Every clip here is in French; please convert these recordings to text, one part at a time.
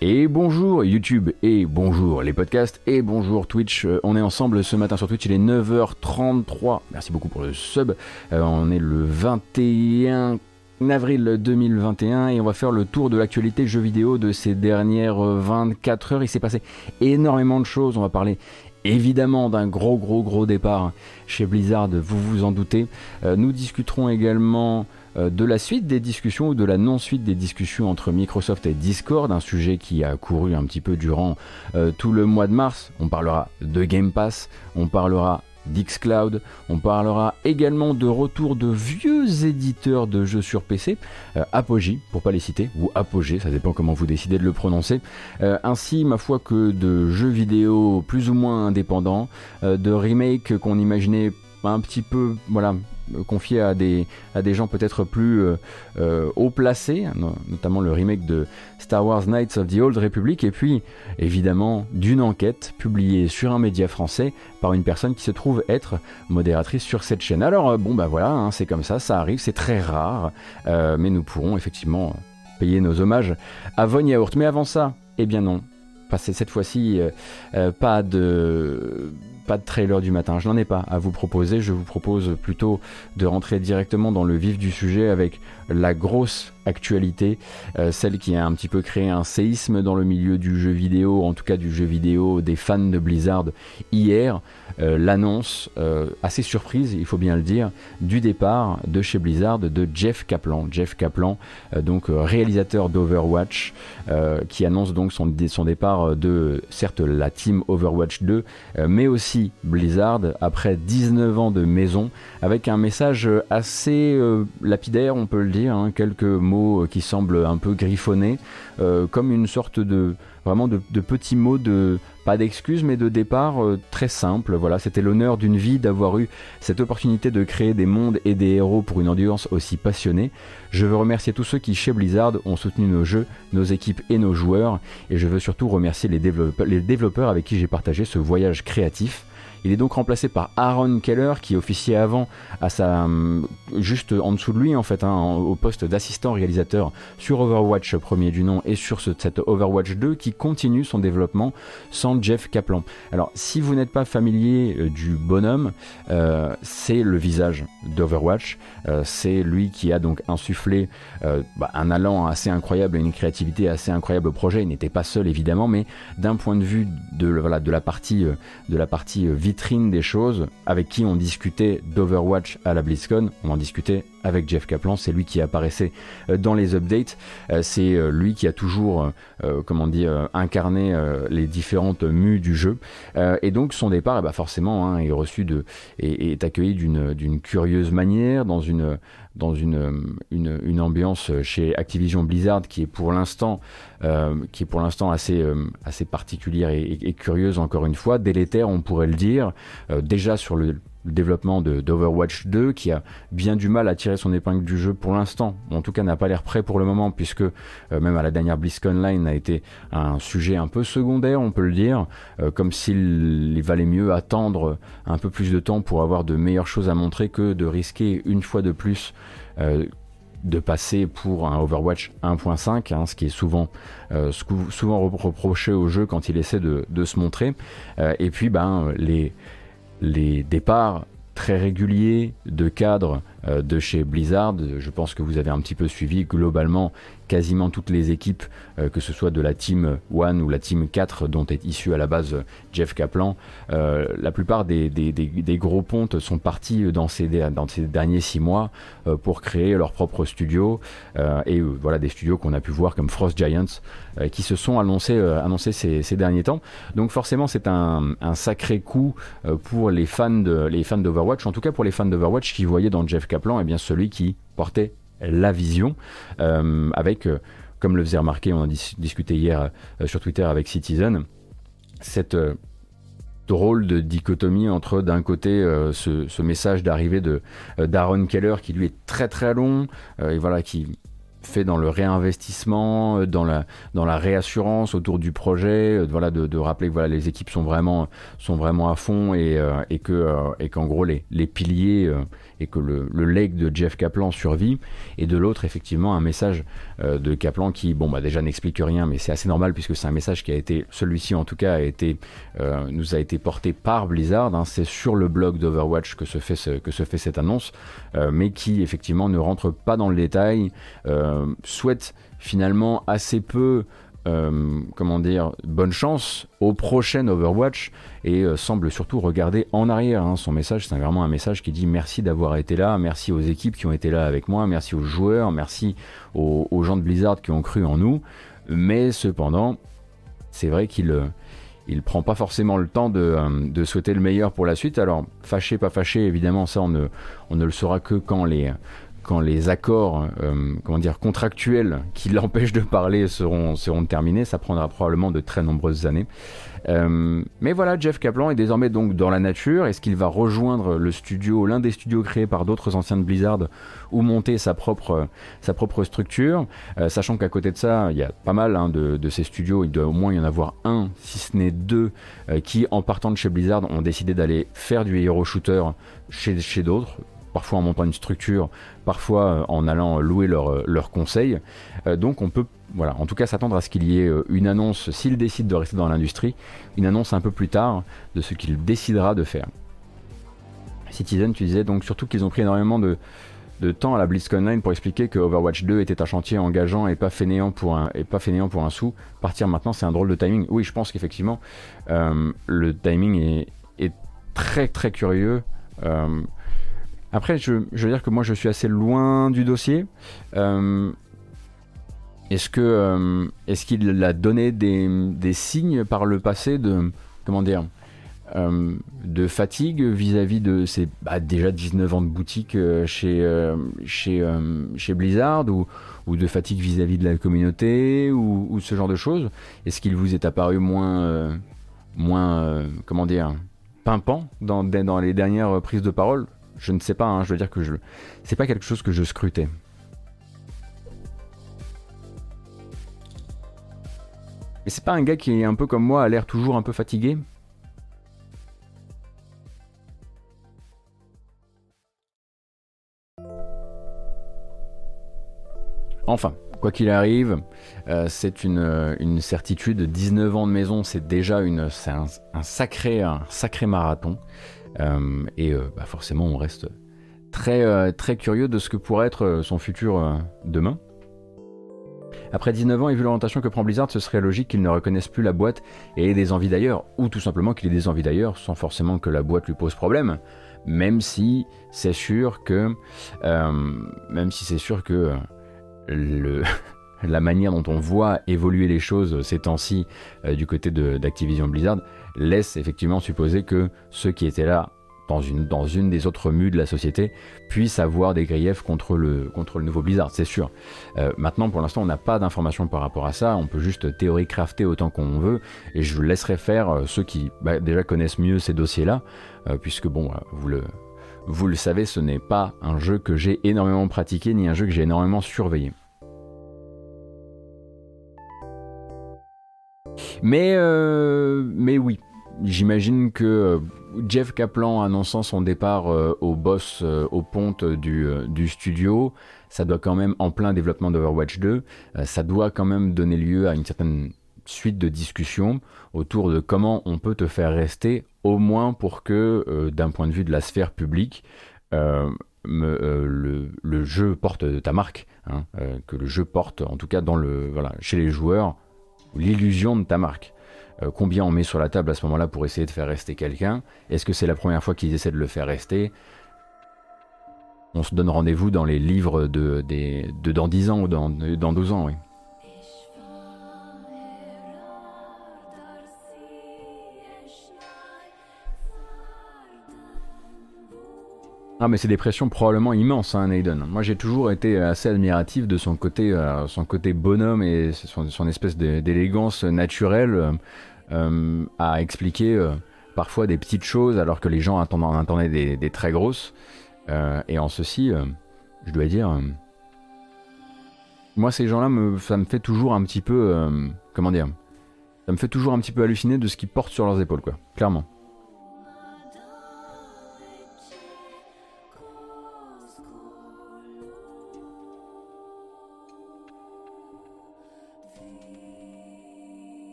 Et bonjour YouTube, et bonjour les podcasts, et bonjour Twitch. Euh, on est ensemble ce matin sur Twitch, il est 9h33. Merci beaucoup pour le sub. Euh, on est le 21 avril 2021 et on va faire le tour de l'actualité jeux vidéo de ces dernières 24 heures. Il s'est passé énormément de choses. On va parler évidemment d'un gros gros gros départ chez Blizzard, vous vous en doutez. Euh, nous discuterons également de la suite des discussions ou de la non-suite des discussions entre Microsoft et Discord, un sujet qui a couru un petit peu durant euh, tout le mois de mars. On parlera de Game Pass, on parlera d'Xcloud, on parlera également de retour de vieux éditeurs de jeux sur PC, euh, Apogee pour pas les citer, ou Apogée, ça dépend comment vous décidez de le prononcer, ainsi ma foi que de jeux vidéo plus ou moins indépendants, de remakes qu'on imaginait un petit peu voilà euh, confié à des, à des gens peut-être plus euh, euh, haut placés, notamment le remake de Star Wars Knights of the Old Republic, et puis évidemment d'une enquête publiée sur un média français par une personne qui se trouve être modératrice sur cette chaîne. Alors bon bah voilà, hein, c'est comme ça, ça arrive, c'est très rare, mais nous pourrons effectivement payer nos hommages à Von Yaourt. Mais avant ça, eh bien non, cette fois-ci, pas de pas de trailer du matin, je n'en ai pas à vous proposer, je vous propose plutôt de rentrer directement dans le vif du sujet avec la grosse actualité, euh, celle qui a un petit peu créé un séisme dans le milieu du jeu vidéo, en tout cas du jeu vidéo des fans de Blizzard hier, l'annonce euh, assez surprise, il faut bien le dire, du départ de chez Blizzard de Jeff Kaplan. Jeff Kaplan, donc réalisateur d'Overwatch, qui annonce donc son, son départ de certes la team Overwatch 2, mais aussi Blizzard après 19 ans de maison, avec un message assez lapidaire, on peut le dire Hein, quelques mots qui semblent un peu griffonnés, euh, comme une sorte de vraiment de, petits mots de pas d'excuses mais de départ euh, très simple. Voilà, c'était l'honneur d'une vie d'avoir eu cette opportunité de créer des mondes et des héros pour une audience aussi passionnée. Je veux remercier tous ceux qui chez Blizzard ont soutenu nos jeux, nos équipes et nos joueurs, et je veux surtout remercier les développeurs avec qui j'ai partagé ce voyage créatif. Il est donc remplacé par Aaron Keller qui officiait avant à sa hum, juste en dessous de lui en fait hein, au poste d'assistant réalisateur sur Overwatch premier du nom et sur ce, cette Overwatch 2 qui continue son développement sans Jeff Kaplan. Alors si vous n'êtes pas familier euh, du bonhomme, euh, c'est le visage d'Overwatch, euh, c'est lui qui a donc insufflé bah, un allant assez incroyable et une créativité assez incroyable au projet. Il n'était pas seul évidemment, mais d'un point de vue de la partie de la partie des choses, avec qui on discutait d'Overwatch à la BlizzCon, on en discutait avec Jeff Kaplan, c'est lui qui apparaissait euh, dans les updates, euh, c'est euh, lui qui a toujours, comment dire, incarné les différentes mues du jeu, et donc son départ, eh ben, forcément, hein, est reçu de, et est accueilli d'une curieuse manière, dans une dans une, une, ambiance chez Activision Blizzard qui est pour l'instant qui est pour l'instant assez assez particulière et, curieuse encore une fois. Délétère on pourrait le dire. Déjà sur le le développement d'Overwatch 2 qui a bien du mal à tirer son épingle du jeu pour l'instant, en tout cas n'a pas l'air prêt pour le moment puisque euh, même à la dernière BlizzCon Line a été un sujet un peu secondaire on peut le dire, euh, comme s'il valait mieux attendre un peu plus de temps pour avoir de meilleures choses à montrer que de risquer une fois de plus euh, de passer pour un Overwatch 1.5, hein, ce qui est souvent, souvent reproché au jeu quand il essaie de, de se montrer. et puis ben, les, les départs très réguliers de cadres euh, de chez Blizzard. Je pense que vous avez un petit peu suivi globalement quasiment toutes les équipes, euh, que ce soit de la Team 1 ou la Team 4 dont est issu à la base Jeff Kaplan. Euh, la plupart des, gros pontes sont partis dans ces, derniers six mois pour créer leur propre studio et voilà des studios qu'on a pu voir comme Frost Giants qui se sont annoncés, ces, derniers temps. Donc forcément c'est un, sacré coup pour les fans de fans d'Overwatch, en tout cas pour les fans d'Overwatch qui voyaient dans Jeff Kaplan, et eh bien celui qui portait la vision, euh, avec, euh, comme le faisait remarquer, on a discuté hier euh, sur Twitter avec Citizen, cette drôle de dichotomie entre d'un côté ce, message d'arrivée de d'Aaron Keller qui lui est très très long et voilà qui fait dans le réinvestissement, dans la, dans la réassurance autour du projet, voilà, de, rappeler que voilà, les équipes sont vraiment, sont vraiment à fond et, et que, et qu'en gros les, les piliers et que le, le leg de Jeff Kaplan survit, et de l'autre effectivement un message euh, de Kaplan qui, bon bah déjà n'explique rien, mais c'est assez normal puisque c'est un message qui a été, celui-ci en tout cas a été, euh, nous a été porté par Blizzard, hein. c'est sur le blog d'Overwatch que se fait que se fait cette annonce, euh, mais qui effectivement ne rentre pas dans le détail, souhaite finalement assez peu euh, comment dire, bonne chance au prochain Overwatch et euh, semble surtout regarder en arrière. Hein. Son message, c'est vraiment un message qui dit merci d'avoir été là, merci aux équipes qui ont été là avec moi, merci aux joueurs, merci aux, gens de Blizzard qui ont cru en nous. Mais cependant, c'est vrai qu'il euh, prend pas forcément le temps de, souhaiter le meilleur pour la suite. Alors, fâché, pas fâché, évidemment, ça on ne le saura que quand les, quand les accords euh, contractuels qui l'empêchent de parler seront, terminés, ça prendra probablement de très nombreuses années. Euh, mais voilà, Jeff Kaplan est désormais donc dans la nature. Est-ce qu'il va rejoindre le studio, l'un des studios créés par d'autres anciens de Blizzard, ou monter sa propre, structure? Euh, Sachant qu'à côté de ça, il y a pas mal hein, de, ces studios, il doit au moins y en avoir un, si ce n'est deux, qui en partant de chez Blizzard ont décidé d'aller faire du hero shooter chez d'autres parfois en montant une structure, parfois euh, en allant louer leurs leur euh, conseils. Euh, donc on peut, voilà, en tout cas s'attendre à ce qu'il y ait une annonce, s'il décide de rester dans l'industrie, une annonce un peu plus tard de ce qu'il décidera de faire. Citizen, tu disais donc surtout qu'ils ont pris énormément de, temps à la BlizzCon Online pour expliquer que Overwatch 2 était un chantier engageant et pas fainéant pour un, et pas pour un sou. Partir maintenant, c'est un drôle de timing. Oui, je pense qu'effectivement, le timing est, très très curieux. Après, je, veux dire que moi, je suis assez loin du dossier. Euh, est-ce que euh, est-ce qu'il a donné des, signes par le passé de comment dire euh, de fatigue vis-à-vis de ses bah, déjà 19 ans de boutique chez chez chez Blizzard ou, de fatigue vis-à-vis de la communauté ou, ce genre de choses? Est-ce qu'il vous est apparu moins moins comment dire pimpant dans les dernières prises de parole? Je ne sais pas, hein, je veux dire que je. C'est pas quelque chose que je scrutais. Et c'est pas un gars qui est un peu comme moi, a l'air toujours un peu fatigué? Enfin, quoi qu'il arrive, euh, c'est une, une, certitude. 19 ans de maison, c'est déjà un sacré marathon. Euh, et euh, bah, forcément, on reste très, euh, très curieux de ce que pourrait être son futur demain. Après 19 ans et vu l'orientation que prend Blizzard, ce serait logique qu'il ne reconnaisse plus la boîte et ait des envies d'ailleurs, ou tout simplement qu'il ait des envies d'ailleurs, sans forcément que la boîte lui pose problème. Même si c'est sûr que, même si c'est sûr que la manière dont on voit évoluer les choses ces temps-ci du côté d'Activision Blizzard laisse effectivement supposer que ceux qui étaient là dans une, des autres mues de la société puissent avoir des griefs contre le, contre le nouveau Blizzard, c'est sûr. Euh, maintenant, pour l'instant, on n'a pas d'informations par rapport à ça, on peut juste théorie crafter autant qu'on veut, et je laisserai faire euh, ceux qui bah, déjà connaissent mieux ces dossiers-là, euh, puisque bon, vous le, vous le savez, ce n'est pas un jeu que j'ai énormément pratiqué, ni un jeu que j'ai énormément surveillé. Mais, mais oui, J'imagine que euh, Jeff Kaplan annonçant son départ euh, au boss, euh, au ponte du, studio, ça doit quand même, en plein développement d'Overwatch 2, ça doit quand même donner lieu à une certaine suite de discussions autour de comment on peut te faire rester, au moins pour que, d'un point de vue de la sphère publique, le, jeu porte ta marque, hein, que le jeu porte, en tout cas dans le, voilà, chez les joueurs, l'illusion de ta marque. Euh, combien on met sur la table à ce moment-là pour essayer de faire rester quelqu'un? Est-ce que c'est la première fois qu'ils essaient de le faire rester? On se donne rendez-vous dans les livres de, dans 10 ans ou dans, dans 12 ans, oui. Ah mais c'est des pressions probablement immenses, hein. Moi j'ai toujours été assez admiratif de son côté, euh, son côté bonhomme et son, espèce d'élégance naturelle euh, à expliquer euh, parfois des petites choses alors que les gens en attendaient des, très grosses. et en ceci, je dois dire, moi ces gens-là, ça me fait toujours un petit peu, comment dire, ça me fait toujours un petit peu halluciner de ce qu'ils portent sur leurs épaules, quoi, clairement.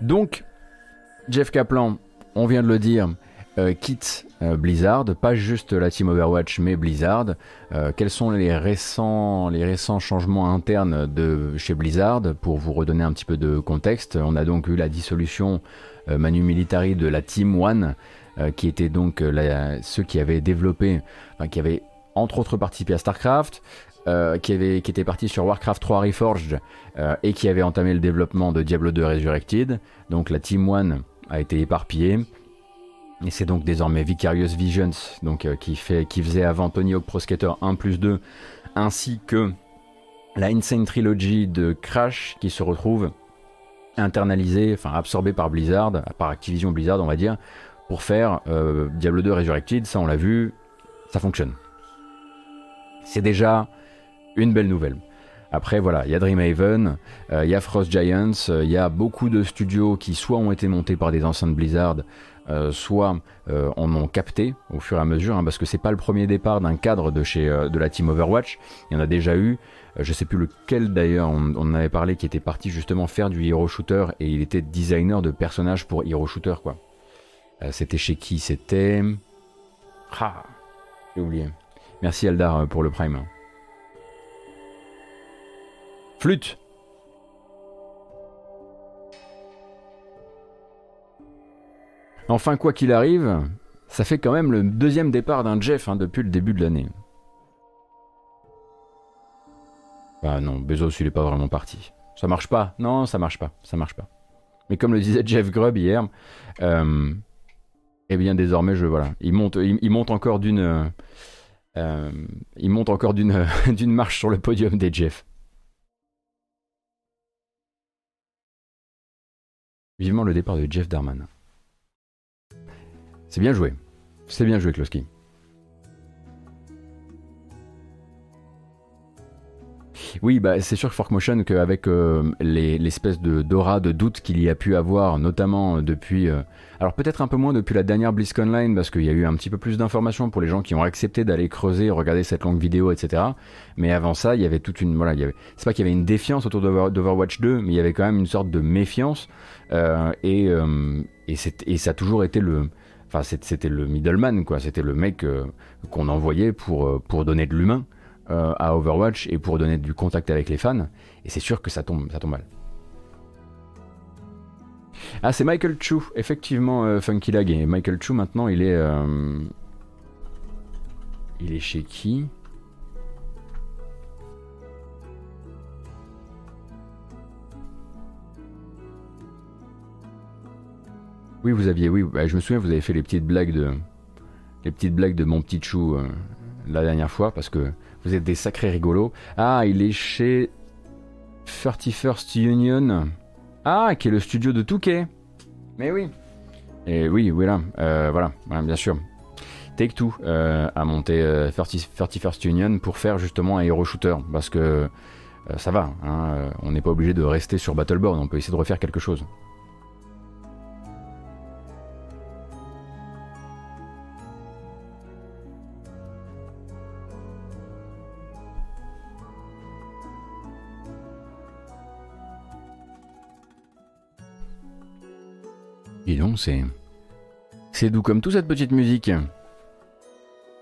Donc, Jeff Kaplan, on vient de le dire, euh, quitte euh, Blizzard, pas juste la team Overwatch, mais Blizzard. Euh, quels sont les récents, changements internes chez Blizzard? Pour vous redonner un petit peu de contexte, on a donc eu la dissolution Manu Militari de la Team One, qui était donc ceux qui avaient développé, qui avaient entre autres participé à StarCraft, qui, avait, qui était parti sur Warcraft 3 Reforged et qui avait entamé le développement de Diablo 2 Resurrected. Donc la Team One a été éparpillée. Et c'est donc désormais Vicarious Visions, donc, euh, qui, fait, qui faisait avant Tony Hawk Pro Skater 1 plus 2, ainsi que la Insane Trilogy de Crash, qui se retrouve internalisée, enfin absorbée par Blizzard, par Activision Blizzard on va dire, pour faire euh, Diablo 2 Resurrected, ça on l'a vu, ça fonctionne. C'est déjà une belle nouvelle. Après, voilà, il y a Dreamhaven, euh, il y a Frost Giants, il y a beaucoup de studios qui soit ont été montés par des anciens de Blizzard, euh, soit euh, en ont capté au fur et à mesure, hein, parce que c'est pas le premier départ d'un cadre de chez euh, de la team Overwatch. Il y en a déjà eu. je sais plus lequel d'ailleurs. On, en avait parlé qui était parti justement faire du hero shooter et il était designer de personnages pour hero shooter quoi. C'était chez qui? C'était ah, j'ai oublié. Merci Aldar pour le prime. Flûte Enfin, quoi qu'il arrive, ça fait quand même le deuxième départ d'un Jeff hein, depuis le début de l'année. Ah non, Bezos, il est pas vraiment parti. Ça marche pas. Non, ça marche pas. Ça marche pas. Mais comme le disait Jeff Grubb hier, euh, eh bien désormais, je voilà, il monte, il, monte encore d'une, euh, encore d'une, marche sur le podium des Jeff. Vivement le départ de Jeff Darman. C'est bien joué. C'est bien joué, Kloski. Oui, bah, c'est sûr que Forkmotion, qu'avec euh, l'espèce de d'aura de doute qu'il y a pu avoir, notamment depuis. Euh, alors peut-être un peu moins depuis la dernière BlizzConline, parce qu'il y a eu un petit peu plus d'informations pour les gens qui ont accepté d'aller creuser, regarder cette longue vidéo, etc. Mais avant ça, il y avait toute une. Voilà, c'est pas qu'il y avait une défiance autour d'Overwatch 2, mais il y avait quand même une sorte de méfiance. Euh, et, ça a toujours été le Enfin, c'était le middleman, quoi. C'était le mec euh, qu'on envoyait euh, pour donner de l'humain euh, à Overwatch et pour donner du contact avec les fans. Et c'est sûr que ça tombe, ça tombe mal. Ah, c'est Michael Chu, effectivement, Funky Lag. Et Michael Chu, maintenant, il est. il est chez qui? Oui, vous aviez, oui, bah, je me souviens, vous avez fait les petites blagues de, les petites blagues de mon petit chou euh, la dernière fois parce que vous êtes des sacrés rigolos. Ah, il est chez 31st Union. Ah, qui est le studio de Touquet. Mais oui. Et oui, voilà, euh, voilà, bien sûr. Take Two euh, a monté 31st Union pour faire justement un hero shooter parce que ça va, hein, on n'est pas obligé de rester sur Battleborn, on peut essayer de refaire quelque chose. Donc, c'est. C'est doux comme tout cette petite musique.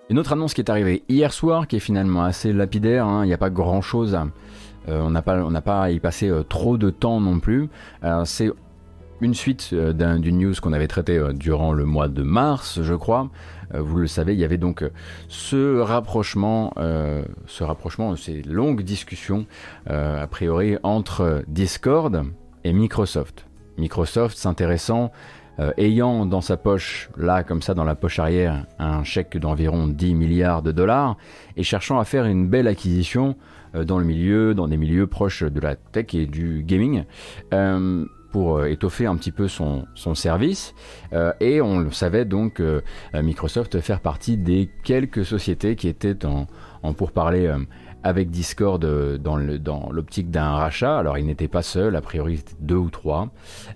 Une autre annonce qui est arrivée hier soir, qui est finalement assez lapidaire, hein. il n'y a pas grand chose, euh, on n'a pas, pas à y passer euh, trop de temps non plus. c'est une suite euh, d'une news qu'on avait traitée durant le mois de mars, je crois. vous le savez, il y avait donc ce rapprochement, ce rapprochement, ces longues discussions, a priori, entre Discord et Microsoft. Microsoft s'intéressant, euh, ayant dans sa poche, là comme ça dans la poche arrière, un chèque d'environ 10 milliards de dollars, et cherchant à faire une belle acquisition euh, dans le milieu, dans des milieux proches de la tech et du gaming, euh, pour étoffer un petit peu son, son service. et on le savait donc, Microsoft faire partie des quelques sociétés qui étaient en, en pourparlers avec Discord euh, dans l'optique dans d'un rachat. Alors il n'était pas seul, a priori deux ou trois.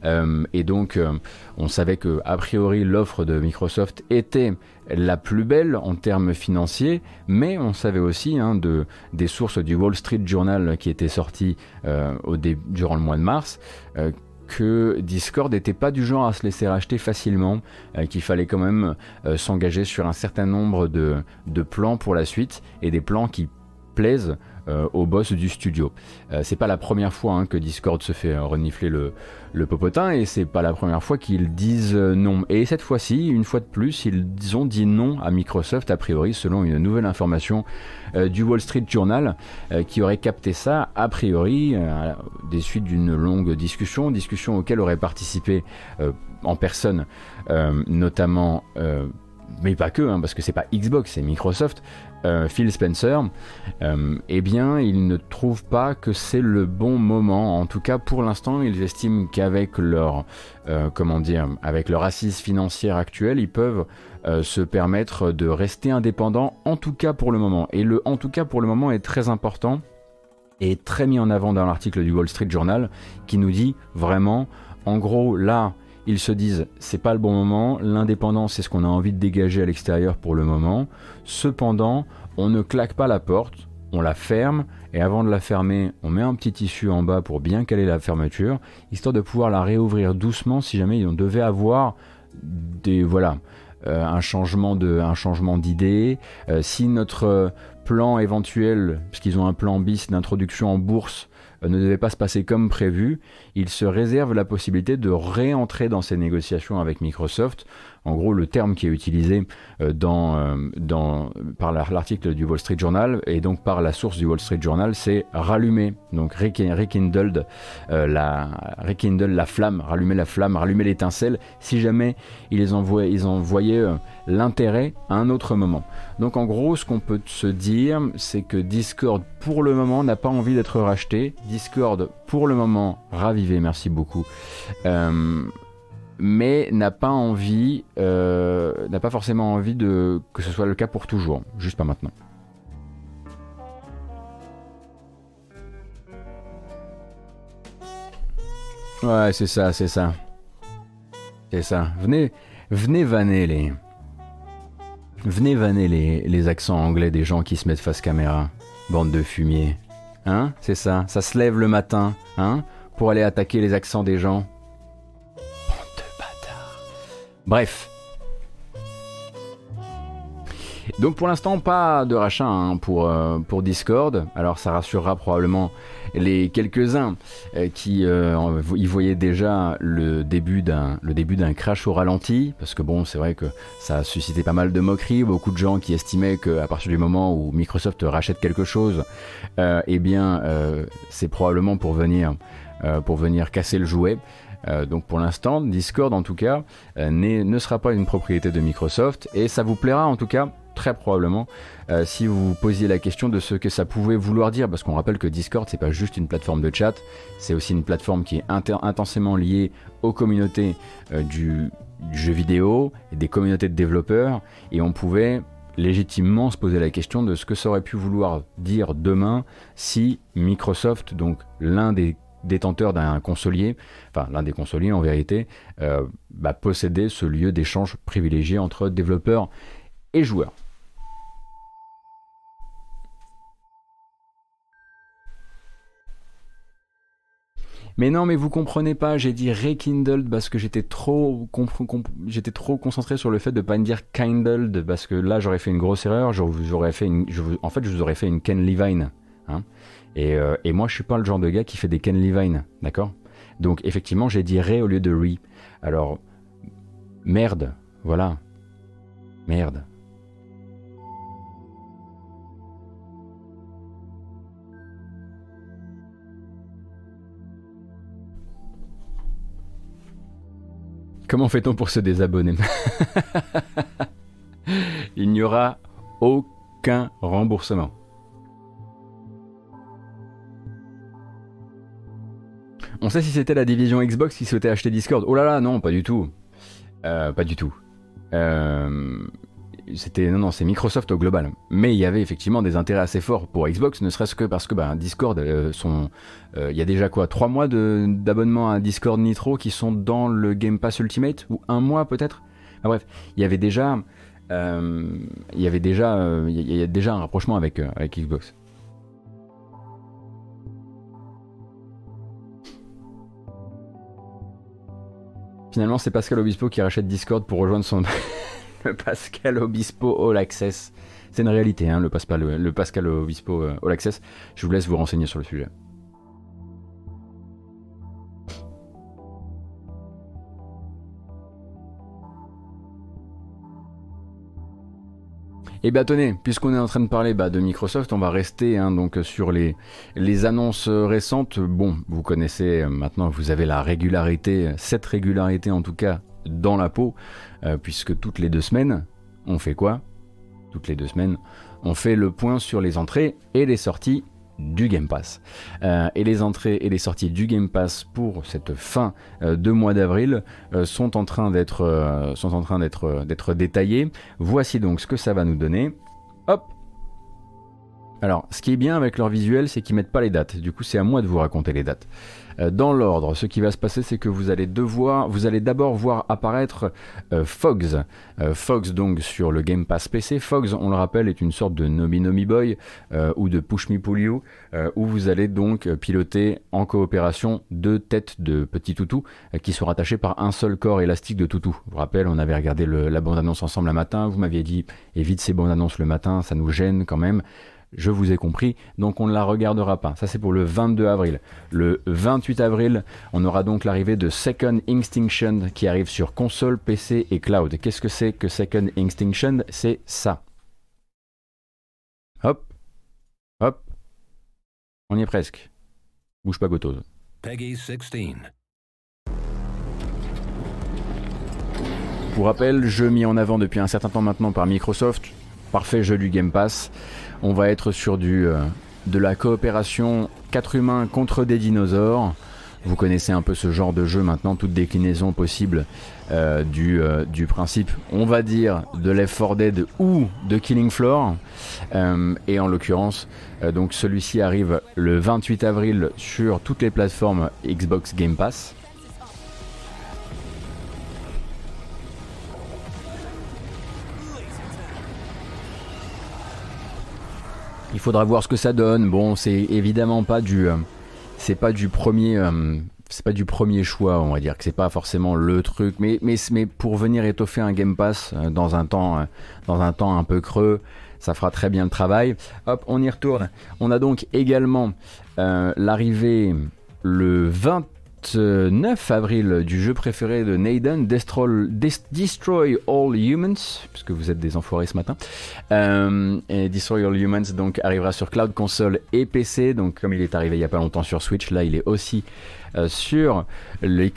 Euh, et donc on savait que a priori l'offre de Microsoft était la plus belle en termes financiers, mais on savait aussi hein, de, des sources du Wall Street Journal qui étaient sorties au durant le mois de mars que Discord n'était pas du genre à se laisser racheter facilement, euh, qu'il fallait quand même euh, s'engager sur un certain nombre de, plans pour la suite et des plans qui plaisent au boss du studio. Euh, c'est pas la première fois hein, que Discord se fait euh, renifler le, le popotin et c'est pas la première fois qu'ils disent non. Et cette fois-ci, une fois de plus, ils ont dit non à Microsoft, a priori, selon une nouvelle information du Wall Street Journal qui aurait capté ça, a priori, des suites d'une longue discussion, discussion auxquelles auraient participé en personne, notamment mais pas que, hein, parce que c'est pas Xbox, c'est Microsoft, euh, Phil Spencer, euh, eh bien, ils ne trouvent pas que c'est le bon moment. En tout cas, pour l'instant, ils estiment qu'avec leur, euh, comment dire, avec leur assise financière actuelle, ils peuvent se permettre de rester indépendants. En tout cas, pour le moment. Et le, en tout cas, pour le moment, est très important et très mis en avant dans l'article du Wall Street Journal, qui nous dit vraiment, en gros, là, ils se disent c'est pas le bon moment, l'indépendance c'est ce qu'on a envie de dégager à l'extérieur pour le moment. Cependant, on ne claque pas la porte, on la ferme et avant de la fermer, on met un petit tissu en bas pour bien caler la fermeture, histoire de pouvoir la réouvrir doucement si jamais on devait avoir des voilà euh, un changement de un changement d'idée. Euh, si notre plan éventuel, puisqu'ils ont un plan bis d'introduction en bourse ne devait pas se passer comme prévu, il se réserve la possibilité de réentrer dans ces négociations avec Microsoft. En gros, le terme qui est utilisé euh, euh, par l'article du Wall Street Journal et donc par la source du Wall Street Journal, c'est rallumer, donc rekindled, la, rekindle la flamme, rallumer la flamme, rallumer l'étincelle, si jamais ils, envoyaient, ils l'intérêt à un autre moment. Donc en gros, ce qu'on peut se dire, c'est que Discord pour le moment n'a pas envie d'être racheté. Discord pour le moment ravivé, merci beaucoup. Euh, mais n'a pas envie, euh, n'a pas forcément envie de que ce soit le cas pour toujours, juste pas maintenant. Ouais, c'est ça, c'est ça. C'est ça. Venez, venez vanner les, Venez vanner les, accents anglais des gens qui se mettent face caméra. Bande de fumier. Hein C'est ça. Ça se lève le matin, hein Pour aller attaquer les accents des gens. Bref. Donc pour l'instant, pas de rachat hein, pour, euh, pour Discord. Alors ça rassurera probablement les quelques-uns euh, qui euh, y voyaient déjà le début d'un crash au ralenti, parce que bon, c'est vrai que ça a suscité pas mal de moqueries, beaucoup de gens qui estimaient qu'à partir du moment où Microsoft rachète quelque chose, eh bien, c'est probablement pour venir casser le jouet. Donc pour l'instant, Discord en tout cas ne sera pas une propriété de Microsoft et ça vous plaira en tout cas très probablement euh, si vous posiez la question de ce que ça pouvait vouloir dire, parce qu'on rappelle que Discord c'est pas juste une plateforme de chat, c'est aussi une plateforme qui est intensément liée aux communautés euh, du, jeu vidéo et des communautés de développeurs, et on pouvait légitimement se poser la question de ce que ça aurait pu vouloir dire demain si Microsoft, donc l'un des détenteurs d'un consolier, enfin l'un des consoliers en vérité, euh, bah, possédait ce lieu d'échange privilégié entre développeurs et joueurs. Mais non, mais vous comprenez pas, j'ai dit rekindled parce que j'étais trop, concentré sur le fait de pas dire kindled parce que là j'aurais fait une grosse erreur, en fait je vous aurais fait une Ken Levine. Hein. Et, euh, et, moi je suis pas le genre de gars qui fait des Ken Levine, d'accord? Donc effectivement j'ai dit re au lieu de re. Alors, merde, voilà. Merde. Comment fait-on pour se désabonner? Il n'y aura aucun remboursement. On sait si c'était la division Xbox qui souhaitait acheter Discord. Oh là là, non, pas du tout. Euh, pas du tout. Euh, c'était non non c'est Microsoft au global. Mais il y avait effectivement des intérêts assez forts pour Xbox, ne serait-ce que parce que bah, Discord, euh, il y a déjà quoi, trois mois d'abonnement à Discord Nitro qui sont dans le Game Pass Ultimate? Ou un mois peut-être? Bref, il y avait déjà, un rapprochement avec Xbox. Finalement, c'est Pascal Obispo qui rachète Discord pour rejoindre son. le Pascal Obispo All Access. C'est une réalité, hein, le, Pascal, le Pascal Obispo euh, All Access. Je vous laisse vous renseigner sur le sujet. Et eh bien tenez, puisqu'on est en train de parler bah, de Microsoft, on va rester hein, donc sur les, les annonces récentes. Bon, vous connaissez euh, maintenant, vous avez la régularité, cette régularité en tout cas dans la peau, euh, puisque toutes les deux semaines, on fait quoi? Toutes les deux semaines, on fait le point sur les entrées et les sorties du Game Pass. Euh, et les entrées et les sorties du Game Pass pour cette fin euh, de mois d'avril euh, sont en train d'être détaillées. Voici donc ce que ça va nous donner. Hop. Alors, ce qui est bien avec leur visuel, c'est qu'ils mettent pas les dates. Du coup, c'est à moi de vous raconter les dates. Euh, dans l'ordre, ce qui va se passer, c'est que vous allez devoir, vous allez d'abord voir apparaître euh, Fogs. Euh, Fogs donc sur le Game Pass PC. Fogs, on le rappelle, est une sorte de Nomi Nomi Boy ou de Push Me Pull où vous allez donc piloter en coopération deux têtes de petits toutous qui sont rattachés par un seul corps élastique de toutou. Je vous rappelle, on avait regardé la bande-annonce ensemble un matin. Vous m'aviez dit évite ces bandes-annonces le matin, ça nous gêne quand même. Je vous ai compris, donc on ne la regardera pas. Ça c'est pour le 22 avril. Le 28 avril, on aura donc l'arrivée de Second Extinction qui arrive sur console, PC et cloud. Qu'est-ce que c'est que Second Extinction? C'est ça. Hop, hop, on y est presque. Bouge pas gotose. Peggy 16. Pour rappel, jeu mis en avant depuis un certain temps maintenant par Microsoft, parfait jeu du Game Pass. On va être sur du, euh, de la coopération 4 humains contre des dinosaures. Vous connaissez un peu ce genre de jeu maintenant, toute déclinaison possible euh, du, euh, du, principe, on va dire, de Left 4 Dead ou de Killing Floor. et en l'occurrence, donc celui-ci arrive le 28 avril sur toutes les plateformes Xbox Game Pass. Il faudra voir ce que ça donne. Bon, c'est évidemment pas du, euh, euh, pas du premier choix, on va dire que c'est pas forcément le truc, mais, pour venir étoffer un Game Pass euh, dans un temps un peu creux, ça fera très bien le travail. Hop, on y retourne. On a donc également l'arrivée le 20 9 avril du jeu préféré de Naden, Destroy, All Humans, puisque vous êtes des enfoirés ce matin. Euh, Destroy All Humans donc arrivera sur Cloud Console et PC. Donc comme il est arrivé il n'y a pas longtemps sur Switch, là il est aussi euh, sur le,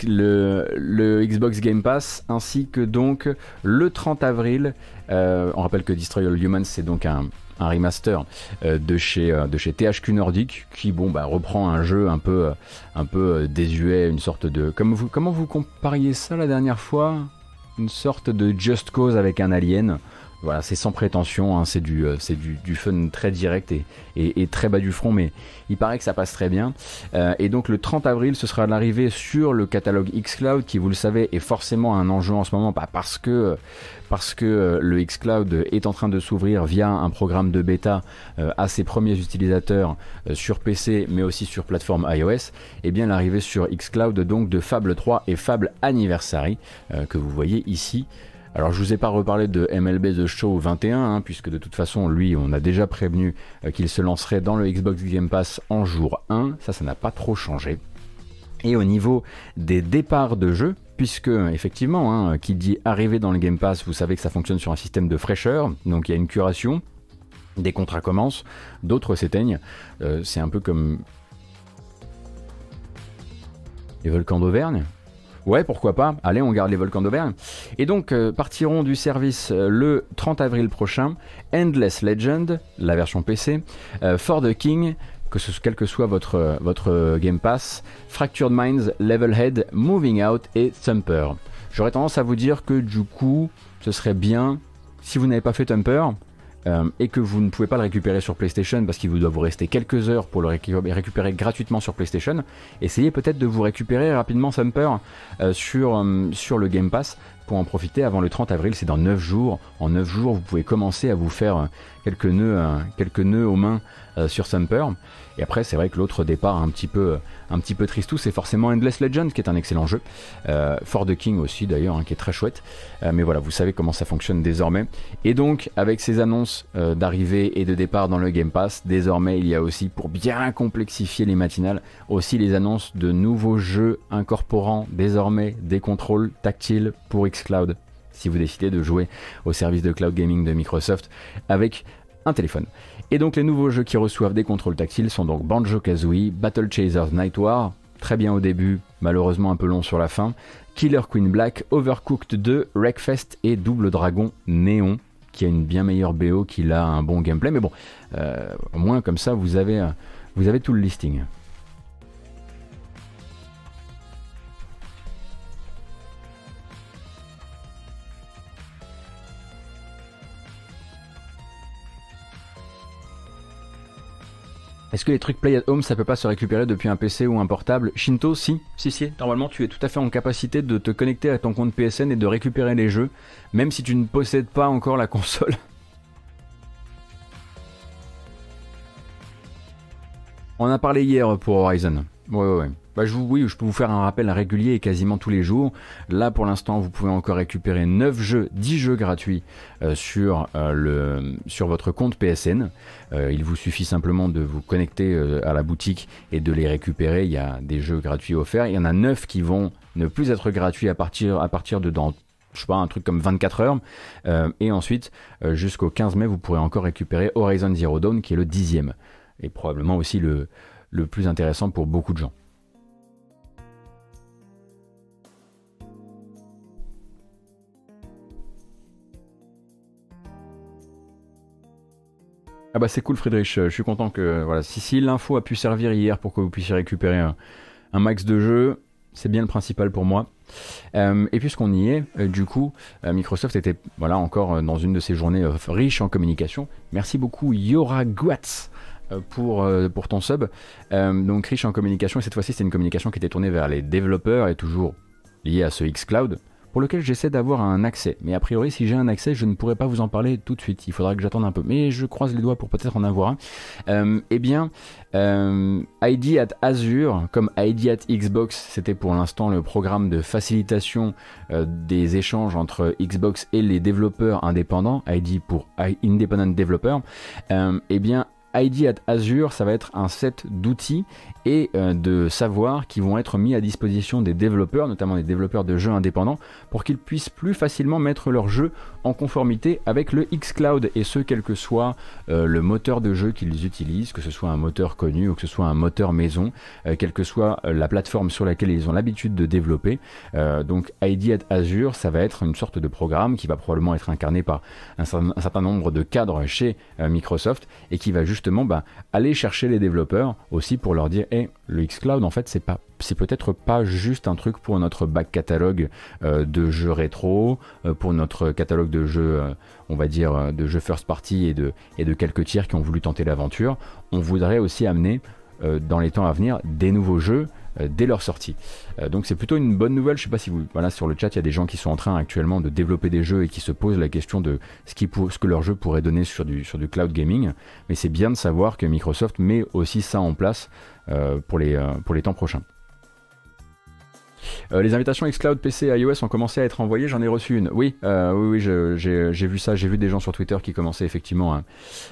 le, Xbox Game Pass, ainsi que donc le 30 avril. Euh, on rappelle que Destroy All Humans c'est donc un un remaster euh, de chez euh, de chez THQ Nordic qui bon bah reprend un jeu un peu euh, désuet, une sorte de comment vous compariez ça la dernière fois, une sorte de Just Cause avec un alien. Voilà, c'est sans prétention, hein, c'est du, euh, c'est du, fun très direct et, et, très bas du front, mais il paraît que ça passe très bien. Euh, et donc le 30 avril, ce sera l'arrivée sur le catalogue xCloud, qui vous le savez est forcément un enjeu en ce moment, pas parce que parce que euh, le xCloud est en train de s'ouvrir via un programme de bêta à ses premiers utilisateurs sur PC, mais aussi sur plateforme iOS. Et eh bien l'arrivée sur xCloud donc de Fable 3 et Fable Anniversary que vous voyez ici. Alors je vous ai pas reparlé de MLB The Show 21, hein, puisque de toute façon lui on a déjà prévenu euh, qu'il se lancerait dans le Xbox Game Pass en jour 1, ça ça n'a pas trop changé. Et au niveau des départs de jeu, puisque effectivement, hein, qui dit arriver dans le Game Pass, vous savez que ça fonctionne sur un système de fraîcheur, donc il y a une curation, des contrats commencent, d'autres s'éteignent, euh, c'est un peu comme les volcans d'Auvergne, Ouais, pourquoi pas. Allez, on garde les volcans d'Auvergne. Et donc, euh, partiront du service euh, le 30 avril prochain Endless Legend, la version PC, euh, For the King, que ce, quel que soit votre, votre Game Pass, Fractured Minds, Levelhead, Moving Out et Thumper. J'aurais tendance à vous dire que du coup, ce serait bien si vous n'avez pas fait Tumper, euh, et que vous ne pouvez pas le récupérer sur PlayStation parce qu'il vous doit vous rester quelques heures pour le récupérer gratuitement sur PlayStation, essayez peut-être de vous récupérer rapidement Thumper euh, sur, euh, sur le Game Pass pour en profiter avant le 30 avril, c'est dans 9 jours. En 9 jours, vous pouvez commencer à vous faire quelques nœuds, quelques nœuds aux mains sur Thumper. Et après, c'est vrai que l'autre départ un petit peu, un petit peu tristou, c'est forcément Endless Legend, qui est un excellent jeu. Euh, For the King aussi, d'ailleurs, hein, qui est très chouette. Euh, mais voilà, vous savez comment ça fonctionne désormais. Et donc, avec ces annonces euh, d'arrivée et de départ dans le Game Pass, désormais, il y a aussi, pour bien complexifier les matinales, aussi les annonces de nouveaux jeux incorporant désormais des contrôles tactiles pour xCloud. Si vous décidez de jouer au service de cloud gaming de Microsoft avec un téléphone. Et donc les nouveaux jeux qui reçoivent des contrôles tactiles sont donc Banjo-Kazooie, Battle Chasers Night War, très bien au début, malheureusement un peu long sur la fin, Killer Queen Black, Overcooked 2, Wreckfest et Double Dragon Néon, qui a une bien meilleure BO, qui a un bon gameplay, mais bon, euh, au moins comme ça vous avez, euh, vous avez tout le listing. Est-ce que les trucs Play at Home, ça peut pas se récupérer depuis un PC ou un portable? Shinto, si, si, si. Normalement, tu es tout à fait en capacité de te connecter à ton compte PSN et de récupérer les jeux, même si tu ne possèdes pas encore la console. On a parlé hier pour Horizon. Ouais, ouais, ouais. Bah, je vous, oui, je peux vous faire un rappel régulier et quasiment tous les jours. Là, pour l'instant, vous pouvez encore récupérer 9 jeux, 10 jeux gratuits euh, sur, euh, le, sur votre compte PSN. Euh, il vous suffit simplement de vous connecter à la boutique et de les récupérer. Il y a des jeux gratuits offerts. Il y en a 9 qui vont ne plus être gratuits à partir, à partir de dans je sais pas, un truc comme 24 heures. et ensuite, jusqu'au 15 mai, vous pourrez encore récupérer Horizon Zero Dawn, qui est le dixième. Et probablement aussi le, le plus intéressant pour beaucoup de gens. Ah bah c'est cool Friedrich, je suis content que voilà si, si l'info a pu servir hier pour que vous puissiez récupérer un, max de jeux, c'est bien le principal pour moi. Euh, et puisqu'on y est, euh, du coup, euh, Microsoft était voilà encore dans une de ces journées riches en communication. Merci beaucoup Yora Guatz pour, ton sub. donc riche en communication et cette fois-ci c'est une communication qui était tournée vers les développeurs et toujours liée à ce xCloud pour lequel j'essaie d'avoir un accès. Mais a priori, si j'ai un accès, je ne pourrais pas vous en parler tout de suite. Il faudra que j'attende un peu. Mais je croise les doigts pour peut-être en avoir un. Euh, eh bien, euh, ID at Azure, comme ID at Xbox, c'était pour l'instant le programme de facilitation euh, des échanges entre Xbox et les développeurs indépendants, ID pour Independent Developer. eh bien, ID at Azure, ça va être un set d'outils et euh, de savoirs qui vont être mis à disposition des développeurs, notamment des développeurs de jeux indépendants, pour qu'ils puissent plus facilement mettre leurs jeux en conformité avec le xCloud, et ce, quel que soit euh, le moteur de jeu qu'ils utilisent, que ce soit un moteur connu ou que ce soit un moteur maison, euh, quelle que soit la plateforme sur laquelle ils ont l'habitude de développer. donc ID at Azure, ça va être une sorte de programme qui va probablement être incarné par un, certain nombre de cadres chez Microsoft, et qui va justement bah, aller chercher les développeurs aussi pour leur dire et le xCloud, en fait, c'est pas, peut-être pas juste un truc pour notre back catalogue euh, de jeux rétro, euh, pour notre catalogue de jeux, euh, on va dire, de jeux first party et de, et de quelques tiers qui ont voulu tenter l'aventure. On voudrait aussi amener dans les temps à venir des nouveaux jeux dès leur sortie. donc c'est plutôt une bonne nouvelle. Je sais pas si vous, voilà, sur le chat, il y a des gens qui sont en train actuellement de développer des jeux et qui se posent la question de ce, que leur jeu pourrait donner sur du, cloud gaming. Mais c'est bien de savoir que Microsoft met aussi ça en place euh, pour, les, euh, temps prochains. Euh, les invitations xCloud PC iOS ont commencé à être envoyées, j'en ai reçu une. Oui, oui, oui j'ai vu ça, j'ai vu des gens sur Twitter qui commençaient effectivement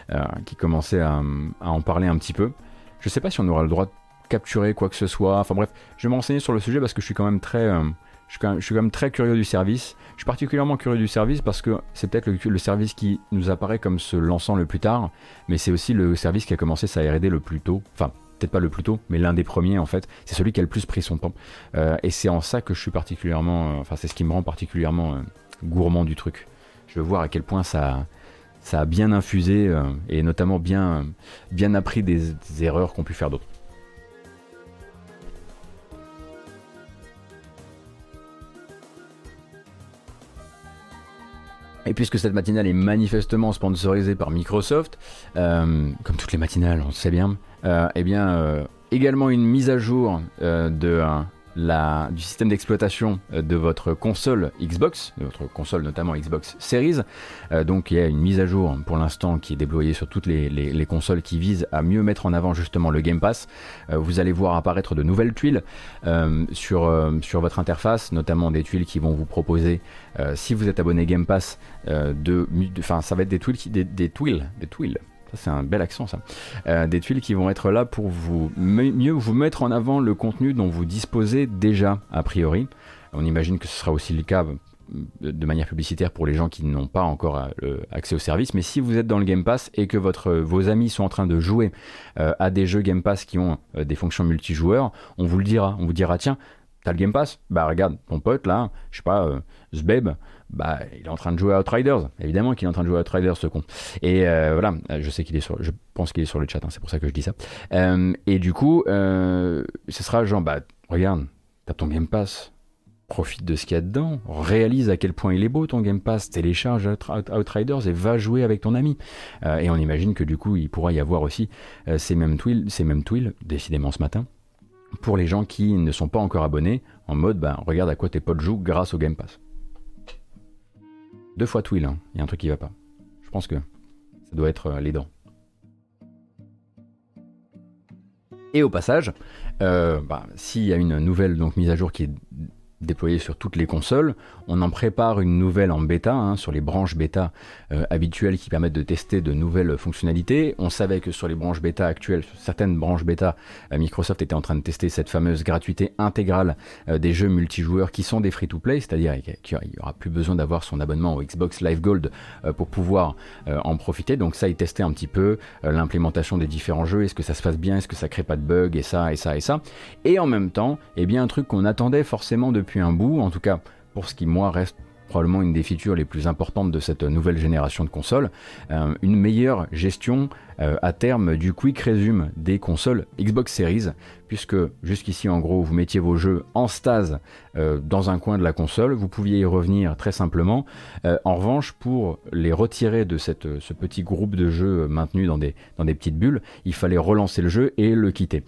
à, qui commençaient à, en parler un petit peu. Je sais pas si on aura le droit de capturer quoi que ce soit. Enfin bref, je vais m'enseigner sur le sujet parce que je suis quand même très, curieux du service. Je suis particulièrement curieux du service parce que c'est peut-être le, service qui nous apparaît comme se lançant le plus tard, mais c'est aussi le service qui a commencé sa R&D le plus tôt. Enfin, peut-être pas le plus tôt, mais l'un des premiers en fait. C'est celui qui a le plus pris son temps. Euh, et c'est en ça que je suis particulièrement, euh, enfin c'est ce qui me rend particulièrement euh, gourmand du truc. Je veux voir à quel point ça, a bien infusé et notamment bien, bien appris des, des erreurs qu'ont pu faire d'autres. Et puisque cette matinale est manifestement sponsorisée par Microsoft, comme toutes les matinales, on le sait bien, eh bien, également une mise à jour de du système d'exploitation euh, de votre console Xbox, de votre console notamment Xbox Series. Euh, donc il y a une mise à jour pour l'instant qui est déployée sur toutes les, les, consoles qui visent à mieux mettre en avant justement le Game Pass. Euh, vous allez voir apparaître de nouvelles tuiles sur, votre interface, notamment des tuiles qui vont vous proposer, si vous êtes abonné Game Pass, de, enfin ça va être des tuiles, des tuiles, des tuiles c'est un bel accent ça. Euh, des tuiles qui vont être là pour vous mieux vous mettre en avant le contenu dont vous disposez déjà a priori. On imagine que ce sera aussi le cas euh, de manière publicitaire pour les gens qui n'ont pas encore euh, accès au service. Mais si vous êtes dans le Game Pass et que vos amis sont en train de jouer à des jeux Game Pass qui ont des fonctions multijoueurs, on vous le dira. On vous dira tiens, t'as le Game Pass? Bah regarde, ton pote là, je sais pas, Zbeb, bah, il est en train de jouer à Outriders. Évidemment qu'il est en train de jouer à Outriders, ce con. Et euh, voilà, je sais qu'il est je pense qu'il est sur le chat, hein, c'est pour ça que je dis ça. Euh, et du coup, euh, ce sera genre, bah, regarde, t'as ton Game Pass, profite de ce qu'il y a dedans, réalise à quel point il est beau ton Game Pass, télécharge Outriders et va jouer avec ton ami. et on imagine que du coup, il pourra y avoir aussi ces mêmes tuiles, ces mêmes décidément ce matin, pour les gens qui ne sont pas encore abonnés, en mode, bah, regarde à quoi tes potes jouent grâce au Game Pass. Deux fois Twill, hein. il y a un truc qui va pas. Je pense que ça doit être euh, les dents. Et au passage, euh, bah, s'il y a une nouvelle donc, mise à jour qui est déployé sur toutes les consoles. On en prépare une nouvelle en bêta, hein, sur les branches bêta euh, habituelles qui permettent de tester de nouvelles fonctionnalités. On savait que sur les branches bêta actuelles, certaines branches bêta, euh, Microsoft était en train de tester cette fameuse gratuité intégrale euh, des jeux multijoueurs qui sont des free-to-play, c'est-à-dire qu'il n'y aura plus besoin d'avoir son abonnement au Xbox Live Gold pour pouvoir en profiter. Donc ça, ils testaient un petit peu l'implémentation des différents jeux, est-ce que ça se passe bien, est-ce que ça crée pas de bugs, et ça, et ça, et ça. Et en même temps, eh bien un truc qu'on attendait forcément depuis un bout, en tout cas pour ce qui moi reste probablement une des features les plus importantes de cette nouvelle génération de consoles, euh, une meilleure gestion euh, à terme du quick resume des consoles Xbox Series, puisque jusqu'ici en gros vous mettiez vos jeux en stase euh, dans un coin de la console, vous pouviez y revenir très simplement. Euh, en revanche, pour les retirer de cette, ce petit groupe de jeux maintenus dans des, dans des petites bulles, il fallait relancer le jeu et le quitter.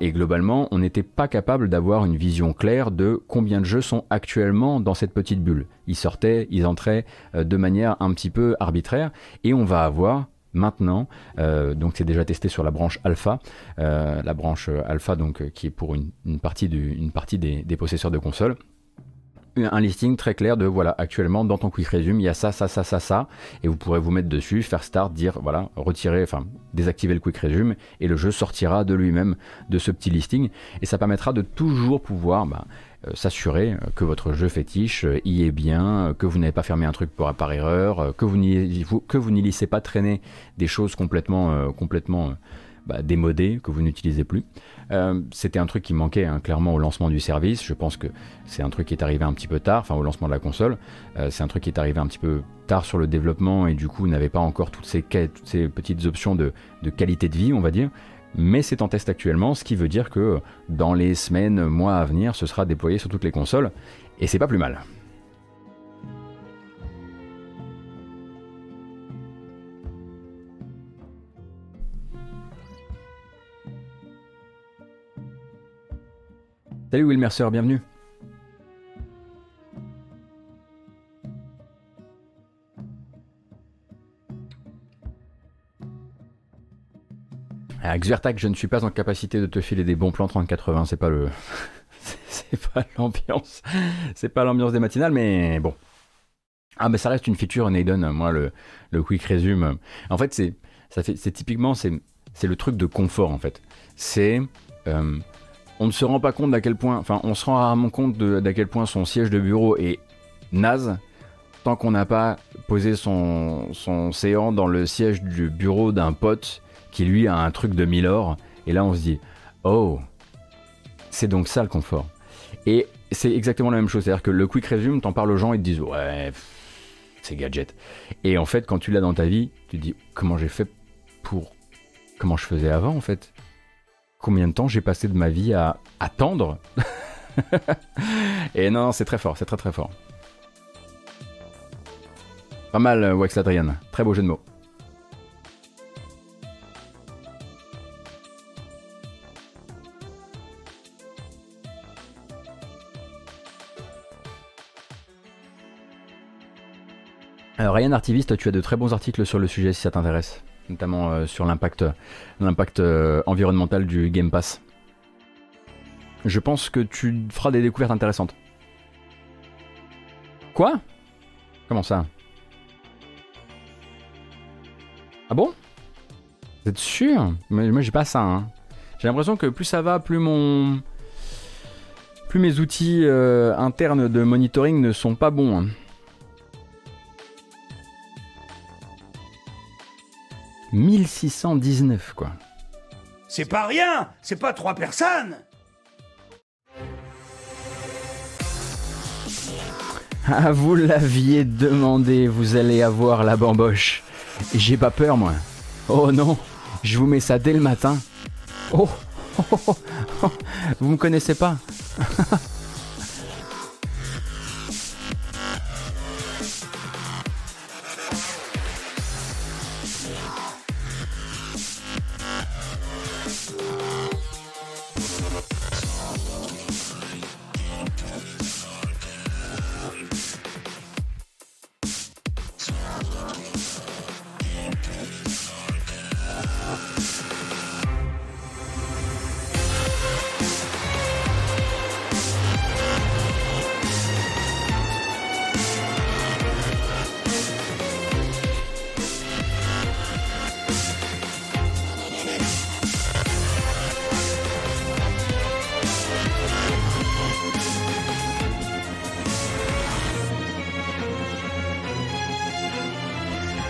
et globalement, on n'était pas capable d'avoir une vision claire de combien de jeux sont actuellement dans cette petite bulle. Ils sortaient, ils entraient de manière un petit peu arbitraire, et on va avoir maintenant. Euh, donc c'est déjà testé sur la branche alpha, euh, la branche alpha donc euh, qui est pour une, partie, des, possesseurs de consoles. Un listing très clair de voilà actuellement dans ton quick resume il y a ça ça ça ça ça. Et vous pourrez vous mettre dessus faire start dire voilà retirer enfin désactiver le quick resume et le jeu sortira de lui-même de ce petit listing. Et ça permettra de toujours pouvoir bah, euh, s'assurer que votre jeu fétiche euh, y est bien, que vous n'avez pas fermé un truc par, par erreur, euh, que vous n'y laissez pas traîner des choses complètement, complètement bah, démodées que vous n'utilisez plus. C'était un truc qui manquait hein, clairement au lancement du service. Je pense que c'est un truc qui est arrivé un petit peu tard, enfin au lancement de la console. c'est un truc qui est arrivé un petit peu tard sur le développement et du coup n'avait pas encore toutes ces, toutes ces petites options de qualité de vie, on va dire mais c'est en test actuellement, ce qui veut dire que dans les semaines, mois à venir, ce sera déployé sur toutes les consoles, et c'est pas plus mal. Salut Will Mercer, bienvenue. À Xvertac, je ne suis pas en capacité de te filer des bons plans 30-80, c'est pas le. c'est pas l'ambiance. C'est pas l'ambiance des matinales, mais bon. Ah, mais ça reste une feature Naden, moi, le, le quick resume. En fait, c'est, ça fait, c'est typiquement, c'est, c'est le truc de confort, en fait. C'est. Euh, on ne se rend pas compte d'à quel point. Enfin, on se rend rarement compte d'à quel point son siège de bureau est naze tant qu'on n'a pas posé son, son séant dans le siège du bureau d'un pote qui lui a un truc de Milor. Et là, on se dit, oh, c'est donc ça le confort. Et c'est exactement la même chose. C'est-à-dire que le quick resume, t'en parles aux gens, ils te disent, ouais, c'est gadget. Et en fait, quand tu l'as dans ta vie, tu te dis, comment j'ai fait pour. Comment je faisais avant, en fait? Combien de temps j'ai passé de ma vie à attendre? Et non, c'est très fort, c'est très très fort. Pas mal, euh, Wax Adrian. Très beau jeu de mots. Ryan Artiviste, tu as de très bons articles sur le sujet si ça t'intéresse, notamment euh, sur l'impact, euh, environnemental du Game Pass. Je pense que tu feras des découvertes intéressantes. Quoi? Comment ça? Ah bon? Vous êtes sûr? Moi j'ai pas ça. Hein. J'ai l'impression que plus ça va, plus mon. Plus mes outils euh, internes de monitoring ne sont pas bons. Hein. 1619 quoi. C'est pas rien C'est pas trois personnes Ah, vous l'aviez demandé, vous allez avoir la bamboche. J'ai pas peur, moi. Oh non, je vous mets ça dès le matin. Oh, oh, oh, oh. vous me connaissez pas.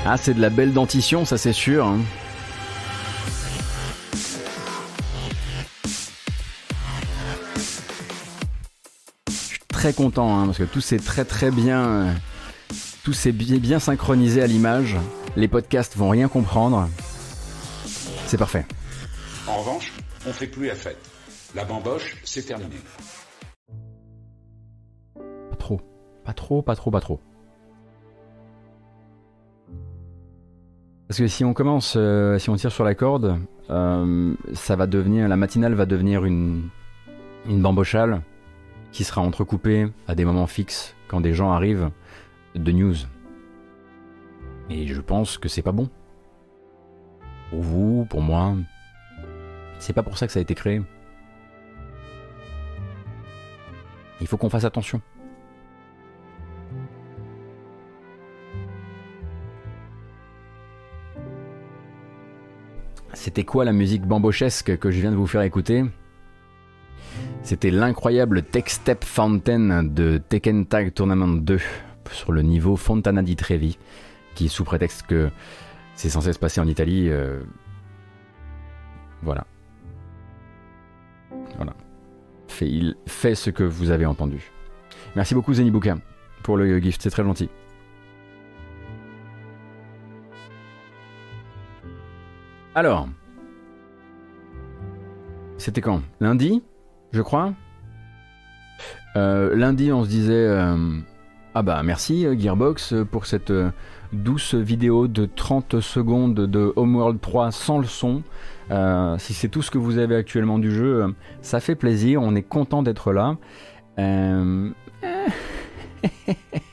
Ah, c'est de la belle dentition, ça c'est sûr. hein. Je suis très content, hein, parce que tout c'est très très bien. Tout s'est bien, bien synchronisé à l'image. Les podcasts vont rien comprendre. C'est parfait. En revanche, on fait plus la fête. La bamboche, c'est terminé. Pas trop. Pas trop, pas trop, pas trop. Parce que si on commence, euh, si on tire sur la corde, euh, ça va devenir, la matinale va devenir une, une bambochale qui sera entrecoupée à des moments fixes quand des gens arrivent de news. Et je pense que c'est pas bon. Pour vous, pour moi. C'est pas pour ça que ça a été créé. Il faut qu'on fasse attention. C'était quoi la musique bambochesque que je viens de vous faire écouter C'était l'incroyable Tech Step Fountain de Tekken Tag Tournament 2 sur le niveau Fontana di Trevi, qui sous prétexte que c'est censé se passer en Italie, euh, voilà. Voilà. Fait, il fait ce que vous avez entendu. Merci beaucoup Zenibuka pour le gift, c'est très gentil. Alors, c'était quand? Lundi, je crois? Euh, lundi, on se disait euh, ah bah merci euh, Gearbox pour cette douce vidéo de 30 secondes de Homeworld 3 sans le son. Si c'est tout ce que vous avez actuellement du jeu, ça fait plaisir. On est content d'être là.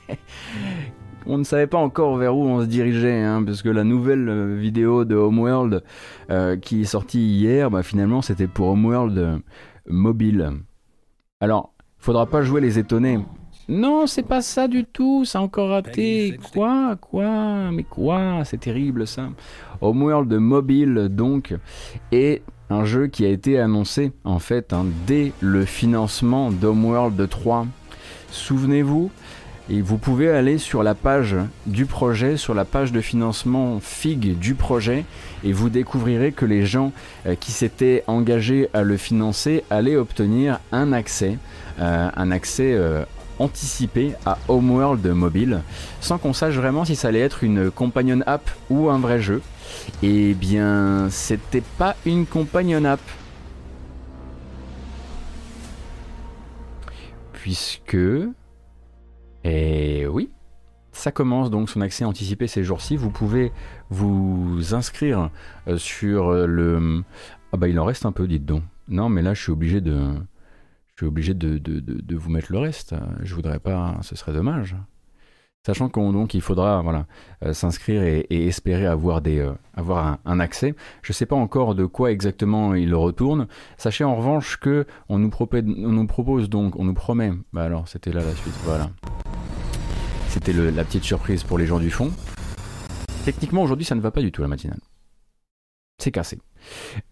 On ne savait pas encore vers où on se dirigeait, hein, parce que la nouvelle euh, vidéo de Homeworld euh, qui est sortie hier, bah, finalement c'était pour Homeworld euh, mobile. Alors, faudra pas jouer les étonnés. Non, c'est pas ça du tout, c'est encore raté. Quoi Quoi Mais quoi C'est terrible ça. Homeworld mobile donc est un jeu qui a été annoncé en fait hein, dès le financement d'Homeworld 3. Souvenez-vous, et vous pouvez aller sur la page du projet, sur la page de financement FIG du projet, et vous découvrirez que les gens euh, qui s'étaient engagés à le financer allaient obtenir un accès, euh, un accès euh, anticipé à Homeworld mobile, sans qu'on sache vraiment si ça allait être une companion app ou un vrai jeu. Eh bien, c'était pas une companion app. Puisque... Eh oui, ça commence donc son accès anticipé ces jours-ci. Vous pouvez vous inscrire euh, sur le... Ah bah il en reste un peu, dites donc. Non, mais là je suis obligé de... Je suis obligé de, de, de vous mettre le reste. Je voudrais pas... Ce serait dommage. Sachant qu'on donc il faudra voilà euh, s'inscrire et, espérer avoir des euh, avoir un, accès. Je ne sais pas encore de quoi exactement il retourne. Sachez en revanche que on nous propose, on nous propose donc on nous promet. Bah alors c'était là la suite voilà. C'était la petite surprise pour les gens du fond. Techniquement aujourd'hui ça ne va pas du tout la matinale. C'est cassé.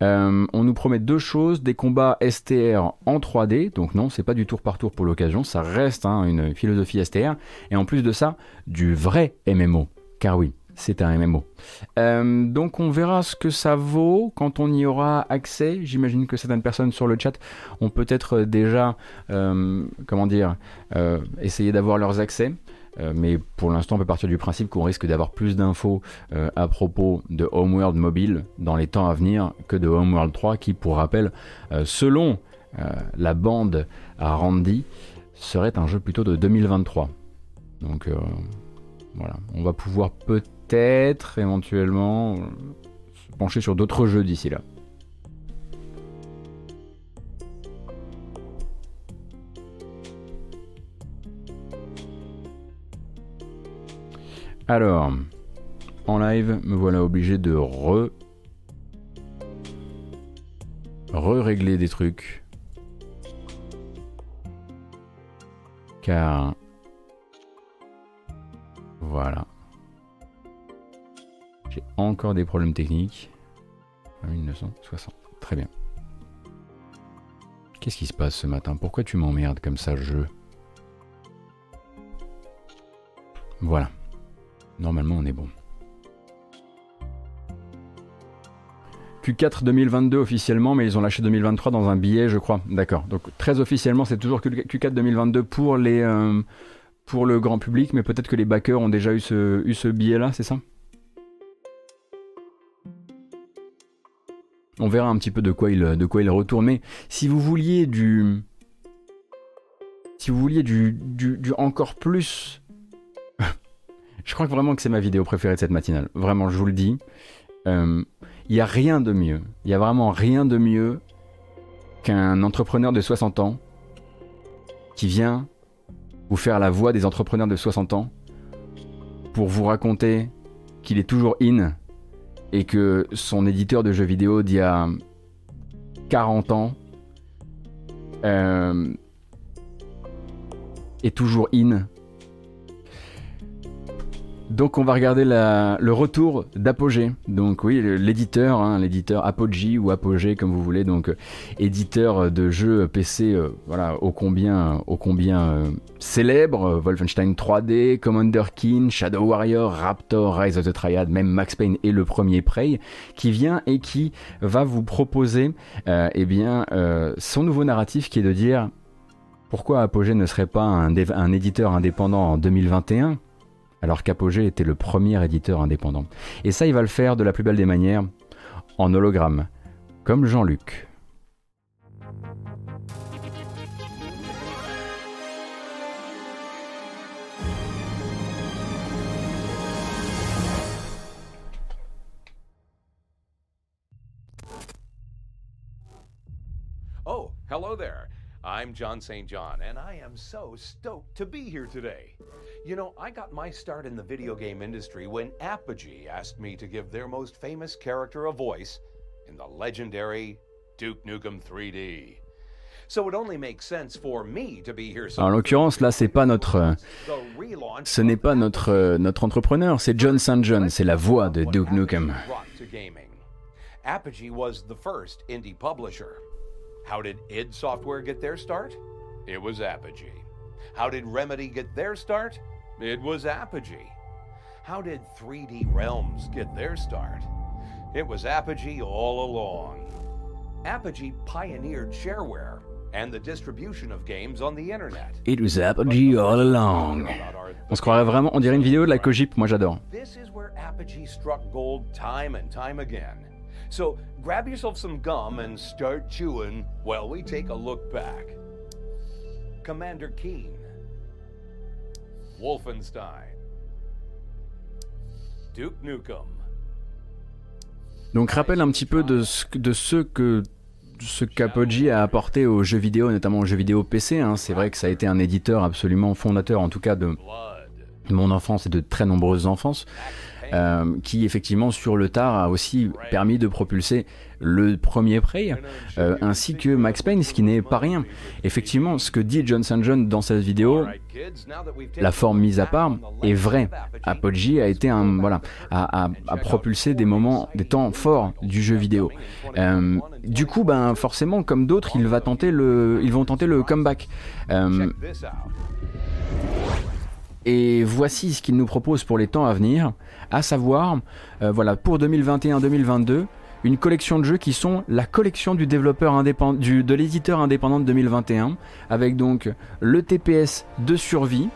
Euh, on nous promet deux choses, des combats STR en 3D, donc non, c'est pas du tour par tour pour l'occasion, ça reste hein, une philosophie STR, et en plus de ça, du vrai MMO, car oui, c'est un MMO. Euh, donc on verra ce que ça vaut quand on y aura accès. J'imagine que certaines personnes sur le chat ont peut-être déjà, euh, comment dire, essayé d'avoir leurs accès. Euh, mais pour l'instant, on peut partir du principe qu'on risque d'avoir plus d'infos euh, à propos de Homeworld Mobile dans les temps à venir que de Homeworld 3, qui, pour rappel, euh, selon la bande à Randy, serait un jeu plutôt de 2023. Donc voilà, on va pouvoir peut-être éventuellement se pencher sur d'autres jeux d'ici là. Alors, en live, me voilà obligé de re... re-régler des trucs. Car... Voilà. J'ai encore des problèmes techniques. 1960. Très bien. Qu'est-ce qui se passe ce matin? Pourquoi tu m'emmerdes comme ça, jeu Voilà. Normalement, on est bon. Q4 2022 officiellement, mais ils ont lâché 2023 dans un billet, je crois. D'accord. Donc très officiellement, c'est toujours Q4 2022 pour les euh, pour le grand public, mais peut-être que les backers ont déjà eu ce, eu ce billet-là, c'est ça? On verra un petit peu de quoi il de quoi il retourne. Mais si vous vouliez du si vous vouliez du, du, du encore plus je crois vraiment que c'est ma vidéo préférée de cette matinale. Vraiment, je vous le dis. Il euh, n'y a rien de mieux. Il n'y a vraiment rien de mieux qu'un entrepreneur de 60 ans qui vient vous faire la voix des entrepreneurs de 60 ans pour vous raconter qu'il est toujours in et que son éditeur de jeux vidéo d'il y a 40 ans euh, est toujours in donc on va regarder le retour d'Apogée. Donc oui, l'éditeur, hein, l'éditeur Apogee ou Apogée comme vous voulez, donc euh, éditeur de jeux PC, euh, voilà, ô combien, ô combien euh, célèbre, Wolfenstein 3D, Commander Keen, Shadow Warrior, Raptor, Rise of the Triad, même Max Payne et le premier Prey, qui vient et qui va vous proposer, eh bien, son nouveau narratif qui est de dire pourquoi Apogée ne serait pas un éditeur indépendant en 2021 alors qu'Apogée était le premier éditeur indépendant. Et ça, il va le faire de la plus belle des manières, en hologramme, comme Jean-Luc. Oh, hello there. I'm John St. John, and I am so stoked to be here today. You know, I got my start in the video game industry when Apogee asked me to give their most famous character a voice in the legendary Duke Nukem 3D. So it only makes sense for me to be here. en l'occurrence, là, c'est pas notre, euh, ce n'est pas notre euh, notre entrepreneur, c'est John St. John, c'est la voix de Duke Nukem. Apogee was the first indie publisher. How did id Software get their start? It was Apogee. How did Remedy get their start? It was Apogee. How did 3D Realms get their start? It was Apogee all along. Apogee pioneered shareware and the distribution of games on the internet. It was Apogee all along. On se croirait vraiment, on dirait une vidéo de la Cogip, moi j'adore. This is where Apogee struck gold time and time again. So grab yourself some gum and start chewing while we take a look back. Commander Keen, Wolfenstein, Duke Nukem. Donc rappelle un petit peu de ce, que ce qu'Apogee a apporté aux jeux vidéo, notamment aux jeux vidéo PC. Hein. C'est vrai que ça a été un éditeur absolument fondateur, en tout cas de mon enfance et de très nombreuses enfances. Euh, qui effectivement sur le tard a aussi permis de propulser le premier Prey, euh, ainsi que Max Payne, ce qui n'est pas rien. Effectivement, ce que dit Johnson John dans cette vidéo, la forme mise à part, est vrai. Apogee a été un voilà, a, propulsé des moments, des temps forts du jeu vidéo. Euh, du coup, ben forcément, comme d'autres, il va tenter le, ils vont tenter le comeback. Et voici ce qu'il nous propose pour les temps à venir, à savoir, euh, voilà, pour 2021-2022, une collection de jeux qui sont la collection du développeur indépendant, de l'éditeur indépendant de 2021, avec donc le TPS de survie.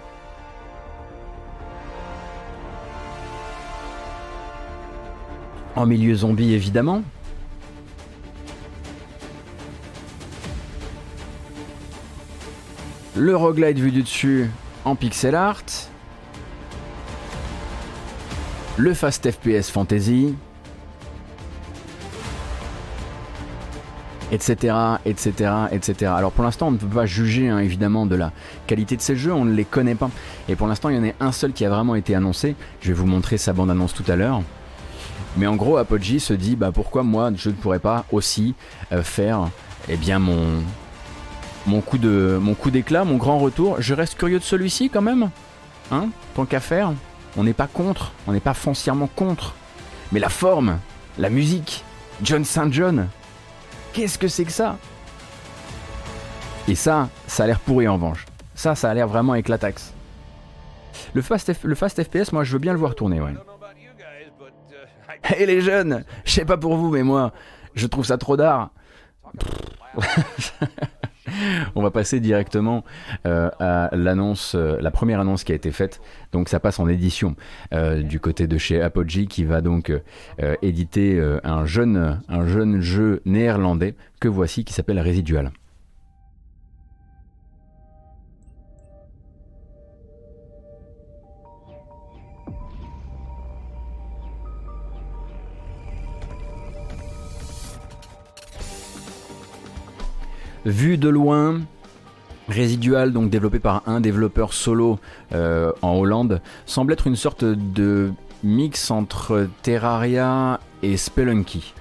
En milieu zombie évidemment. Le roguelite vu du dessus en pixel art, le Fast FPS Fantasy, etc., etc., etc. Alors pour l'instant, on ne peut pas juger hein, évidemment de la qualité de ces jeux, on ne les connaît pas. Et pour l'instant, il y en a un seul qui a vraiment été annoncé. Je vais vous montrer sa bande-annonce tout à l'heure. Mais en gros, Apogee se dit, bah pourquoi moi je ne pourrais pas aussi euh, faire, eh bien mon mon coup de mon coup d'éclat, mon grand retour? Je reste curieux de celui-ci quand même. Hein Tant qu'à faire, on n'est pas contre, on n'est pas foncièrement contre. Mais la forme, la musique, John St. John, qu'est-ce que c'est que ça? Et ça, ça a l'air pourri en revanche. Ça, ça a l'air vraiment éclataxe. Le fast, FPS, moi je veux bien le voir tourner, ouais. Et les jeunes, je sais pas pour vous, mais moi, je trouve ça trop d'art. On va passer directement euh, à l'annonce, euh, la première annonce qui a été faite. Donc ça passe en édition euh, du côté de chez Apogee qui va donc éditer un jeune, un jeune jeu néerlandais que voici qui s'appelle Residual. Vu de loin, Résidual, donc développé par un développeur solo euh, en Hollande, semble être une sorte de mix entre Terraria et Spelunky.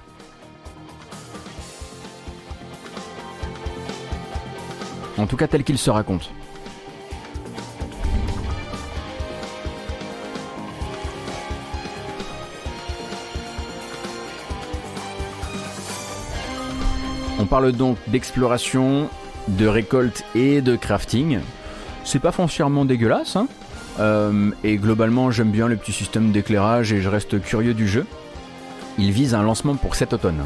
En tout cas tel qu'il se raconte. Parle donc d'exploration, de récolte et de crafting. C'est pas foncièrement dégueulasse, hein euh, et globalement j'aime bien le petit système d'éclairage et je reste curieux du jeu. Il vise un lancement pour cet automne.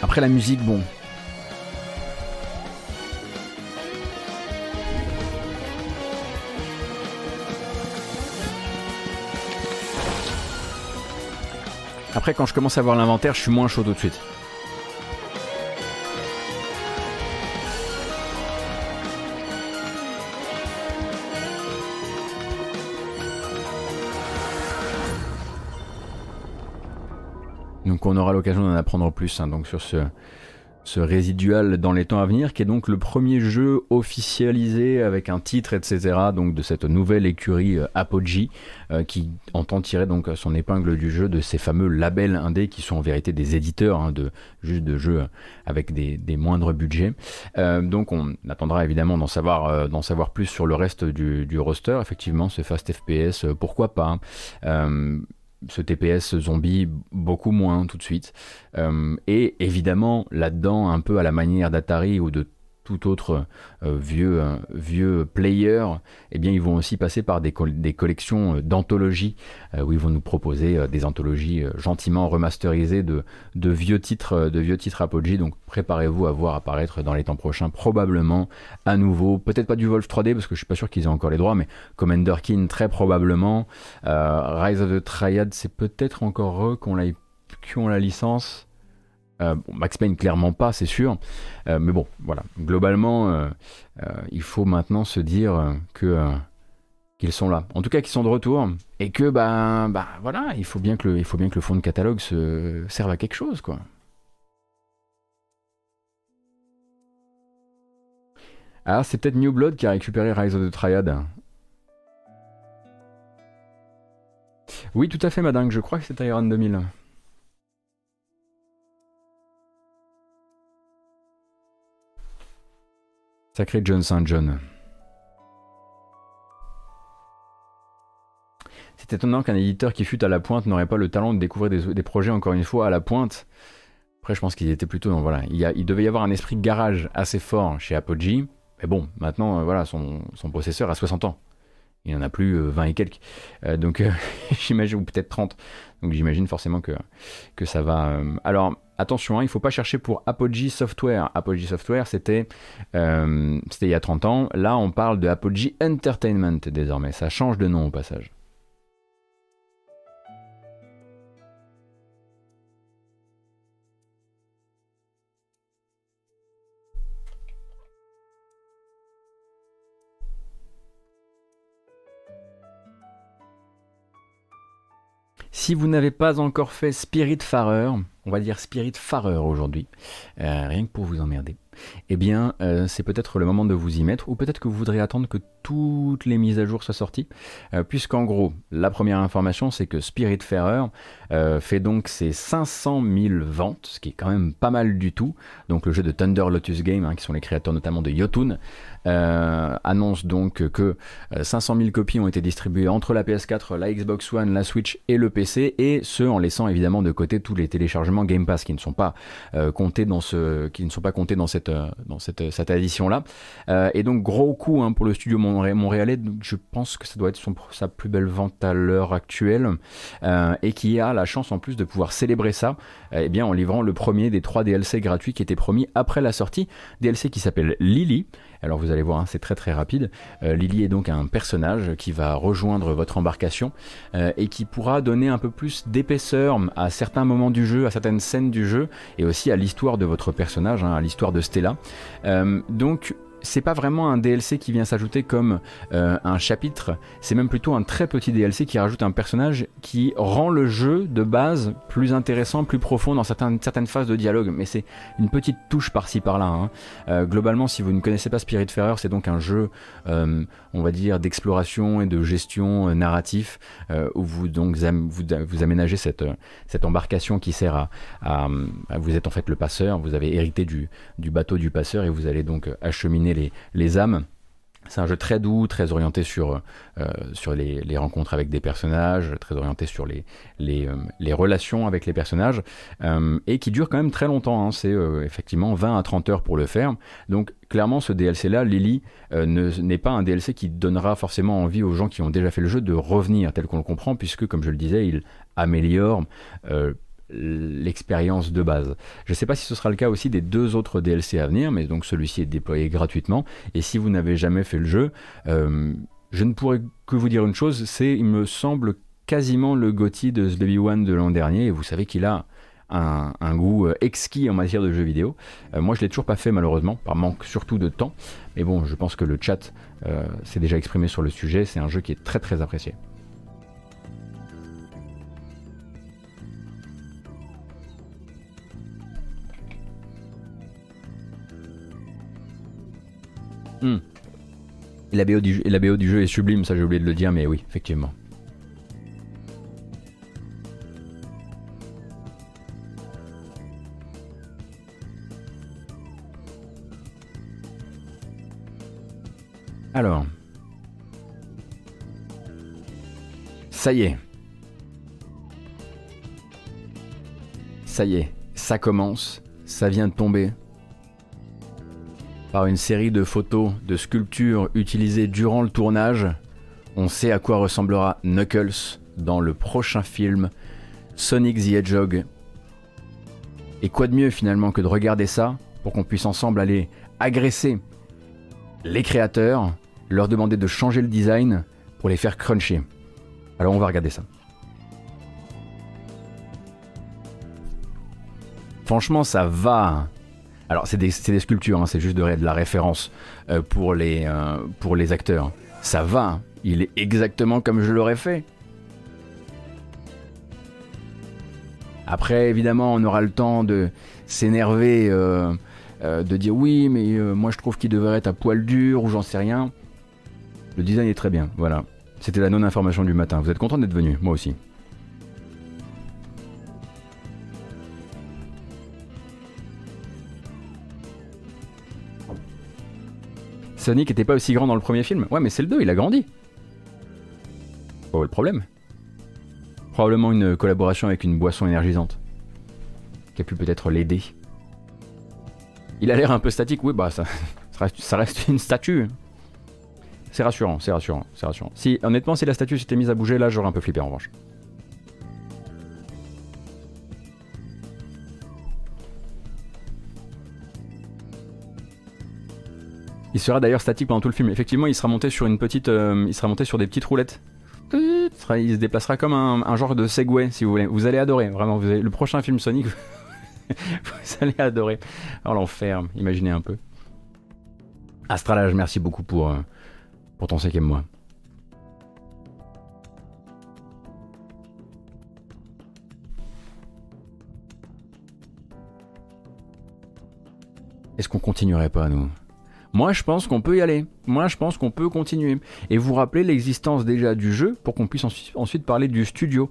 Après la musique, bon, Après, quand je commence à voir l'inventaire, je suis moins chaud tout de suite. Donc on aura l'occasion d'en apprendre plus hein, donc sur ce, ce résidual dans les temps à venir, qui est donc le premier jeu officialisé avec un titre, etc. Donc de cette nouvelle écurie euh, Apogee, euh, qui entend tirer donc son épingle du jeu de ces fameux labels indés qui sont en vérité des éditeurs hein, de juste de jeux avec des, moindres budgets. Euh, donc on attendra évidemment d'en savoir savoir plus sur le reste du, du roster. Effectivement, ce Fast FPS, pourquoi pas. Ce TPS zombie beaucoup moins tout de suite. Euh, et évidemment, là-dedans, un peu à la manière d'Atari ou de tout autre euh, vieux, euh, vieux player, eh bien, ils vont aussi passer par des, des collections euh, d'anthologies où ils vont nous proposer des anthologies gentiment remasterisées de, de, vieux titres, de vieux titres Apogee. Donc, préparez-vous à voir apparaître dans les temps prochains, probablement à nouveau, peut-être pas du Wolf 3D parce que je suis pas sûr qu'ils aient encore les droits, mais Commander King très probablement. Rise of the Triad, c'est peut-être encore eux qui ont la licence. Euh, Max Payne, clairement pas, c'est sûr. Euh, mais bon, voilà. Globalement, euh, il faut maintenant se dire que qu'ils sont là. En tout cas, qu'ils sont de retour et que bah, bah voilà, il faut bien que le, il faut bien que le fond de catalogue se serve à quelque chose, quoi. Ah, c'est peut-être New Blood qui a récupéré Rise of the Triad. Oui, tout à fait, madame. Je crois que c'est Iron 2000. Sacré John Saint John. C'est étonnant qu'un éditeur qui fut à la pointe n'aurait pas le talent de découvrir des, projets encore une fois à la pointe. Après, je pense qu'il était plutôt dans voilà, il, il, devait y avoir un esprit garage assez fort chez Apogee. Mais bon, maintenant, euh, voilà, son, son processeur a 60 ans. Il en a plus 20 euh, et quelques. Euh, donc j'imagine, ou peut-être 30. Donc j'imagine forcément que, que ça va. alors attention, hein, il ne faut pas chercher pour Apogee Software. Apogee Software, c'était c'était il y a 30 ans. Là, on parle de Apogee Entertainment désormais. Ça change de nom au passage. Si vous n'avez pas encore fait Spirit Farer, on va dire Spirit Farer aujourd'hui, euh, rien que pour vous emmerder, eh bien, euh, c'est peut-être le moment de vous y mettre, ou peut-être que vous voudrez attendre que toutes les mises à jour soient sorties, euh, puisqu'en gros, la première information, c'est que Spirit Farer fait donc ses 500 000 ventes, ce qui est quand même pas mal du tout. Donc le jeu de Thunder Lotus Game, hein, qui sont les créateurs notamment de Yotun, euh, annonce donc que 500 euh, 000 copies ont été distribuées entre la PS4, la Xbox One, la Switch et le PC, et ce en laissant évidemment de côté tous les téléchargements Game Pass qui ne sont pas euh, comptés dans ce, qui ne sont pas comptés dans cette dans cette, cette addition là. et donc gros coup hein, pour le studio montréalais. Je pense que ça doit être sa plus belle vente à l'heure actuelle et qui a la chance en plus de pouvoir célébrer ça, eh bien en livrant le premier des trois DLC gratuits qui étaient promis après la sortie. DLC qui s'appelle Lily alors vous allez voir, hein, c'est très très rapide. Euh, Lily est donc un personnage qui va rejoindre votre embarcation euh, et qui pourra donner un peu plus d'épaisseur à certains moments du jeu, à certaines scènes du jeu et aussi à l'histoire de votre personnage, hein, à l'histoire de Stella. Euh, donc c'est pas vraiment un DLC qui vient s'ajouter comme euh, un chapitre, c'est même plutôt un très petit DLC qui rajoute un personnage qui rend le jeu de base plus intéressant, plus profond dans certaines, phases de dialogue. Mais c'est une petite touche par-ci par-là. Hein. Euh, globalement, si vous ne connaissez pas Spiritfarer, c'est donc un jeu, euh, on va dire, d'exploration et de gestion narratif où vous donc vous, aménagez cette, embarcation qui sert à, vous êtes en fait le passeur, vous avez hérité du bateau du passeur et vous allez donc acheminer les, âmes. C'est un jeu très doux, très orienté sur, euh, sur les, rencontres avec des personnages, très orienté sur les, les, euh, relations avec les personnages, euh, et qui dure quand même très longtemps. Hein. C'est effectivement 20 à 30 heures pour le faire. Donc clairement, ce DLC-là, Lily, n'est pas un DLC qui donnera forcément envie aux gens qui ont déjà fait le jeu de revenir tel qu'on le comprend, puisque, comme je le disais, il améliore l'expérience de base. Je ne sais pas si ce sera le cas aussi des deux autres DLC à venir, mais donc celui-ci est déployé gratuitement. Et si vous n'avez jamais fait le jeu, euh, je ne pourrais que vous dire une chose, c'est, il me semble, quasiment le GOTY de The Baby One de l'an dernier, et vous savez qu'il a un, goût euh, exquis en matière de jeux vidéo. Euh, moi, je l'ai toujours pas fait malheureusement, par manque surtout de temps. Mais bon, je pense que le chat s'est déjà exprimé sur le sujet. C'est un jeu qui est très très apprécié. Hmm. du, la BO du jeu est sublime, ça j'ai oublié de le dire, mais oui, effectivement. Alors. Ça y est. Ça y est, ça commence, ça vient de tomber, par une série de photos de sculptures utilisées durant le tournage, on sait à quoi ressemblera Knuckles dans le prochain film Sonic the Hedgehog. Et quoi de mieux finalement que de regarder ça pour qu'on puisse ensemble aller agresser les créateurs, leur demander de changer le design pour les faire cruncher. Alors on va regarder ça. Franchement, ça va. Alors, c'est des, sculptures, hein, c'est juste de, la référence euh, pour, les, euh, pour les acteurs. Ça va, Il est exactement comme je l'aurais fait. Après, évidemment, on aura le temps de s'énerver, euh, de dire oui, mais moi je trouve qu'il devrait être à poil dur ou j'en sais rien. Le design est très bien, voilà. C'était la non-information du matin. Vous êtes content d'être venu, moi aussi. Sonic était pas aussi grand dans le premier film. Ouais, mais c'est le 2, il a grandi. Oh, le problème Probablement une collaboration avec une boisson énergisante. Qui a pu peut-être l'aider. Il a l'air un peu statique, oui, bah ça, ça, reste, une statue. C'est rassurant, c'est rassurant, c'est rassurant. Si, honnêtement, si la statue s'était mise à bouger, là, j'aurais un peu flippé en revanche. Il sera d'ailleurs statique pendant tout le film. Effectivement, il sera monté sur une petite, euh, il sera monté sur des petites roulettes. Il se déplacera comme un, genre de Segway, si vous voulez. Vous allez adorer, vraiment. Le prochain film Sonic, vous allez adorer. Oh l'enfer, imaginez un peu. Astralage, merci beaucoup pour, euh, pour ton cinquième mois. Est-ce qu'on continuerait pas, nous? Moi, je pense qu'on peut y aller. Moi, je pense qu'on peut continuer. Et vous rappelez l'existence déjà du jeu pour qu'on puisse ensuite parler du studio.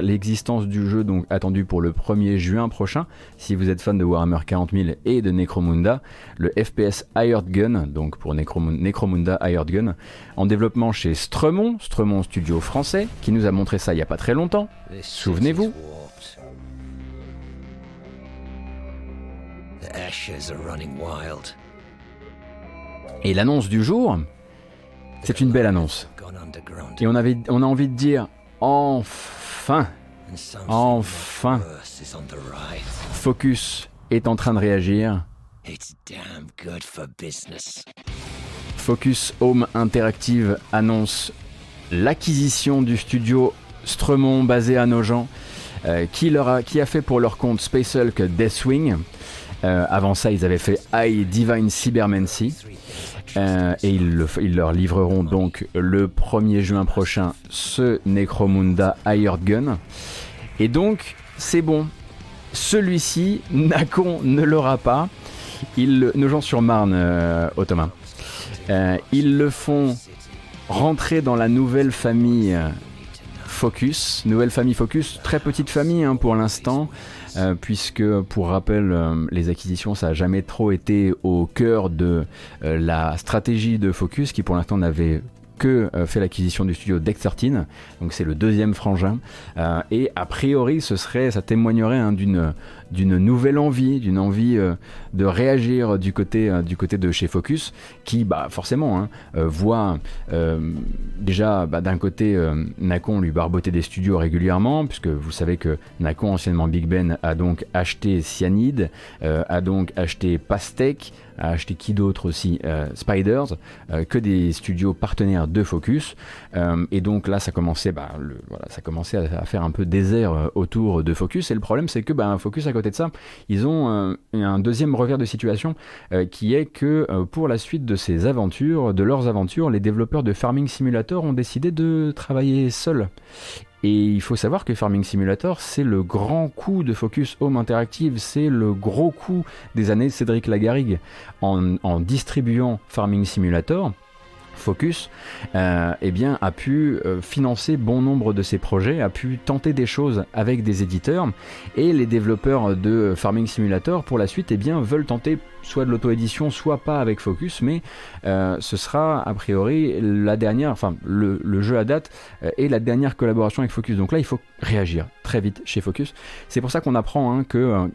L'existence du jeu, donc attendu pour le 1er juin prochain. Si vous êtes fan de Warhammer 40 000 et de Necromunda, le FPS Hired Gun, donc pour Necromunda Hired Gun, en développement chez Stremont, Stremont Studio français, qui nous a montré ça il n'y a pas très longtemps. Souvenez-vous. Et l'annonce du jour, c'est une belle annonce. Et on, avait, on a envie de dire, enfin, enfin, Focus est en train de réagir. Focus Home Interactive annonce l'acquisition du studio Stremont basé à Nogent, euh, qui, leur a, qui a fait pour leur compte Space Hulk Deathwing. Euh, avant ça, ils avaient fait I Divine Cybermancy. Euh, et ils, leur livreront donc le 1er juin prochain ce Necromunda Hired Gun. Et donc, c'est bon. Celui-ci, Nacon ne l'aura pas. Ils, nos gens sur Marne, euh. Euh, ils le font rentrer dans la nouvelle famille Focus. Nouvelle famille Focus, très petite famille hein, pour l'instant. Euh, puisque pour rappel, euh, les acquisitions, ça n'a jamais trop été au cœur de euh, la stratégie de Focus, qui pour l'instant n'avait que fait l'acquisition du studio Deck 13, donc c'est le deuxième frangin, et a priori ce serait, ça témoignerait hein, d'une d'une nouvelle envie, d'une envie euh, de réagir du côté, euh, du côté de chez Focus, qui bah, forcément hein, euh, voit déjà bah, d'un côté Nacon lui barboter des studios régulièrement, puisque vous savez que Nacon, anciennement Big Ben, a donc acheté Cyanide, a donc acheté Pastec, a acheté qui d'autre aussi Spiders, que des studios partenaires de Focus. et donc là, ça commençait, bah, voilà, ça commençait à, faire un peu désert autour de Focus. Et le problème, c'est que bah, Focus a côté de ça, ils ont euh, un deuxième revers de situation euh, qui est que euh, pour la suite de ces aventures, de leurs aventures, les développeurs de Farming Simulator ont décidé de travailler seuls. Et il faut savoir que Farming Simulator, c'est le grand coup de Focus Home Interactive, c'est le gros coup des années Cédric Lagarigue en, en distribuant Farming Simulator. Focus, euh, eh a pu euh, financer bon nombre de ses projets, a pu tenter des choses avec des éditeurs, et les développeurs de Farming Simulator, pour la suite, eh veulent tenter soit de l'auto-édition, soit pas avec Focus, mais euh, ce sera a priori la dernière, enfin le, jeu à date est la dernière collaboration avec Focus. Donc là, il faut réagir très vite chez Focus. C'est pour ça qu'on apprend hein, que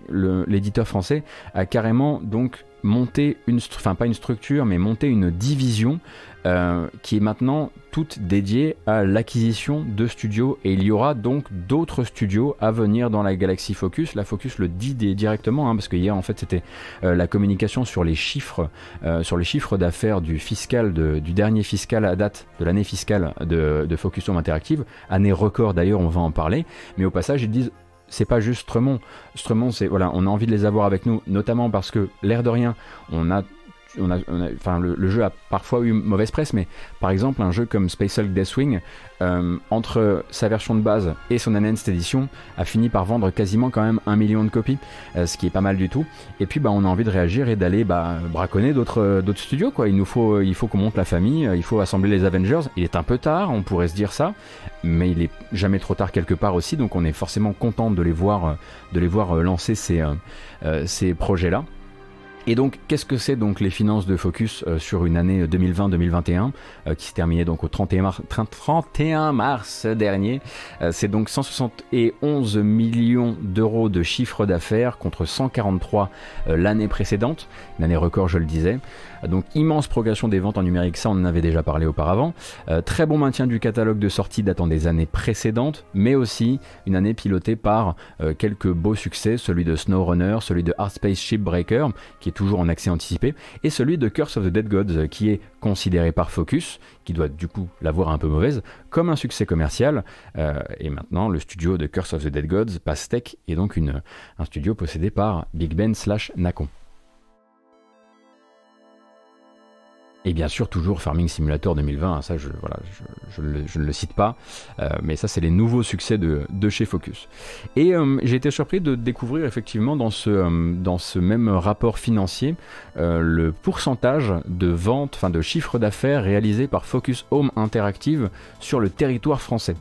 l'éditeur français a carrément donc monté une, enfin pas une structure, mais monté une division euh, qui est maintenant toute dédiée à l'acquisition de studios et il y aura donc d'autres studios à venir dans la Galaxy Focus. La Focus le dit directement hein, parce que hier en fait c'était euh, la communication sur les chiffres, euh, sur les chiffres d'affaires du fiscal du dernier fiscal à date de l'année fiscale de, Focus Home Interactive, année record d'ailleurs, on va en parler. Mais au passage ils disent c'est pas juste Stremont. Stremont, c'est voilà, on a envie de les avoir avec nous, notamment parce que l'air de rien, on a le, jeu a parfois eu mauvaise presse, mais par exemple, un jeu comme Space Hulk Deathwing, euh, entre sa version de base et son enhanced edition, a fini par vendre quasiment quand même un million de copies, euh, ce qui est pas mal du tout. Et puis, bah, on a envie de réagir et d'aller bah, braconner d'autres d'autres studios, quoi. Il nous faut, faut qu'on monte la famille, il faut assembler les Avengers. Il est un peu tard, on pourrait se dire ça, mais il est jamais trop tard quelque part aussi, donc on est forcément content de les voir, de les voir lancer ces, ces projets-là. Et donc, qu'est-ce que c'est donc les finances de Focus euh, sur une année 2020-2021 euh, qui s'est terminée donc au 31 mars, 31 mars dernier euh, C'est donc 171 millions d'euros de chiffre d'affaires contre 143 l'année précédente, une année record, je le disais. Donc immense progression des ventes en numérique, ça on en avait déjà parlé auparavant. Euh, très bon maintien du catalogue de sorties datant des années précédentes, mais aussi une année pilotée par euh, quelques beaux succès, celui de SnowRunner, celui de Hard Space Shipbreaker, qui est toujours en accès anticipé, et celui de Curse of the Dead Gods, qui est considéré par Focus, qui doit du coup l'avoir un peu mauvaise, comme un succès commercial. Euh, et maintenant, le studio de Curse of the Dead Gods, Pastec, est donc un studio possédé par Big Ben slash Nacon. Et bien sûr, toujours Farming Simulator 2020, hein, ça je, ne le cite pas, euh, mais ça c'est les nouveaux succès de, chez Focus. Et euh, j'ai été surpris de découvrir effectivement dans ce, euh, dans ce même rapport financier le pourcentage de ventes, enfin de chiffre d'affaires réalisé par Focus Home Interactive sur le territoire français.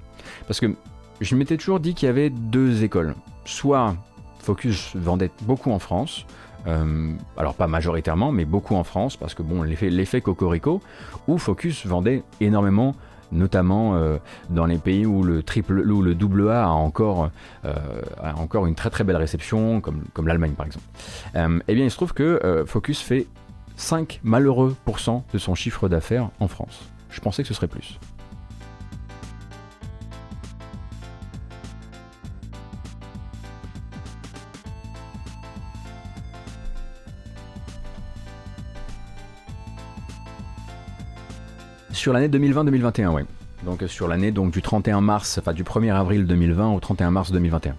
Parce que je m'étais toujours dit qu'il y avait deux écoles. Soit Focus vendait beaucoup en France, euh, alors pas majoritairement, mais beaucoup en France, parce que bon, l'effet Cocorico, où Focus vendait énormément notamment euh, dans les pays où le triple le double A a encore, euh, encore une très très belle réception, comme, comme l'Allemagne par exemple. eh bien il se trouve que Focus fait 5 malheureux pourcents de son chiffre d'affaires en France. Je pensais que ce serait plus. Sur l'année 2020-2021, oui. Donc sur l'année donc du 31 mars, enfin du 1er avril 2020 au 31 mars 2021.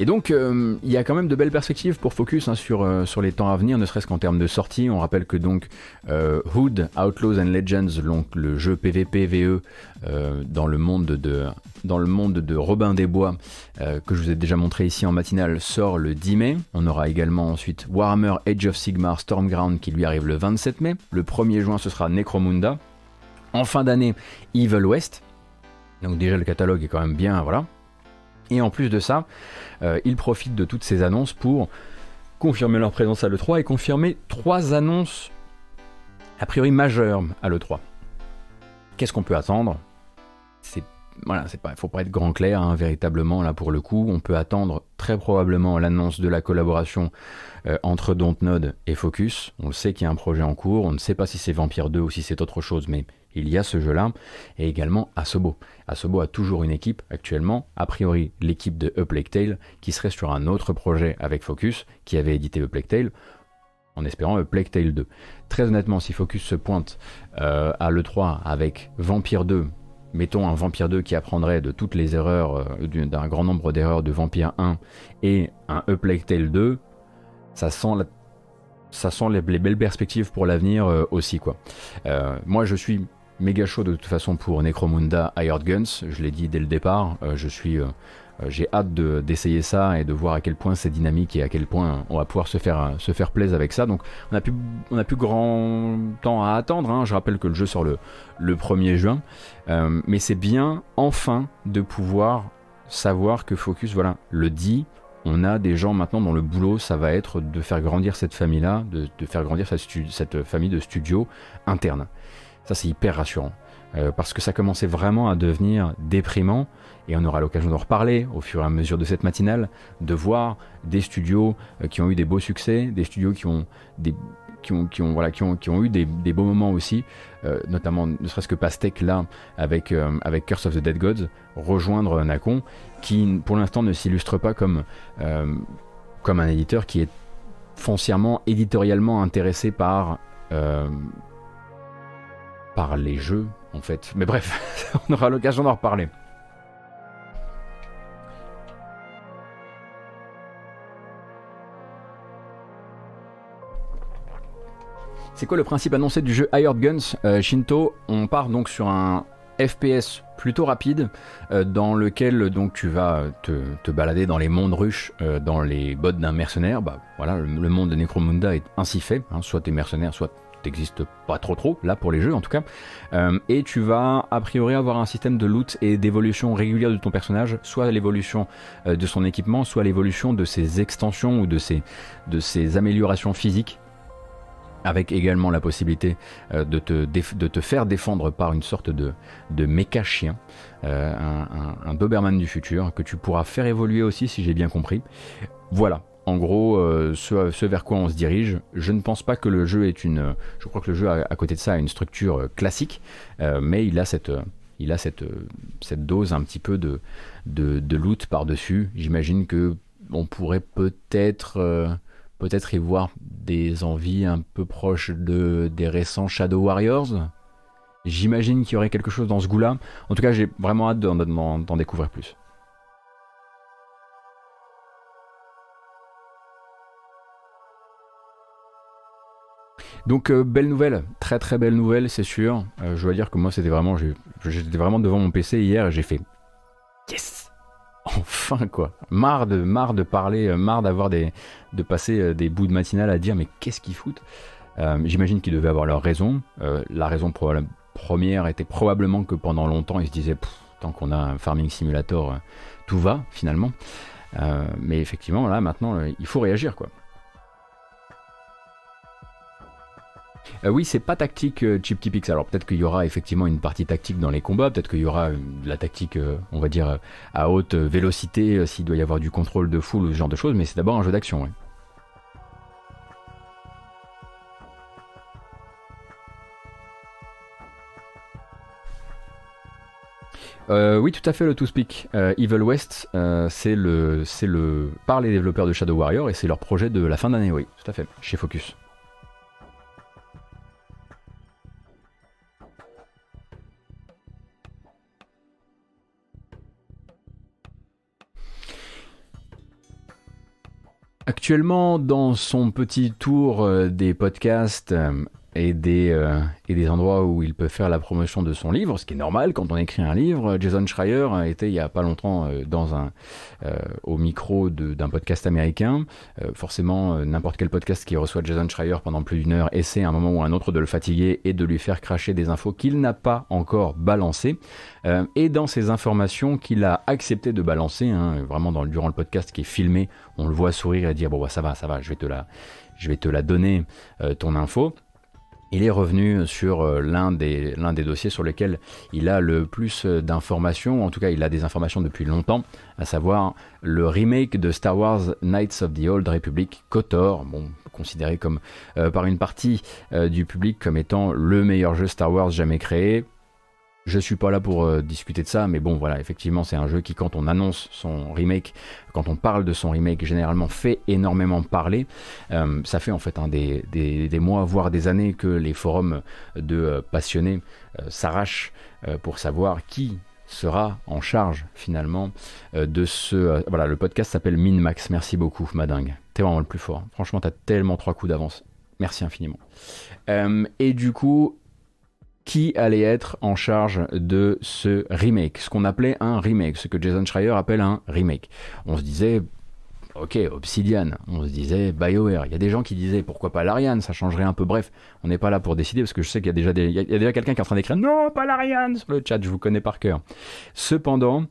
Et donc, euh, il y a quand même de belles perspectives pour Focus hein, sur, euh, sur les temps à venir, ne serait-ce qu'en termes de sortie. On rappelle que donc euh, Hood, Outlaws and Legends, le jeu PVP VE dans, le monde de, dans le monde de Robin des Bois, que je vous ai déjà montré ici en matinale, sort le 10 mai. On aura également ensuite Warhammer Age of Sigmar Stormground qui lui arrive le 27 mai. Le 1er juin, ce sera Necromunda. En fin d'année, Evil West. Donc déjà le catalogue est quand même bien, voilà. Et en plus de ça, euh, ils profitent de toutes ces annonces pour confirmer leur présence à l'E3 et confirmer trois annonces a priori majeures à l'E3. Qu'est-ce qu'on peut attendre? C'est voilà, c'est pas, faut pas être grand clair hein, véritablement là pour le coup. On peut attendre très probablement l'annonce de la collaboration euh, entre Dontnod et Focus. On sait qu'il y a un projet en cours. On ne sait pas si c'est Vampire 2 ou si c'est autre chose, mais il y a ce jeu-là, et également Asobo. Asobo a toujours une équipe actuellement, a priori l'équipe de Lake Tale, qui serait sur un autre projet avec Focus, qui avait édité Lake Tale, en espérant Tale 2. Très honnêtement, si Focus se pointe euh, à l'E3 avec Vampire 2, mettons un Vampire 2 qui apprendrait de toutes les erreurs, euh, d'un grand nombre d'erreurs de Vampire 1, et un Up Lake Tale 2, ça sent ça sent les, belles perspectives pour l'avenir euh, aussi quoi. moi je suis méga chaud de toute façon pour Necromunda Hired Guns, je l'ai dit dès le départ, euh, je suis euh, euh, j'ai hâte d'essayer ça et de voir à quel point c'est dynamique et à quel point on va pouvoir se faire, se faire plaisir avec ça. Donc on a plus, on plus grand temps à attendre. Hein. Je rappelle que le jeu sort le, le 1er juin. mais c'est bien enfin de pouvoir savoir que Focus voilà, le dit. On a des gens maintenant dont le boulot, ça va être de faire grandir cette famille-là, de, de, faire grandir cette, cette famille de studios internes. Ça, c'est hyper rassurant. Euh, parce que ça commençait vraiment à devenir déprimant, et on aura l'occasion d'en reparler au fur et à mesure de cette matinale, de voir des studios euh, qui ont eu des beaux succès, des studios qui ont, qui ont, qui ont, voilà, qui ont, qui ont eu des, beaux moments aussi, euh, notamment ne serait-ce que Pastec là, avec, avec Curse of the Dead Gods, rejoindre Nacon, qui pour l'instant ne s'illustre pas comme, comme un éditeur qui est foncièrement, éditorialement intéressé par par les jeux, en fait. Mais bref, on aura l'occasion d'en reparler. C'est quoi le principe annoncé du jeu Hired Guns? Euh, Shinto On part donc sur un FPS plutôt rapide euh, dans lequel donc tu vas te, balader dans les mondes ruches, euh, dans les bottes d'un mercenaire. Bah voilà, le, monde de Necromunda est ainsi fait. Hein. soit tu es mercenaire, soit t'existes pas trop trop là pour les jeux en tout cas. Euh, et tu vas a priori avoir un système de loot et d'évolution régulière de ton personnage, soit l'évolution de son équipement, soit l'évolution de ses extensions ou de ses, améliorations physiques avec également la possibilité euh, de, te faire défendre par une sorte de, de méca chien, euh, un, Doberman du futur, que tu pourras faire évoluer aussi si j'ai bien compris. Voilà, en gros, euh, ce, vers quoi on se dirige. Je ne pense pas que le jeu est une. Je crois que le jeu, à, côté de ça, a une structure classique, mais il a cette. a dose un petit peu de loot par-dessus. J'imagine que on pourrait peut-être peut-être y voir des envies un peu proches de, des récents Shadow Warriors. J'imagine qu'il y aurait quelque chose dans ce goût-là. En tout cas, j'ai vraiment hâte d'en découvrir plus. Donc euh, belle nouvelle, très très belle nouvelle, c'est sûr. Euh, je dois dire que moi c'était vraiment, j'étais vraiment devant mon PC hier et j'ai fait yes enfin quoi. Marre de, marre de parler, euh, marre d'avoir des, de passer des bouts de matinale à dire mais qu'est-ce qu'ils foutent? J'imagine qu'ils devaient avoir leur raison. la raison première était probablement que pendant longtemps ils se disaient tant qu'on a un farming simulator, tout va finalement. mais effectivement là maintenant il faut réagir quoi. Euh, oui, c'est pas tactique euh, Chip Tipix. Alors peut-être qu'il y aura effectivement une partie tactique dans les combats, peut-être qu'il y aura de la tactique, euh, on va dire, à haute vélocité, s'il doit y avoir du contrôle de foule ou ce genre de choses, mais c'est d'abord un jeu d'action. oui, tout à fait, le To Speak. Evil West, c'est le, le, par les développeurs de Shadow Warrior et c'est leur projet de la fin d'année, oui, tout à fait, chez Focus. Actuellement, dans son petit tour euh, des podcasts euh, et des, euh, et des endroits où il peut faire la promotion de son livre, ce qui est normal quand on écrit un livre. Jason Schreier était il y a pas longtemps euh, dans un, euh, au micro d'un podcast américain. forcément, n'importe quel podcast qui reçoit Jason Schreier pendant plus d'une heure essaie à un moment ou à un autre de le fatiguer et de lui faire cracher des infos qu'il n'a pas encore balancées. et dans ces informations qu'il a accepté de balancer, hein, vraiment dans, durant le podcast qui est filmé, on le voit sourire et dire bon bah, ça va, ça va, je vais te la, je vais te la donner ton info il est revenu sur euh, l'un des, dossiers sur lesquels il a le plus euh, d'informations, en tout cas il a des informations depuis longtemps, à savoir le remake de Star Wars Knights of the Old Republic, KOTOR, considéré comme euh, par une partie du public comme étant le meilleur jeu Star Wars jamais créé, je suis pas là pour euh, discuter de ça, mais bon, voilà, effectivement, c'est un jeu qui, quand on annonce son remake, quand on parle de son remake, généralement fait énormément parler. Euh, ça fait en fait des, mois, voire des années, que les forums de euh, passionnés s'arrachent pour savoir qui sera en charge finalement de ce. voilà, le podcast s'appelle Minmax. Merci beaucoup, Madingue. T'es vraiment le plus fort. Franchement, t'as tellement trois coups d'avance. Merci infiniment. et du coup, qui allait être en charge de ce remake, ce qu'on appelait un remake, ce que Jason Schreier appelle un remake. On se disait, ok, Obsidian, on se disait BioWare. Il y a des gens qui disaient pourquoi pas l'Ariane, ça changerait un peu. Bref, on n'est pas là pour décider parce que je sais qu'il y a déjà, quelqu'un qui est en train d'écrire non, pas l'Ariane sur le chat, je vous connais par cœur. Cependant,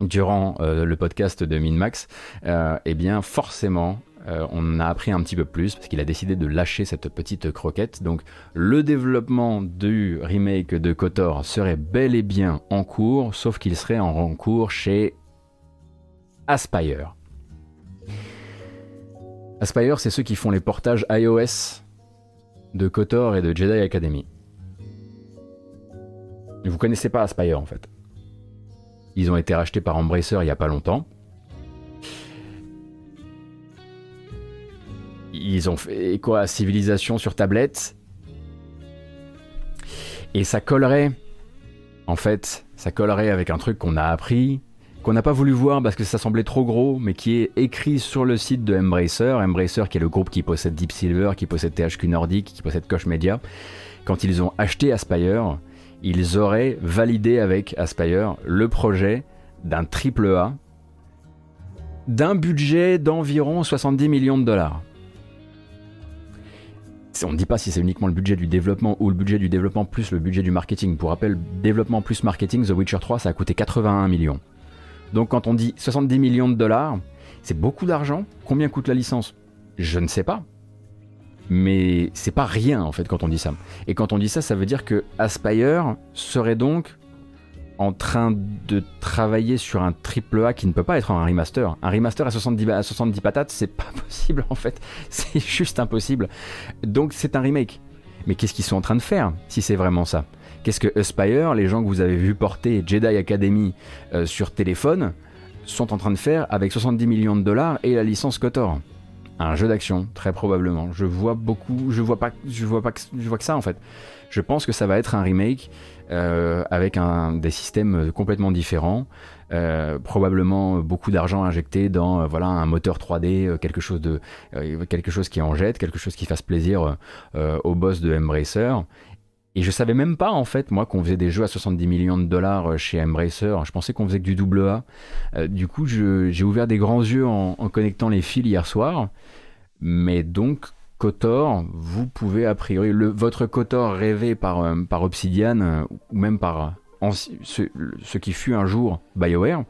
durant euh, le podcast de Minmax, euh, eh bien forcément, euh, on a appris un petit peu plus parce qu'il a décidé de lâcher cette petite croquette. Donc le développement du remake de Kotor serait bel et bien en cours, sauf qu'il serait en cours chez Aspire. Aspire, c'est ceux qui font les portages iOS de Kotor et de Jedi Academy. Vous connaissez pas Aspire en fait. Ils ont été rachetés par Embracer il n'y a pas longtemps. Ils ont fait quoi Civilisation sur tablette. Et ça collerait, en fait, ça collerait avec un truc qu'on a appris, qu'on n'a pas voulu voir parce que ça semblait trop gros, mais qui est écrit sur le site de Embracer. Embracer qui est le groupe qui possède Deep Silver, qui possède THQ Nordic, qui possède Koch Media. Quand ils ont acheté Aspire, ils auraient validé avec Aspire le projet d'un triple A d'un budget d'environ 70 millions de dollars. On ne dit pas si c'est uniquement le budget du développement ou le budget du développement plus le budget du marketing. Pour rappel, développement plus marketing, The Witcher 3, ça a coûté 81 millions. Donc quand on dit 70 millions de dollars, c'est beaucoup d'argent. Combien coûte la licence? Je ne sais pas. Mais c'est pas rien en fait quand on dit ça. Et quand on dit ça, ça veut dire que Aspire serait donc en train de travailler sur un triple A qui ne peut pas être un remaster. Un remaster à 70, à 70 patates, c'est pas possible en fait. C'est juste impossible. Donc c'est un remake. Mais qu'est-ce qu'ils sont en train de faire si c'est vraiment ça? Qu'est-ce que Aspire, les gens que vous avez vu porter Jedi Academy euh, sur téléphone, sont en train de faire avec 70 millions de dollars et la licence KOTOR? Un jeu d'action, très probablement. Je vois beaucoup, je vois pas, je vois pas, je vois que ça en fait. Je pense que ça va être un remake avec un, des systèmes complètement différents. Euh, probablement beaucoup d'argent injecté dans euh, voilà un moteur 3D, quelque chose de quelque chose qui en jette, quelque chose qui fasse plaisir au boss de Embracer. Et je savais même pas en fait moi qu'on faisait des jeux à 70 millions de dollars chez Embracer. Je pensais qu'on faisait que du double A. du coup, j'ai ouvert des grands yeux en, connectant les fils hier soir. Mais donc Kotor, vous pouvez a priori, votre Kotor rêvé par, euh, par Obsidian, euh, ou même par euh, ce, qui fut un jour BioWare,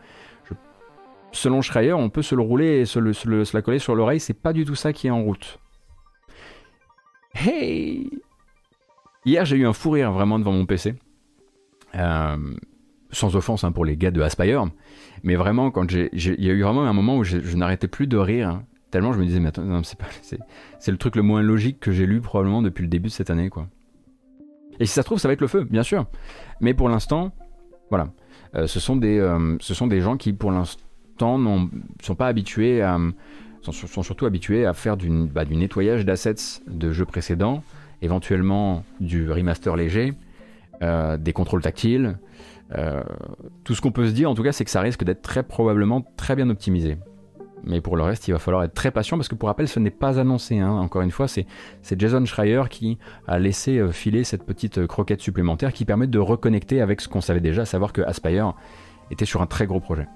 selon Schreier, on peut se le rouler et se, le, se, la coller sur l'oreille, c'est pas du tout ça qui est en route. Hey Hier, j'ai eu un fou rire vraiment devant mon PC. sans offense hein, pour les gars de Aspire, mais vraiment, quand il y a eu vraiment un moment où je, je n'arrêtais plus de rire hein. Je me disais, mais attends, c'est, pas, c'est, le truc le moins logique que j'ai lu probablement depuis le début de cette année, quoi. Et si ça se trouve, ça va être le feu, bien sûr. Mais pour l'instant, voilà. Euh, ce, sont des, euh, ce sont des gens qui, pour l'instant, ne sont pas habitués à. Sont, surtout habitués à faire bah, du nettoyage d'assets de jeux précédents, éventuellement du remaster léger, euh, des contrôles tactiles. tout ce qu'on peut se dire, en tout cas, c'est que ça risque d'être très probablement très bien optimisé. Mais pour le reste, il va falloir être très patient parce que pour rappel, ce n'est pas annoncé. Hein. Encore une fois, c'est Jason Schreier qui a laissé euh, filer cette petite euh, croquette supplémentaire qui permet de reconnecter avec ce qu'on savait déjà, à savoir que Aspire était sur un très gros projet.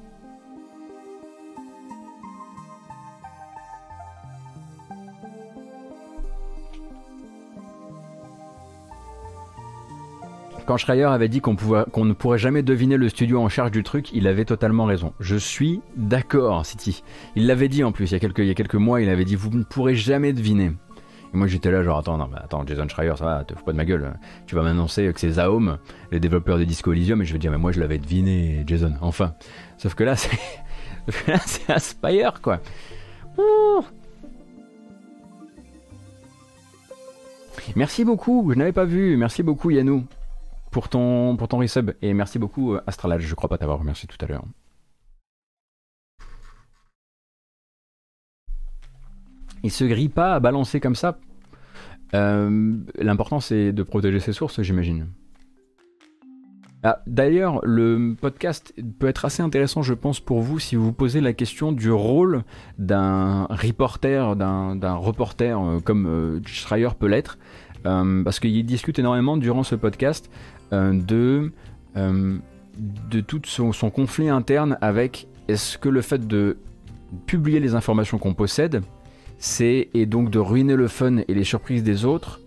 Quand Schreier avait dit qu'on ne pourrait jamais deviner le studio en charge du truc, il avait totalement raison. Je suis d'accord, City. Il l'avait dit en plus, il y, a quelques, mois, il avait dit Vous ne pourrez jamais deviner. Et moi j'étais là, genre, attends, non, attends, Jason Schreier, ça va, te fous pas de ma gueule. Tu vas m'annoncer que c'est Zaom, les développeurs de Disco Elysium, et je vais dire, mais moi je l'avais deviné, Jason, enfin. Sauf que là, c'est. c'est Aspire, quoi. Merci beaucoup, je n'avais pas vu. Merci beaucoup, Yannou pour ton, resub. Et merci beaucoup, euh, Astralage. Je crois pas t'avoir remercié tout à l'heure. Il se grille pas à balancer comme ça. Euh, l'important, c'est de protéger ses sources, j'imagine. Ah, D'ailleurs, le podcast peut être assez intéressant, je pense, pour vous si vous posez la question du rôle d'un reporter, d'un reporter euh, comme Schreier peut l'être, parce qu'il discute énormément durant ce podcast de, euh, de tout son, conflit interne avec est-ce que le fait de publier les informations qu'on possède, c'est et donc de ruiner le fun et les surprises des autres.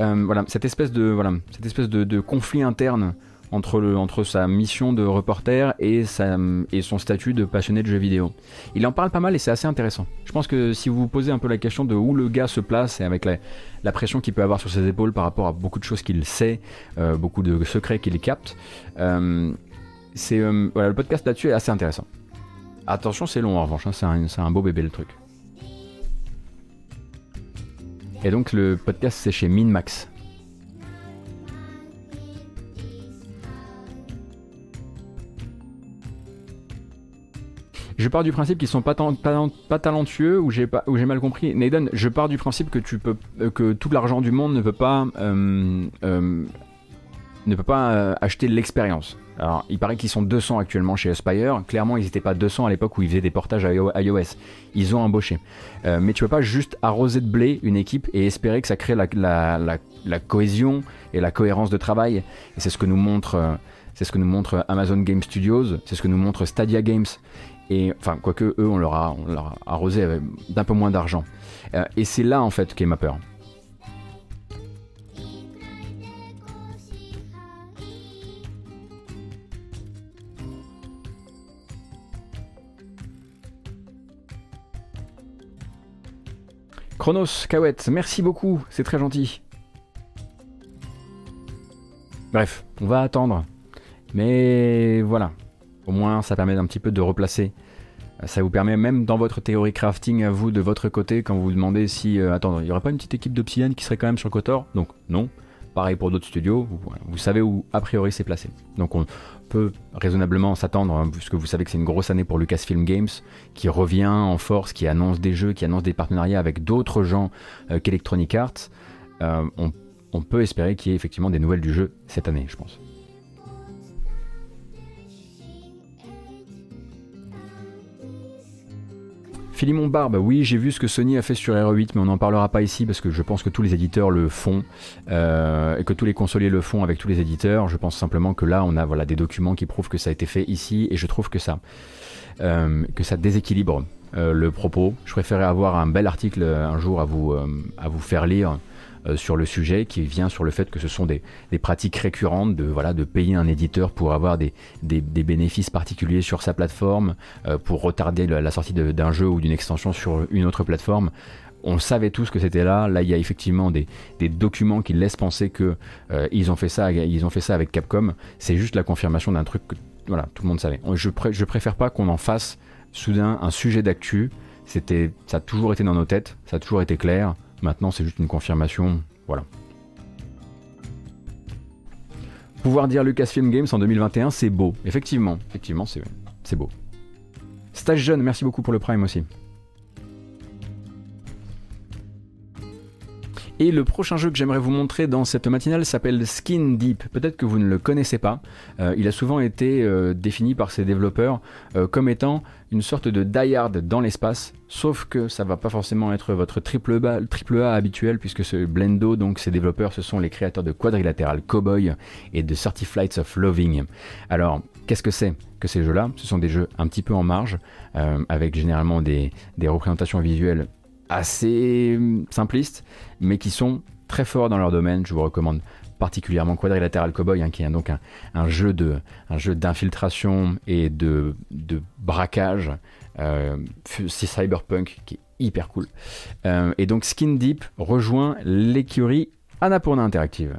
Euh, voilà, cette espèce de voilà, cette espèce de conflit interne entre, sa mission de reporter et, son statut de passionné de jeux vidéo. Il en parle pas mal et c'est assez intéressant. Je pense que si vous vous posez un peu la question de où le gars se place et avec la, pression qu'il peut avoir sur ses épaules par rapport à beaucoup de choses qu'il sait, euh, beaucoup de secrets qu'il capte, euh, euh, le podcast là-dessus est assez intéressant. Attention, c'est long en revanche, hein, c'est un, un beau bébé le truc. Et donc le podcast c'est chez Minmax. Je pars du principe qu'ils sont pas, talentueux ou j'ai mal compris. Nathan, je pars du principe que tu peux euh, que tout l'argent du monde ne peut pas euh, euh, ne peut pas euh, acheter l'expérience. Alors, il paraît qu'ils sont 200 actuellement chez Aspire. Clairement, ils n'étaient pas 200 à l'époque où ils faisaient des portages iOS. Ils ont embauché. Euh, mais tu peux pas juste arroser de blé une équipe et espérer que ça crée la, cohésion et la cohérence de travail. Et c'est ce que nous montre, euh, c'est ce que nous montre Amazon Game Studios, c'est ce que nous montre Stadia Games. Et enfin, quoique eux, on leur a, arrosé d'un peu moins d'argent. et c'est là en fait qu'est ma peur. Chronos, Kawet, merci beaucoup, c'est très gentil. Bref, on va attendre. Mais voilà, au moins ça permet d'un petit peu de replacer. Ça vous permet même dans votre théorie crafting à vous de votre côté quand vous vous demandez si... Euh, attends, il n'y aurait pas une petite équipe d'Obsidian qui serait quand même sur Kotor? Donc non. Pareil pour d'autres studios, vous, savez où a priori c'est placé. Donc on, peut raisonnablement s'attendre, hein, puisque vous savez que c'est une grosse année pour Lucasfilm Games, qui revient en force, qui annonce des jeux, qui annonce des partenariats avec d'autres gens euh, qu'Electronic Arts. Euh, on peut espérer qu'il y ait effectivement des nouvelles du jeu cette année, je pense. Philimon Barbe, oui, j'ai vu ce que Sony a fait sur RE8, mais on n'en parlera pas ici parce que je pense que tous les éditeurs le font euh, et que tous les consoliers le font avec tous les éditeurs. Je pense simplement que là, on a voilà, des documents qui prouvent que ça a été fait ici et je trouve que ça, euh, que ça déséquilibre euh, le propos. Je préférais avoir un bel article un jour à vous, à vous faire lire sur le sujet qui vient sur le fait que ce sont des, pratiques récurrentes de, voilà, de payer un éditeur pour avoir des, des, bénéfices particuliers sur sa plateforme, euh, pour retarder la, sortie d'un jeu ou d'une extension sur une autre plateforme on savait tous que c'était là. Là, il y a effectivement des, documents qui laissent penser que euh, ils ont fait ça, ils ont fait ça avec Capcom. C'est juste la confirmation d'un truc que voilà, tout le monde savait. Je, je préfère pas qu'on en fasse soudain un sujet d'actu. C'était, ça a toujours été dans nos têtes, ça a toujours été clair. Maintenant, c'est juste une confirmation. Voilà. Pouvoir dire Lucasfilm Games en 2021, c'est beau. Effectivement, effectivement, c'est beau. Stage jeune, merci beaucoup pour le prime aussi. Et le prochain jeu que j'aimerais vous montrer dans cette matinale s'appelle Skin Deep. Peut-être que vous ne le connaissez pas. Euh, il a souvent été euh, défini par ses développeurs euh, comme étant une sorte de die hard dans l'espace, sauf que ça va pas forcément être votre triple A, habituel puisque ce Blendo, donc ses développeurs, ce sont les créateurs de Quadrilateral Cowboy et de 30 Flights of Loving. Alors, qu'est-ce que c'est que ces jeux-là? Ce sont des jeux un petit peu en marge, avec généralement des représentations visuelles assez hum, simplistes, mais qui sont très forts dans leur domaine. Je vous recommande particulièrement Quadrilateral Cowboy, hein, qui est donc un, jeu de, un jeu d'infiltration et de, de braquage, euh, c'est cyberpunk qui est hyper cool. Euh, et donc Skin Deep rejoint l'écurie Annapurna Interactive.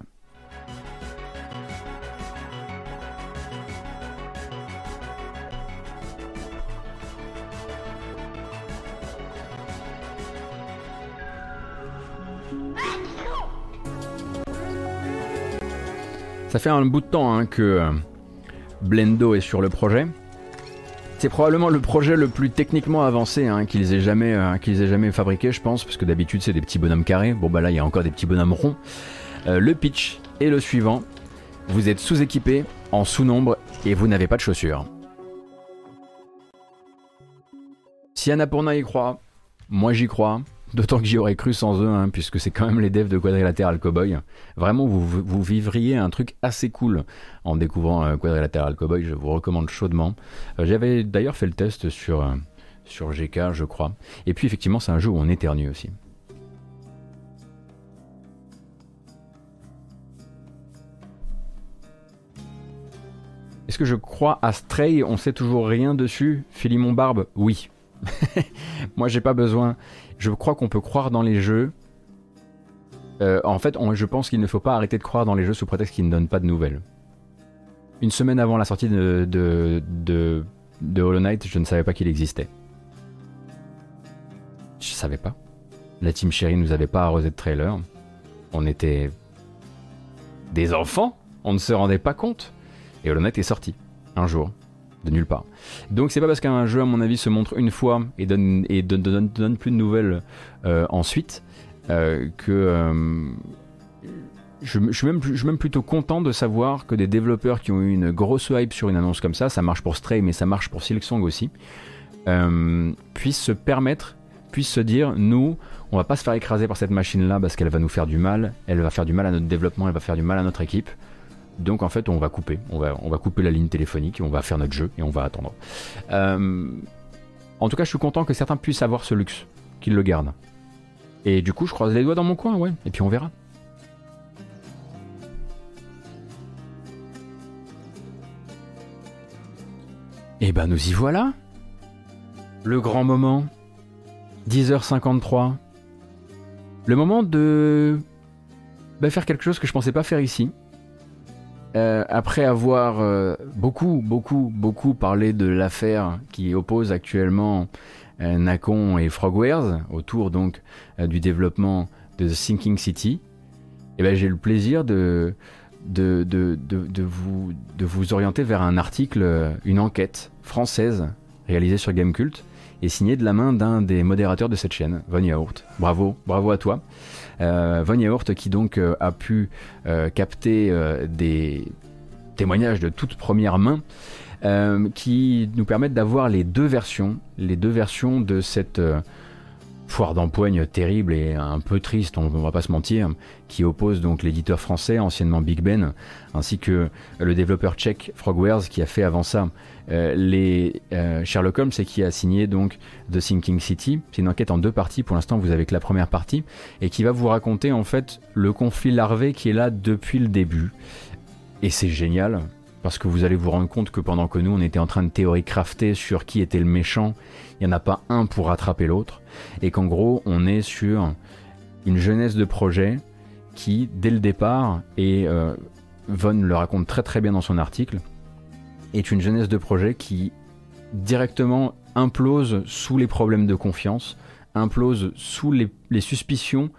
Ça fait un bout de temps hein, que euh, Blendo est sur le projet. C'est probablement le projet le plus techniquement avancé hein, qu'ils aient, jamais, euh, aient jamais fabriqué, je pense, parce que d'habitude c'est des petits bonhommes carrés. Bon bah là il y a encore des petits bonhommes ronds. Euh, le pitch est le suivant. Vous êtes sous-équipé, en sous-nombre, et vous n'avez pas de chaussures. Si Annapurna y croit, moi j'y crois. D'autant que j'y aurais cru sans eux, hein, puisque c'est quand même les devs de Quadrilateral Cowboy. Vraiment, vous, vivriez un truc assez cool en découvrant euh, Quadrilateral Cowboy. Je vous recommande chaudement. Euh, j'avais d'ailleurs fait le test sur, euh, GK, je crois. Et puis, effectivement, c'est un jeu où on éternue aussi. Est-ce que je crois à Stray? On sait toujours rien dessus? Philimon Barbe? Oui. Moi, j'ai pas besoin je crois qu'on peut croire dans les jeux. Euh, en fait, je pense qu'il ne faut pas arrêter de croire dans les jeux sous prétexte qu'ils ne donnent pas de nouvelles. Une semaine avant la sortie de, de, de, Hollow Knight, je ne savais pas qu'il existait. Je savais pas. La Team Cherry nous avait pas arrosé de trailer. On était des enfants. On ne se rendait pas compte. Et Hollow Knight est sorti un jour de nulle part. Donc c'est pas parce qu'un jeu à mon avis se montre une fois et donne, et donne, plus de nouvelles euh, ensuite euh, que, euh, je, suis même, je suis même plutôt content de savoir que des développeurs qui ont eu une grosse hype sur une annonce comme ça, ça marche pour Stray, mais ça marche pour Silksong aussi, puissent se permettre, puissent se dire, nous, on va pas se faire écraser par cette machine-là parce qu'elle va nous faire du mal, elle va faire du mal à notre développement, elle va faire du mal à notre équipe. Donc en fait, on va couper, on va, couper la ligne téléphonique, on va faire notre jeu et on va attendre. Euh, en tout cas, je suis content que certains puissent avoir ce luxe, qu'ils le gardent. Et du coup, je croise les doigts dans mon coin, ouais, et puis on verra. Et eh ben nous y voilà. Le grand moment. 10h53. Le moment de bah, faire quelque chose que je pensais pas faire ici. Euh, après avoir euh, beaucoup, beaucoup, beaucoup parlé de l'affaire qui oppose actuellement euh, et Frogwares autour donc du développement de The Sinking City, eh ben, j'ai le plaisir de, vous, de vous orienter vers un article, une enquête française réalisée sur Gamecult et signée de la main d'un des modérateurs de cette chaîne, Von Yaourt. Bravo, bravo à toi. Euh, Von Yaourt qui donc euh, a pu euh, capter des témoignages de toute première main qui nous permettent d'avoir les deux versions, les deux versions de cette foire d'empoigne terrible et un peu triste, on, ne va pas se mentir, qui oppose donc l'éditeur français, anciennement Big Ben, ainsi que le développeur tchèque Frogwares qui a fait avant ça euh, les euh, Sherlock Holmes et qui a signé donc The Sinking City. C'est une enquête en deux parties, pour l'instant vous avez que la première partie, et qui va vous raconter en fait le conflit larvé qui est là depuis le début. Et c'est génial, parce que vous allez vous rendre compte que pendant que nous on était en train de théorie crafter sur qui était le méchant, il n'y en a pas un pour rattraper l'autre, et qu'en gros on est sur une jeunesse de projet qui, dès le départ, et euh, Von le raconte très très bien dans son article, est une jeunesse de projet qui directement implose sous les problèmes de confiance, implose sous les, les suspicions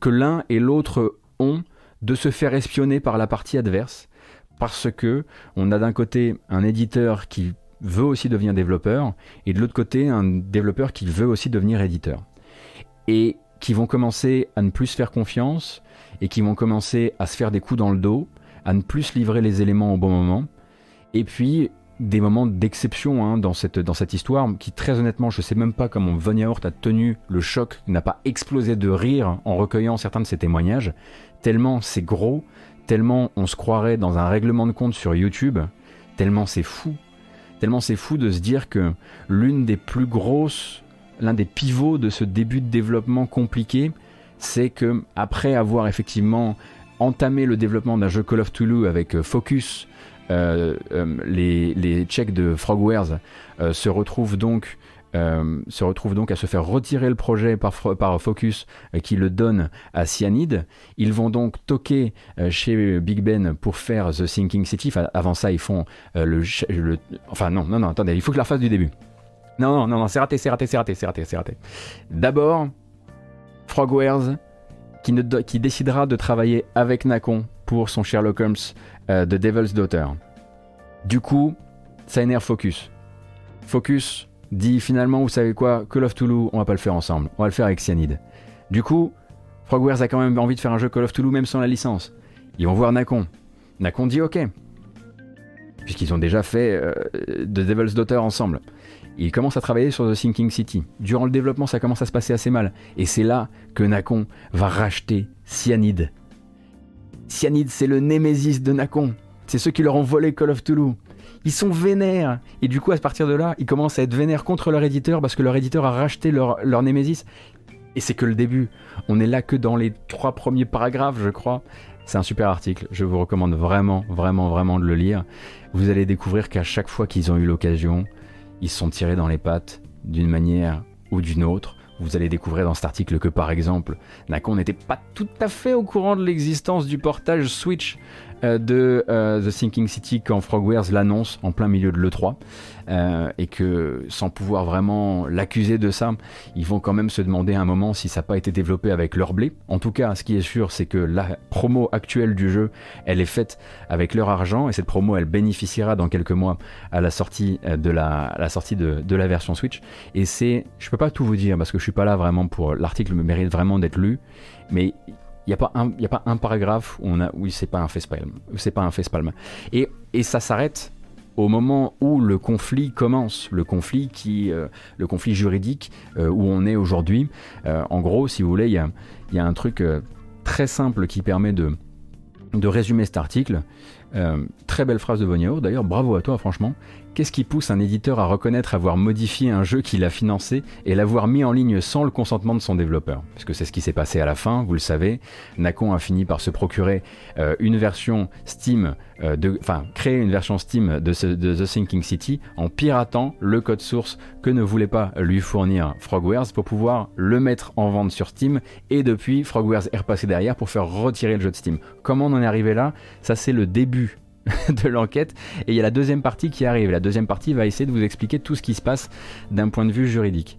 que l'un et l'autre ont de se faire espionner par la partie adverse, parce que on a d'un côté un éditeur qui veut aussi devenir développeur, et de l'autre côté, un développeur qui veut aussi devenir éditeur. Et qui vont commencer à ne plus se faire confiance, et qui vont commencer à se faire des coups dans le dos, à ne plus livrer les éléments au bon moment, et puis des moments d'exception hein, dans, cette, dans cette histoire, qui très honnêtement, je sais même pas comment Von Yaourt a tenu le choc, n'a pas explosé de rire en recueillant certains de ses témoignages, tellement c'est gros, tellement on se croirait dans un règlement de compte sur YouTube, tellement c'est fou, Tellement c'est fou de se dire que l'une des plus grosses, l'un des pivots de ce début de développement compliqué, c'est que après avoir effectivement entamé le développement d'un jeu Call of Toulouse avec euh, Focus, euh, euh, les, les de Frogwares se retrouvent donc euh, se retrouve donc à se faire retirer le projet par, Focus euh, qui le donne à Cyanide. Ils vont donc toquer euh, chez Big Ben pour faire The Sinking City. avant ça, ils font le, Enfin, non, non, non, attendez, il faut que je la refasse du début. Non, non, non, c'est raté, c'est raté, c'est raté, c'est raté, c'est raté. D'abord, Frogwares qui, qui décidera de travailler avec Nacon pour son Sherlock Holmes The Devil's Daughter. Du coup, ça énerve Focus. Focus dit finalement, vous savez quoi, Call of Toulouse, on va pas le faire ensemble, on va le faire avec Cyanide. Du coup, Frogwares a quand même envie de faire un jeu Call of Toulouse même sans la licence. Ils vont voir Nacon. Nacon dit ok. Puisqu'ils ont déjà fait euh, The Devil's Daughter ensemble. Ils commencent à travailler sur The Sinking City. Durant le développement, ça commence à se passer assez mal. Et c'est là que Nacon va racheter Cyanide. Cyanide, c'est le némésis de Nacon. C'est ceux qui leur ont volé Call of Toulouse ils sont vénères. Et du coup, à partir de là, ils commencent à être vénères contre leur éditeur parce que leur éditeur a racheté leur, leur Némésis. Et c'est que le début. On est là que dans les trois premiers paragraphes, je crois. C'est un super article. Je vous recommande vraiment, vraiment, vraiment de le lire. Vous allez découvrir qu'à chaque fois qu'ils ont eu l'occasion, ils sont tirés dans les pattes d'une manière ou d'une autre. Vous allez découvrir dans cet article que par exemple, Nacon n'était pas tout à fait au courant de l'existence du portage Switch de euh, The Sinking City quand Frogwares l'annonce en plein milieu de l'E3 euh, et que sans pouvoir vraiment l'accuser de ça, ils vont quand même se demander à un moment si ça n'a pas été développé avec leur blé. En tout cas, ce qui est sûr, c'est que la promo actuelle du jeu, elle est faite avec leur argent et cette promo, elle bénéficiera dans quelques mois à la sortie de la, sortie de, la version Switch. Et c'est, je peux pas tout vous dire parce que je suis pas là vraiment pour l'article me mérite vraiment d'être lu, mais Il n'y a, pas un- a pas un paragraphe où on a, oui, c'est pas un facepalm. C'est pas un facepalm. Et, et ça s'arrête au moment où le conflit commence, le conflit, qui, euh, le conflit juridique euh, où on est aujourd'hui. Euh, en gros, si vous voulez, il y a, y a un truc très simple qui permet de, de résumer cet article. Très belle phrase de Von d'ailleurs, bravo à toi franchement. Qu'est-ce qui pousse un éditeur à reconnaître avoir modifié un jeu qu'il a financé et l'avoir mis en ligne sans le consentement de son développeur? Parce que c'est ce qui s'est passé à la fin, vous le savez. Nacon a fini par se procurer euh, une version Steam, euh, enfin créer une version Steam de, de The Sinking City en piratant le code source que ne voulait pas lui fournir Frogwares pour pouvoir le mettre en vente sur Steam et depuis Frogwares est repassé derrière pour faire retirer le jeu de Steam. Comment on en est arrivé là? Ça c'est le début de l'enquête et il y a la deuxième partie qui arrive. La deuxième partie va essayer de vous expliquer tout ce qui se passe d'un point de vue juridique.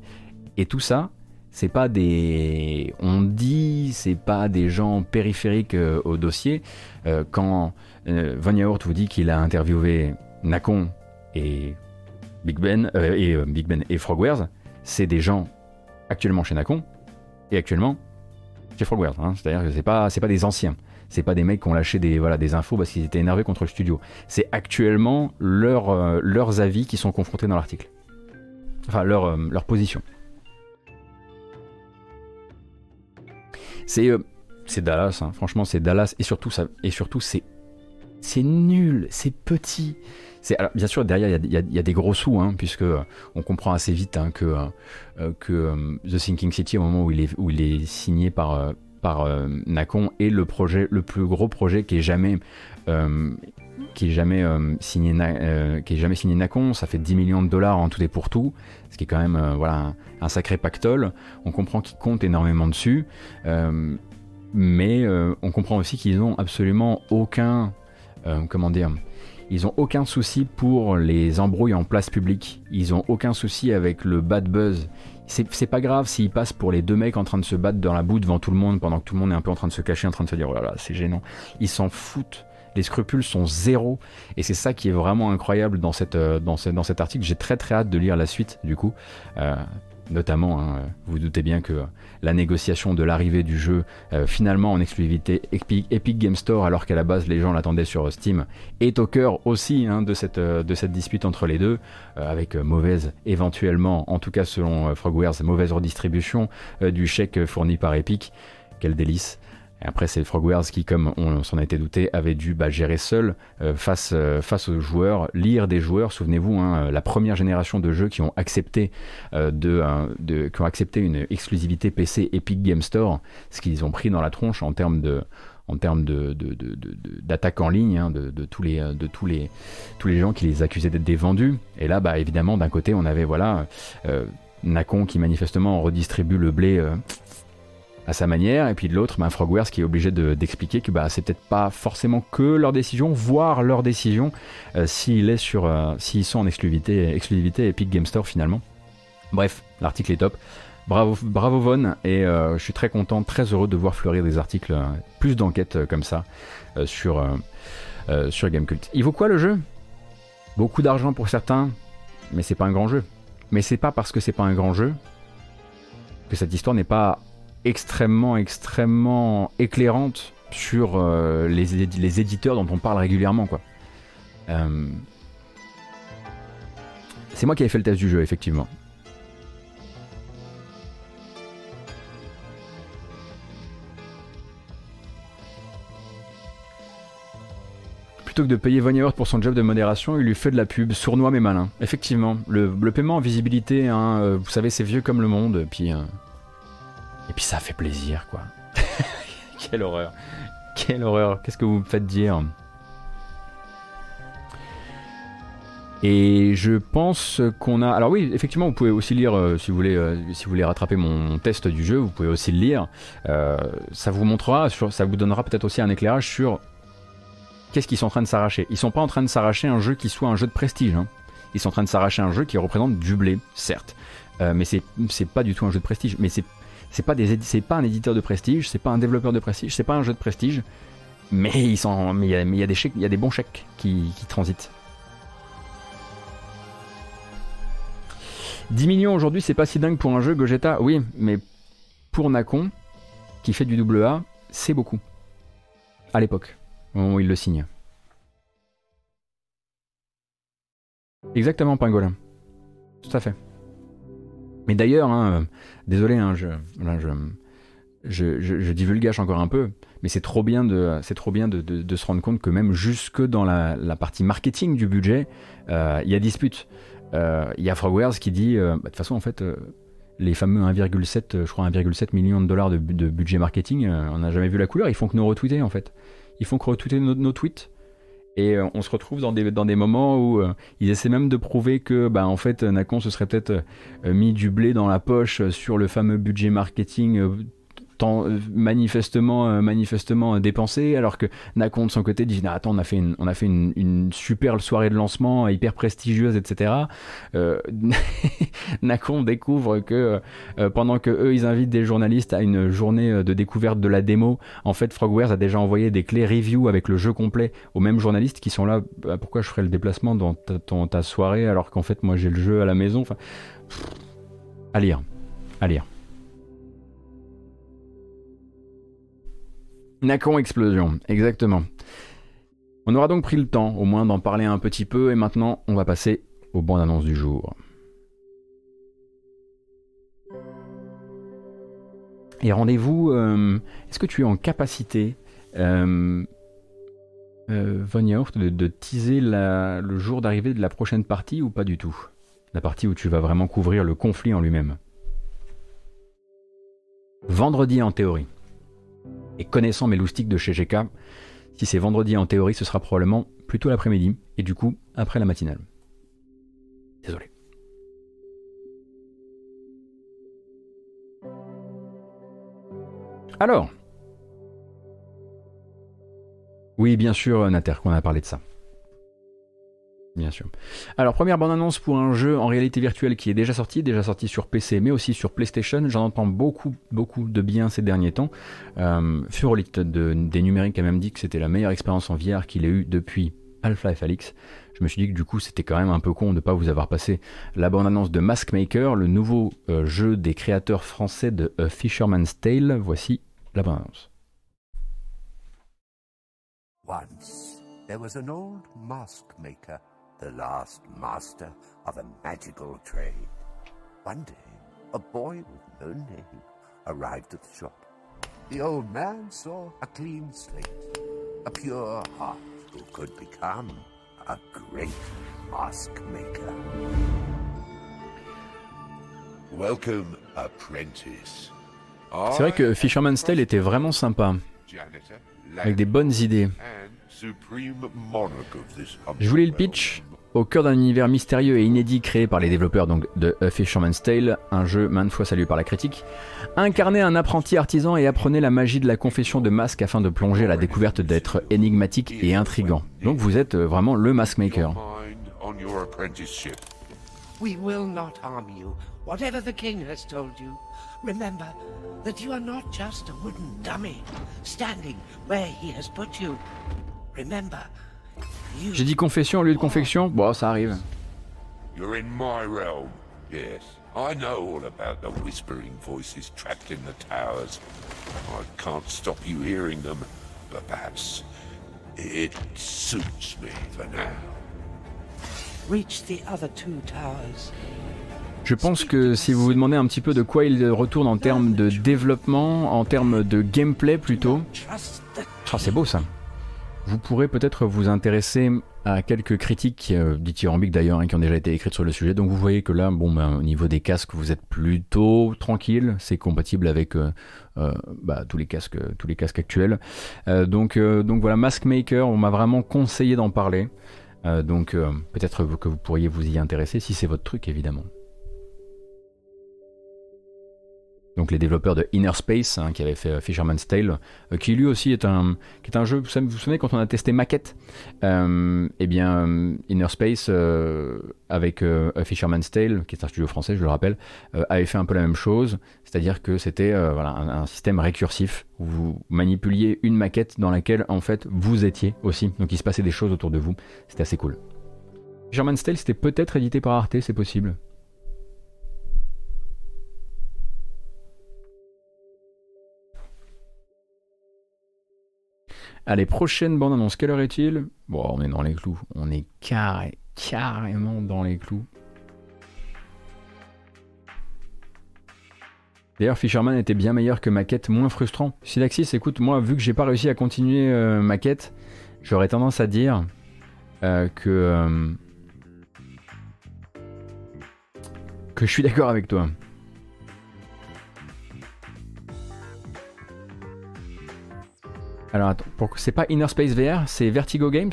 Et tout ça, c'est pas des on dit, c'est pas des gens périphériques euh, au dossier. Euh, quand euh, Von Yaourt vous dit qu'il a interviewé Nacon et Big Ben euh, et Big Ben et Frogwares, c'est des gens actuellement chez Nacon et actuellement chez Frogwares. hein. C'est-à-dire que c'est pas c'est pas des anciens. C'est pas des mecs qui ont lâché des, voilà, des infos parce qu'ils étaient énervés contre le studio. C'est actuellement euh, leurs avis qui sont confrontés dans l'article. Enfin, leur, euh, position. C'est euh, Dallas, hein. franchement, c'est Dallas. Et surtout, c'est c'est nul, c'est petit. Alors, bien sûr derrière il y a- des gros sous, hein, puisque on comprend assez vite hein, que que The Sinking City au moment où il est où il est signé par par euh, Nacon est le projet le plus gros projet qui est jamais euh, qui est jamais euh, signé euh, qui est jamais signé Nacon. Ça fait 10 millions de dollars en tout et pour tout, ce qui est quand même euh, voilà un, sacré pactole. On comprend qu'ils comptent énormément dessus. Euh, mais euh, on comprend aussi qu'ils n'ont absolument aucun euh, comment dire ils ont aucun souci pour les embrouilles en place publique ils ont aucun souci avec le bad buzz c'est pas grave s'ils passent pour les deux mecs en train de se battre dans la boue devant tout le monde pendant que tout le monde est un peu en train de se cacher en train de se dire oh là là c'est gênant. Ils s'en foutent. Les scrupules sont zéro. Et c'est ça qui est vraiment incroyable dans, cette, euh, dans, dans cet article. J'ai très très hâte de lire la suite du coup. Euh, notamment hein, vous vous doutez bien que euh, la négociation de l'arrivée du jeu euh, finalement en exclusivité Epic, Game Store alors qu'à la base les gens l'attendaient sur Steam est au cœur aussi hein, de, cette, euh, de cette dispute entre les deux euh, avec mauvaise éventuellement en tout cas selon Frogwares mauvaise redistribution du chèque fourni par Epic. Quel délice après, c'est Frogwares qui, comme on s'en été douté, avait dû bah, gérer seul euh, face, euh, face aux joueurs, lire des joueurs. Souvenez-vous, hein, la première génération de jeux qui ont accepté euh, euh, une exclusivité PC Epic Game Store, ce qu'ils ont pris dans la tronche en termes de en en ligne, hein, de, tous les, euh, gens qui les accusaient d'être des vendus. Et là, bah, évidemment, d'un côté, on avait voilà, euh, Nacon qui manifestement redistribue le blé euh, à sa manière, et puis de l'autre, bah, Frogwares qui est obligé de- d'expliquer que bah, c'est peut-être pas forcément que leur décision, voire leur décision, euh, euh, s'ils sont en exclusivité, exclusivité Epic Game Store finalement. Bref, l'article est top. Bravo, bravo Von, et euh, je suis très content, très heureux de voir fleurir des articles, euh, plus d'enquêtes comme ça sur, sur Gamecult. Il vaut quoi le jeu? Beaucoup d'argent pour certains, mais c'est pas un grand jeu. Mais c'est pas parce que c'est pas un grand jeu que cette histoire n'est pas extrêmement, extrêmement éclairante sur euh, les, édi- les éditeurs dont on parle régulièrement. quoi. Euh, C'est moi qui avais fait le test du jeu, effectivement. Plutôt que de payer Von Yaourt pour son job de modération, il lui fait de la pub, sournois mais malin. Effectivement, le, paiement en visibilité, hein, euh, vous savez, c'est vieux comme le monde, puis, et puis ça fait plaisir, quoi. Quelle horreur. Quelle horreur. Qu'est-ce que vous me faites dire? Et je pense qu'on a. Alors oui, effectivement, vous pouvez aussi lire, euh, si vous voulez, euh, si vous voulez rattraper mon test du jeu, vous pouvez aussi le lire. Euh, ça vous montrera, ça vous donnera peut-être aussi un éclairage sur qu'est-ce qu'ils sont en train de s'arracher. Ils sont pas en train de s'arracher un jeu qui soit un jeu de prestige. hein. Ils sont en train de s'arracher un jeu qui représente du blé, certes, mais c'est pas du tout un jeu de prestige. Mais c'est c'est pas des pas un éditeur de prestige, c'est pas un développeur de prestige, c'est pas un jeu de prestige. Mais il y a, mais y des chèques, y a des bons chèques qui, transitent. 10 millions aujourd'hui, c'est pas si dingue pour un jeu Gogeta. Oui, mais pour Nacon, qui fait du double A, c'est beaucoup. À l'époque, où il le signe. Exactement, Pingolin. Tout à fait. Mais d'ailleurs, hein, euh, désolé, hein, je, je, divulgage encore un peu, mais c'est trop bien, de, trop bien de, se rendre compte que même jusque dans la, partie marketing du budget, euh, il y a dispute. Euh, il y a Frogwares qui dit, bah, de toute façon, en fait, les fameux 1,7, je crois 1,7 million de dollars de, budget marketing, on n'a jamais vu la couleur. Ils font que nous retweeter en fait. Ils font que retweeter nos tweets. Et euh, on se retrouve dans des, dans des moments où euh, ils essaient même de prouver que, bah, en fait, Nacon se serait peut-être euh, mis du blé dans la poche sur le fameux budget marketing euh, manifestement, euh, manifestement dépensé, alors que Nacon de son côté dit attends on a fait une, on a fait une, une super soirée de lancement hyper prestigieuse etc. Euh, Nacon découvre que euh, pendant que eux ils invitent des journalistes à une journée de découverte de la démo, en fait Frogwares a déjà envoyé des clés review avec le jeu complet aux mêmes journalistes qui sont là. Bah, pourquoi je ferais le déplacement dans ta, ta soirée alors qu'en fait moi j'ai le jeu à la maison. À lire, à lire. Nacon Explosion, exactement. On aura donc pris le temps au moins d'en parler un petit peu et maintenant on va passer aux bandes annonces du jour. Et rendez-vous, euh, est-ce que tu es en capacité, euh, euh de, de, teaser le jour d'arrivée de la prochaine partie ou pas du tout? La partie où tu vas vraiment couvrir le conflit en lui-même? Vendredi en théorie. Et connaissant mes loustiques de chez GK, si c'est vendredi en théorie, ce sera probablement plutôt l'après-midi, et du coup, après la matinale. Désolé. Alors? Oui, bien sûr, Nater, qu'on a parlé de ça bien sûr. Alors, première bande-annonce pour un jeu en réalité virtuelle qui est déjà sorti, déjà sorti sur PC, mais aussi sur PlayStation. J'en entends beaucoup, beaucoup de bien ces derniers temps. Euh, de, des numériques a même dit que c'était la meilleure expérience en VR qu'il ait eu depuis Half-Life Alix. Je me suis dit que du coup, c'était quand même un peu con de ne pas vous avoir passé la bande-annonce de Mask Maker, le nouveau euh, jeu des créateurs français de A Fisherman's Tale. Voici la bande-annonce. Once, there was an old mask maker. The last master of a magical trade. One day, a boy with no name arrived at the shop. The old man saw a clean slate, a pure heart who could become a great mask maker. Welcome, apprentice. C'est vrai que Fisherman's Tale était vraiment sympa, avec des bonnes idées. Je voulais le pitch au cœur d'un univers mystérieux et inédit créé par les développeurs donc, de A Fisherman's Tale, un jeu maintes fois salué par la critique, incarnez un apprenti artisan et apprenez la magie de la confession de masque afin de plonger à la découverte d'êtres énigmatiques et intrigants. Donc vous êtes euh, vraiment le mask maker. We will not harm you, whatever the king has told you. Remember that you are not just a wooden dummy standing where he has put you. J'ai dit confession au lieu de confection Bon, ça arrive. You're in my realm. Yes, I know all about the whispering voices trapped in the towers. I can't stop you hearing them, but perhaps it suits me for now. Reach the other two towers. Je pense que si vous vous demandez un petit peu de quoi il retourne en termes de développement, en termes de gameplay plutôt, oh, c'est beau ça vous pourrez peut-être vous intéresser à quelques critiques euh, dithyrambiques d'ailleurs hein, qui ont déjà été écrites sur le sujet. Donc vous voyez que là, bon, ben, au niveau des casques, vous êtes plutôt tranquille. C'est compatible avec euh, euh, bah, tous les casques, tous les casques actuels. donc, donc voilà, Mask Maker, on m'a vraiment conseillé d'en parler. donc peut-être que vous pourriez vous y intéresser si c'est votre truc évidemment. Donc les développeurs de Inner Space, hein, qui avaient fait euh, Fisherman's Tale, euh, qui lui aussi est un, un jeu, vous vous souvenez quand on a testé Maquette, euh, eh bien Inner Space avec Fisherman's Tale, qui est un studio français, je le rappelle, avait fait un peu la même chose, c'est-à-dire que c'était voilà, un, système récursif où vous manipuliez une maquette dans laquelle en fait vous étiez aussi, donc il se passait des choses autour de vous, c'était assez cool. Fisherman's Tale c'était peut-être édité par Arte, c'est possible. Allez, prochaine bande annonce. Quelle heure est-il? Bon, on est dans les clous. On est carré, carrément dans les clous. D'ailleurs, Fisherman était bien meilleur que ma quête, moins frustrant. Silaxis, écoute, moi, vu que j'ai pas réussi à continuer euh, ma quête, j'aurais tendance à dire euh, que. euh, que je suis d'accord avec toi. Alors c'est pas Inner Space VR, c'est Vertigo Games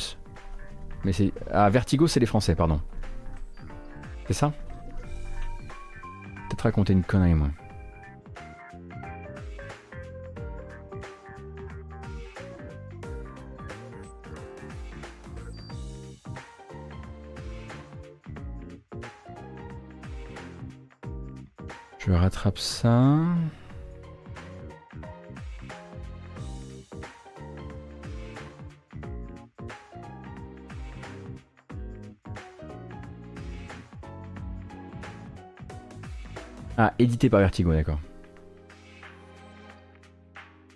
c'est. Ah, Vertigo, c'est les Français, pardon. C'est ça Peut-être raconter une connerie, moi. Je rattrape ça. Ah, édité par Vertigo, d'accord.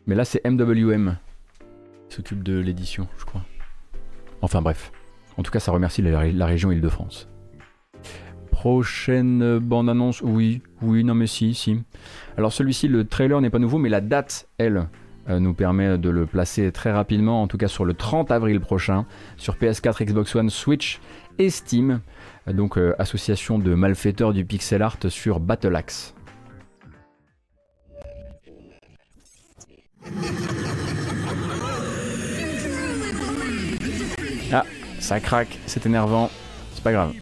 Mais là, c'est MWM qui s'occupe de l'édition, je crois. Enfin bref. En tout cas, ça remercie la, la région Île-de-France. Prochaine bande-annonce, oui, oui, non mais si, si. Alors celui-ci, le trailer n'est pas nouveau, mais la date, elle, nous permet de le placer très rapidement, en tout cas sur le 30 avril prochain, sur PS4, Xbox One, Switch et Steam. Euh, Donc euh, association de malfaiteurs du pixel art sur Battle Axe. Ah, ça craque, c'est énervant, c'est pas grave.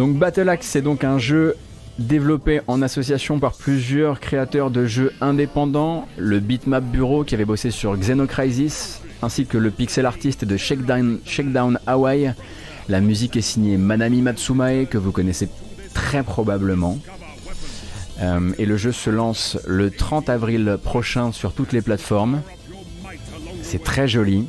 Donc Battle Axe, c'est donc un jeu développé en association par plusieurs créateurs de jeux indépendants, le Bitmap Bureau qui avait bossé sur Xenocrisis, ainsi que le pixel artiste de Shakedown, Hawaii. La musique est signée Manami Matsumae, que vous connaissez très probablement. Euh, et le jeu se lance le 30 avril prochain sur toutes les plateformes. C'est très joli.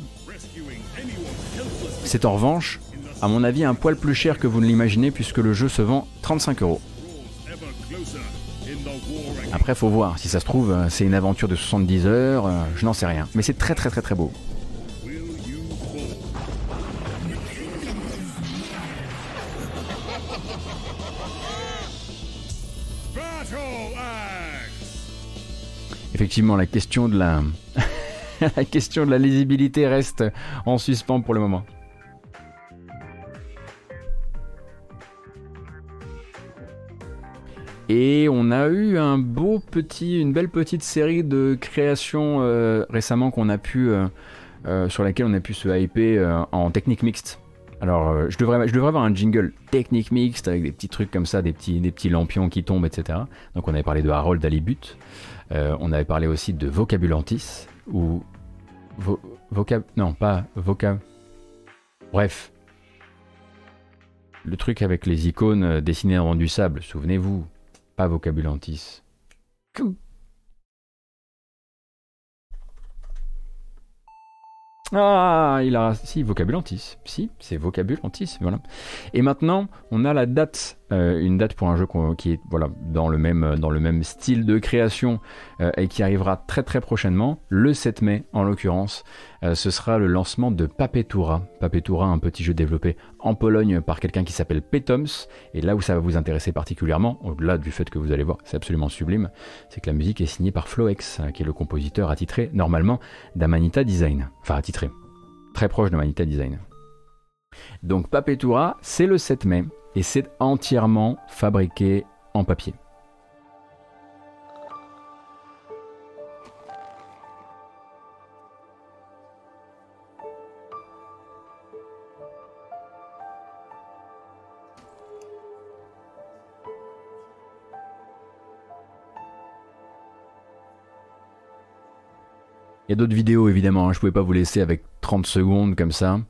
C'est en revanche, à mon avis, un poil plus cher que vous ne l'imaginez puisque le jeu se vend 35 euros. Après, faut voir. Si ça se trouve, euh, c'est une aventure de 70 heures. euh, Je n'en sais rien. Mais c'est très très très très beau. Effectivement, la question de la la question de la lisibilité reste en suspens pour le moment. Et on a eu un beau petit, une belle petite série de créations euh, récemment qu'on a pu, euh, euh, sur laquelle on a pu se hyper en technique mixte. Alors, je, devrais, avoir un jingle technique mixte avec des petits trucs comme ça, des petits, lampions qui tombent, etc. Donc, on avait parlé de Harold Alibut. On avait parlé aussi de Vocabulantis ou vo, vocab non pas vocab. Bref, le truc avec les icônes dessinées dans du sable. Souvenez-vous, pas Vocabulantis. Ah, il a. Si, Vocabulantis. Si, c'est Vocabulantis, voilà. Et maintenant, on a la date, euh, une date pour un jeu qui est voilà, dans, le même, dans le même style de création euh, et qui arrivera très très prochainement, le 7 mai en l'occurrence. Euh, ce sera le lancement de Papetura. Papetura, un petit jeu développé en Pologne par quelqu'un qui s'appelle Petoms. Et là où ça va vous intéresser particulièrement, au-delà du fait que vous allez voir, c'est absolument sublime, c'est que la musique est signée par Floex, euh, qui est le compositeur attitré normalement d'Amanita Design. Enfin attitré, très proche d'Amanita Design. Donc Papetura, c'est le 7 mai et c'est entièrement fabriqué en papier. Il y a d'autres vidéos évidemment, hein, je pouvais pas vous laisser avec 30 secondes comme ça.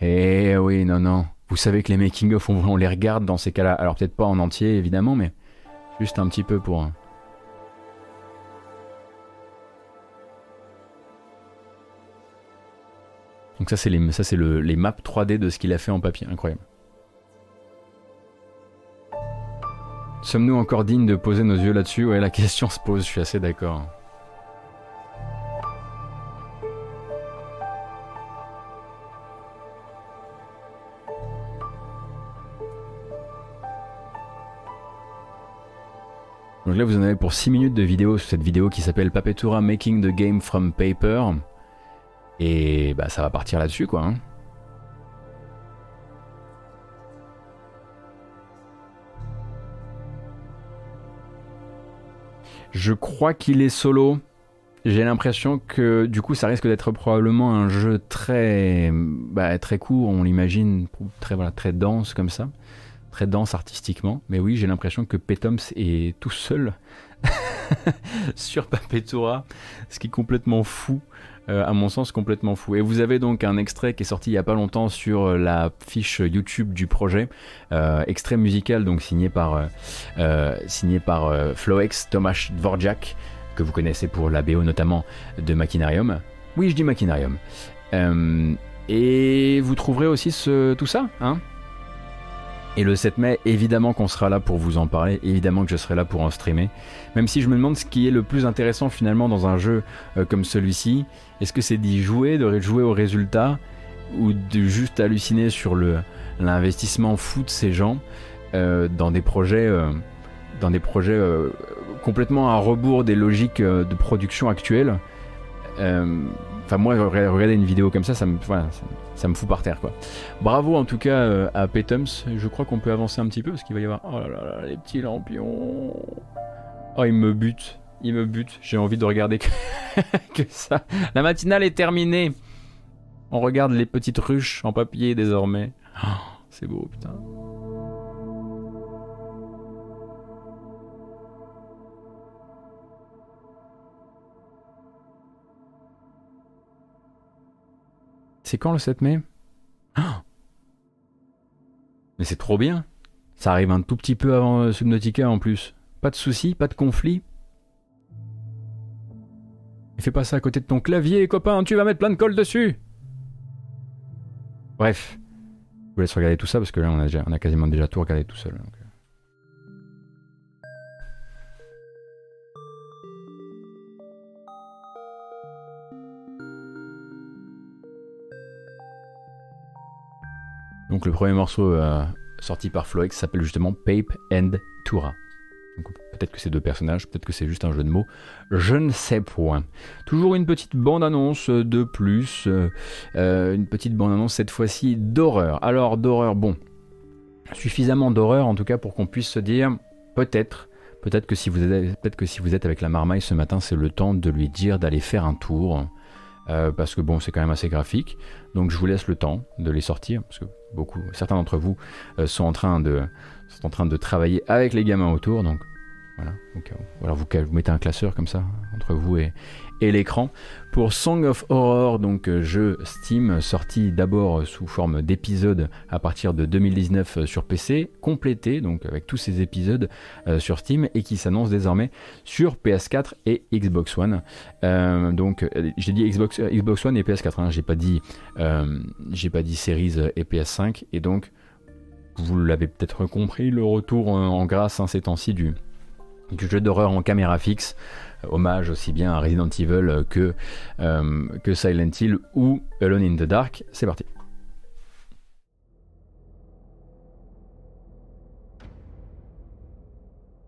Eh oui, non, non. Vous savez que les making-of, on, on les regarde dans ces cas-là. Alors peut-être pas en entier évidemment, mais juste un petit peu pour... Donc ça c'est les, ça, c'est le, les maps 3D de ce qu'il a fait en papier, incroyable. Sommes-nous encore dignes de poser nos yeux là-dessus? Ouais, la question se pose, je suis assez d'accord. Donc là, vous en avez pour 6 minutes de vidéo sur cette vidéo qui s'appelle Papetura Making the Game from Paper. Et bah, ça va partir là-dessus, quoi. Hein. Je crois qu'il est solo. J'ai l'impression que du coup ça risque d'être probablement un jeu très, bah, très court, on l'imagine, très, voilà, très dense comme ça très dense artistiquement. Mais oui, j'ai l'impression que Petoms est tout seul sur Papetura, ce qui est complètement fou. Euh, à mon sens complètement fou. Et vous avez donc un extrait qui est sorti il y a pas longtemps sur euh, la fiche YouTube du projet, euh, extrait musical donc signé par par Floex Tomasz Dvorak que vous connaissez pour la BO notamment de Machinarium. Oui, je dis Machinarium. et vous trouverez aussi ce, tout ça, hein? Et le 7 mai, évidemment qu'on sera là pour vous en parler, évidemment que je serai là pour en streamer. Même si je me demande ce qui est le plus intéressant finalement dans un jeu euh, comme celui-ci. Est-ce que c'est d'y jouer, de jouer au résultat, ou de juste halluciner sur l'investissement fou de ces gens euh, dans des projets, euh, dans des projets complètement à rebours des logiques de production actuelles? Enfin, moi, regarder une vidéo comme ça, ça me, me fout par terre, quoi. Bravo en tout cas euh, à Petums. Je crois qu'on peut avancer un petit peu parce qu'il va y avoir. Oh là là, là les petits lampions. Oh, il me bute. Il me bute. J'ai envie de regarder que, que ça. La matinale est terminée. On regarde les petites ruches en papier désormais. Oh, c'est beau, putain. C'est quand le 7 mai? Ah Mais c'est trop bien Ça arrive un tout petit peu avant euh, Subnautica en plus. Pas de soucis, pas de conflit. Et fais pas ça à côté de ton clavier, copain, tu vas mettre plein de colle dessus Bref. Je vous laisse regarder tout ça parce que là on a, on a quasiment déjà tout regardé tout seul. Euh. Donc le premier morceau euh, sorti par Floex s'appelle justement Pape and Tura. Peut-être que c'est deux personnages, peut-être que c'est juste un jeu de mots, je ne sais point. Toujours une petite bande-annonce de plus, euh, euh, une petite bande-annonce cette fois-ci d'horreur. Alors d'horreur, bon, suffisamment d'horreur en tout cas pour qu'on puisse se dire, peut-être, peut-être que, si vous êtes, peut-être que si vous êtes avec la marmaille ce matin, c'est le temps de lui dire d'aller faire un tour. Parce que bon, c'est quand même assez graphique. Donc je vous laisse le temps de les sortir, parce que beaucoup, certains d'entre vous euh, sont, en train de, sont en train de travailler avec les gamins autour. Donc voilà, donc, euh, vous, vous, mettez un classeur comme ça entre vous et, et l'écran. Pour Song of Horror, donc euh, jeu Steam, sorti d'abord sous forme d'épisode à partir de 2019 sur PC, complété donc avec tous ces épisodes sur Steam et qui s'annonce désormais sur PS4 et Xbox One. donc j'ai dit Xbox, Xbox One et PS4, hein, j'ai pas dit j'ai pas dit Series et PS5 et donc vous l'avez peut-être compris, le retour en grâce hein, ces temps-ci du, jeu d'horreur en caméra fixe, euh, hommage aussi bien à Resident Evil que, euh, que Silent Hill ou Alone in the Dark. C'est parti.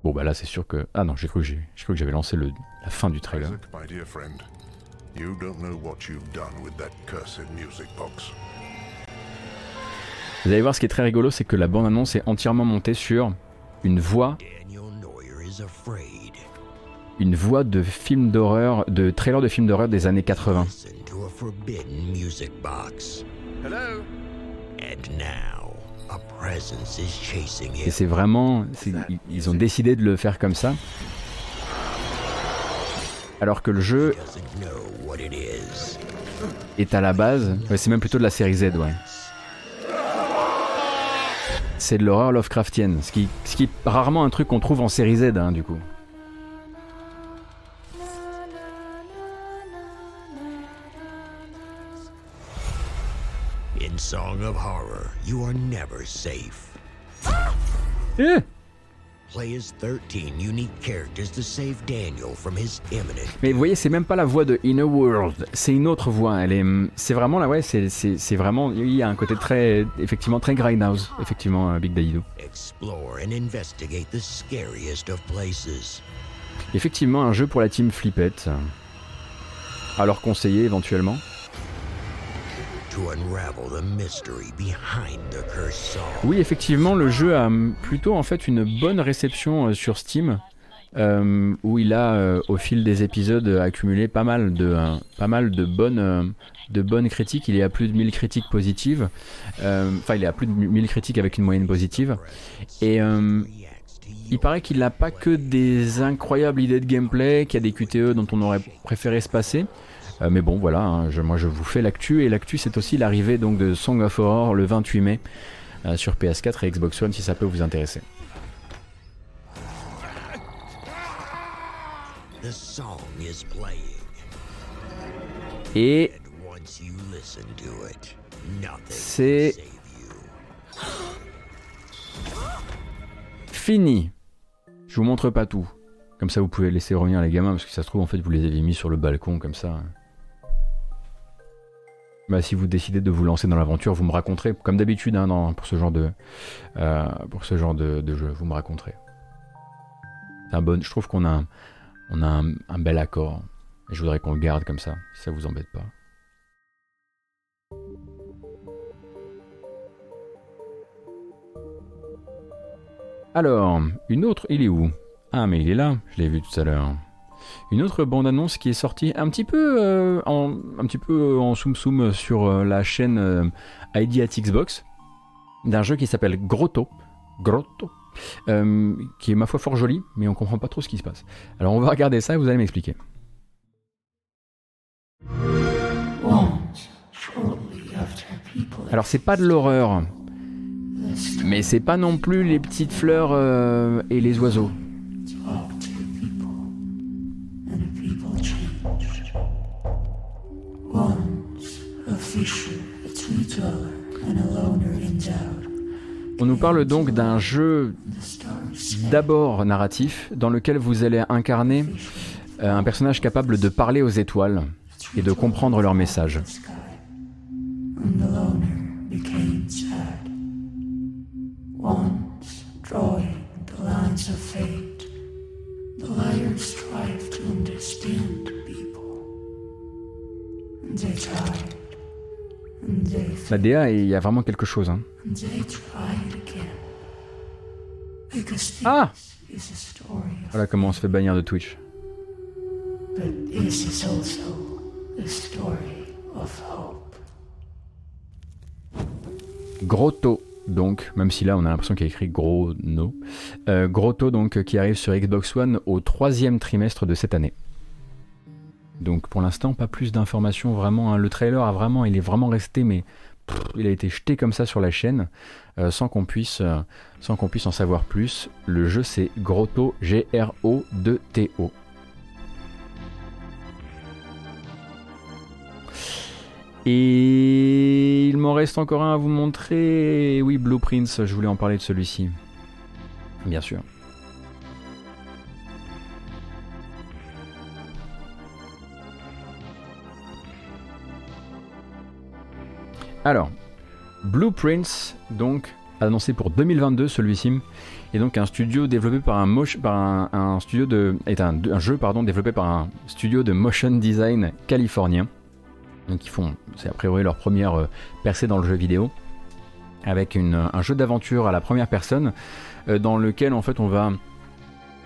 Bon bah là c'est sûr que... Ah non, j'ai cru que j'avais lancé le, la fin du trailer. Vous allez voir ce qui est très rigolo, c'est que la bande-annonce est entièrement montée sur une voix une voix de film d'horreur, de trailer de film d'horreur des années 80. Et c'est vraiment, ils ont décidé de le faire comme ça. Alors que le jeu est à la base, c'est même plutôt de la série Z, ouais c'est de l'horreur Lovecraftienne, ce qui, ce qui est rarement un truc qu'on trouve en série Z, hein, du coup. In Song of Horror, you are never safe. Play as 13 unique characters to save Daniel from his imminent. Mais vous voyez, c'est même pas la voix de Inner World, c'est une autre voix. Elle est, c'est vraiment là, ouais, c'est, c'est, c'est vraiment, il y a un côté très, effectivement, très Grindhouse, effectivement, euh, Big Daddy Do. Explore and investigate the scariest of places. Effectivement, un jeu pour la team Flippette. À leur conseiller éventuellement. Oui, effectivement, le jeu a plutôt en fait une bonne réception euh, sur Steam, euh, où il a euh, au fil des épisodes accumulé pas mal de, pas mal de bonnes, de bonnes critiques. Il est à plus de 1000 critiques positives. Enfin, il est à plus de 1000 critiques avec une moyenne positive. Et il paraît qu'il n'a pas que des incroyables idées de gameplay, qu'il y a des QTE dont on aurait préféré se passer. Euh, mais bon, voilà, hein, je- moi je vous fais l'actu. Et l'actu, c'est aussi l'arrivée donc de Song of Horror le 28 mai euh, sur PS4 et Xbox One si ça peut vous intéresser. Et C'est- fini. Je vous montre pas tout. Comme ça, vous pouvez laisser revenir les gamins, parce que ça se trouve, en fait, vous les avez mis sur le balcon, comme ça. Bah, si vous décidez de vous lancer dans l'aventure, vous me raconterez, comme d'habitude, hein, pour ce genre de, euh, pour ce genre de, jeu, vous me raconterez. Un bon, je trouve qu'on a, un, on a un, bel accord. Je voudrais qu'on le garde comme ça, si ça vous embête pas. Alors, une autre, il est où? Ah, mais il est là, je l'ai vu tout à l'heure. Une autre bande-annonce qui est sortie un petit peu euh, en, un petit peu en soum soum sur euh, la chaîne euh, ID at Xbox d'un jeu qui s'appelle Grotto. Grotto. euh, qui est ma foi fort joli, mais on comprend pas trop ce qui se passe. Alors on va regarder ça et vous allez m'expliquer. Alors c'est pas de l'horreur, mais c'est pas non plus les petites fleurs euh, et les oiseaux. On nous parle donc d'un jeu d'abord narratif dans lequel vous allez incarner euh, un personnage capable de parler aux étoiles et de comprendre and they La DA, il y a vraiment quelque chose. hein. Ah Voilà comment on se fait bannir de Twitch. but this is also the story of hope. Grotto, donc, même si là on a l'impression qu'il y a écrit gros no. Euh, Grotto, donc, qui arrive sur Xbox One au troisième trimestre de cette année. Donc pour l'instant, pas plus d'informations vraiment. hein. Le trailer a vraiment, il est vraiment resté, mais il a été jeté comme ça sur la chaîne, euh, sans qu'on puisse, euh, sans qu'on puisse en savoir plus. Le jeu c'est Grotto, G-R-O-2-T-O. Et il m'en reste encore un à vous montrer. Oui, Blueprints, je voulais en parler de celui-ci. Bien sûr. Alors, Blueprints, donc annoncé pour 2022 celui-ci, est donc un studio développé par un, studio de est un, un jeu pardon développé par un studio de motion design californien. Donc ils font, c'est a priori leur première euh, percée dans le jeu vidéo, avec une- un jeu d'aventure à la première personne, euh, dans lequel en fait on va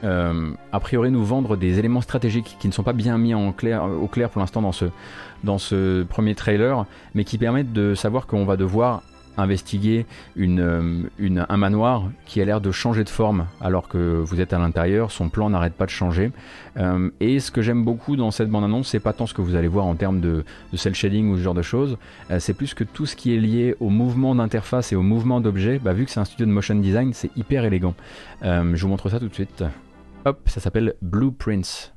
euh, a priori nous vendre des éléments stratégiques qui ne sont pas bien mis en clair, au clair pour l'instant dans ce, premier trailer, mais qui permettent de savoir qu'on va devoir investiguer euh, un manoir qui a l'air de changer de forme alors que vous êtes à l'intérieur, son plan n'arrête pas de changer. Euh, et ce que j'aime beaucoup dans cette bande-annonce, c'est pas tant ce que vous allez voir en termes de, de cel shading ou ce genre de choses, c'est plus que tout ce qui est lié au mouvement d'interface et au mouvement d'objets, bah, vu que c'est un studio de motion design, c'est hyper élégant. Je vous montre ça tout de suite. Hop, ça s'appelle Blueprints.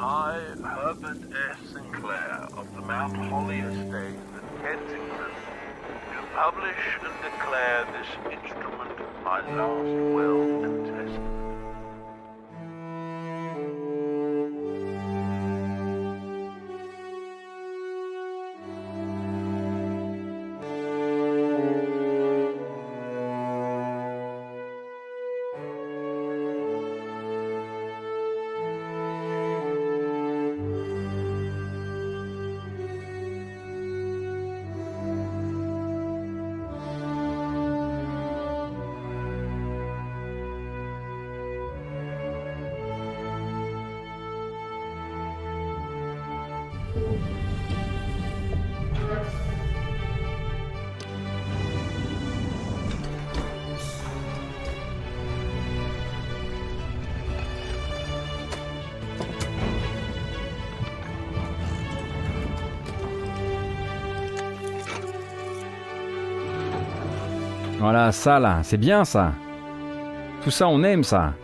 I, Herbert S. Sinclair of the Mount Holly Estate at Kensington, do publish and declare this instrument my last will Voilà, ça là, c'est bien ça. Tout ça, on aime ça.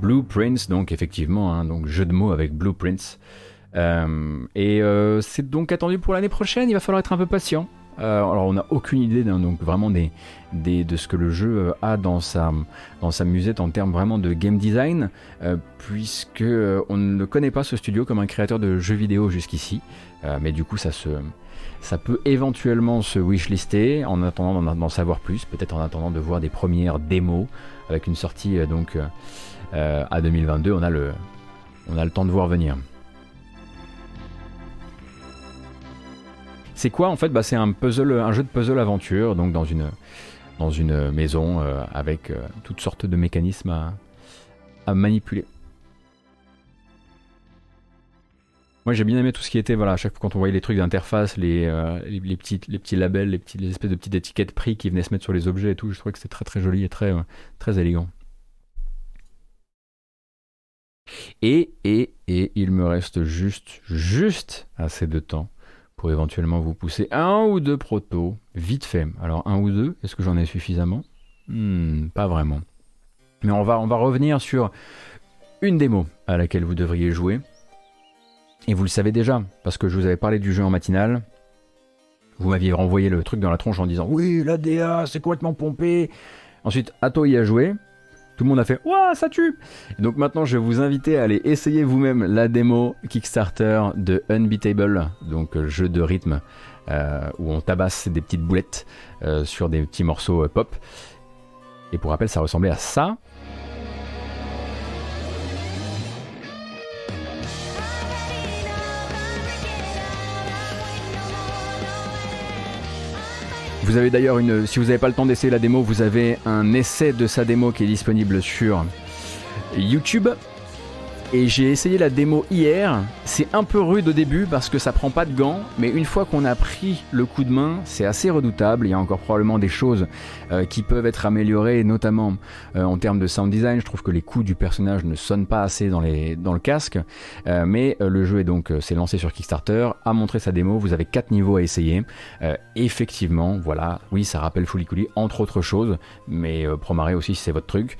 Blueprints, donc effectivement, hein, donc jeu de mots avec Blueprints. Euh, et euh, c'est donc attendu pour l'année prochaine, il va falloir être un peu patient. Euh, alors on n'a aucune idée donc vraiment de ce que le jeu a dans sa, musette en termes vraiment de game design, puisque on ne connaît pas ce studio comme un créateur de jeux vidéo jusqu'ici. mais du coup ça se, ça peut éventuellement se wishlister en attendant d'en savoir plus, peut-être en attendant de voir des premières démos avec une sortie donc à 2022. On a le, on a le temps de voir venir. C'est quoi en fait bah, C'est un puzzle, un jeu de puzzle aventure, donc dans une, maison euh, avec euh, toutes sortes de mécanismes à, manipuler. Moi j'ai bien aimé tout ce qui était, voilà, à chaque fois quand on voyait les trucs d'interface, les, euh, les, petits, labels, les, petits, les espèces de petites étiquettes prix qui venaient se mettre sur les objets et tout, je trouvais que c'était très très joli et très, très élégant. Et, et, et il me reste juste, juste assez de temps pour éventuellement vous pousser un ou deux protos, vite fait. Alors un ou deux, est-ce que j'en ai suffisamment? Hmm, Pas vraiment. Mais on va, on va revenir sur une démo à laquelle vous devriez jouer. Et vous le savez déjà, parce que je vous avais parlé du jeu en matinale. Vous m'aviez renvoyé le truc dans la tronche en disant Oui, la DA, c'est complètement pompé. Ensuite, Atto y a joué. Tout le monde a fait Waouh, ça tue Donc maintenant, je vais vous inviter à aller essayer vous-même la démo Kickstarter de Unbeatable, donc euh, jeu de rythme euh, où on tabasse des petites boulettes euh, sur des petits morceaux pop. Et pour rappel, ça ressemblait à ça. Vous avez d'ailleurs une, si vous n'avez pas le temps d'essayer la démo, vous avez un essai de sa démo qui est disponible sur YouTube. Et j'ai essayé la démo hier. C'est un peu rude au début parce que ça prend pas de gants, mais une fois qu'on a pris le coup de main, c'est assez redoutable. Il y a encore probablement des choses euh, qui peuvent être améliorées, notamment euh, en termes de sound design. Je trouve que les coups du personnage ne sonnent pas assez dans, le casque. Euh, mais le jeu est donc s'est lancé sur Kickstarter, a montré sa démo. Vous avez quatre niveaux à essayer. effectivement, voilà, oui, ça rappelle Foulicouli entre autres choses, mais Promare aussi, c'est votre truc.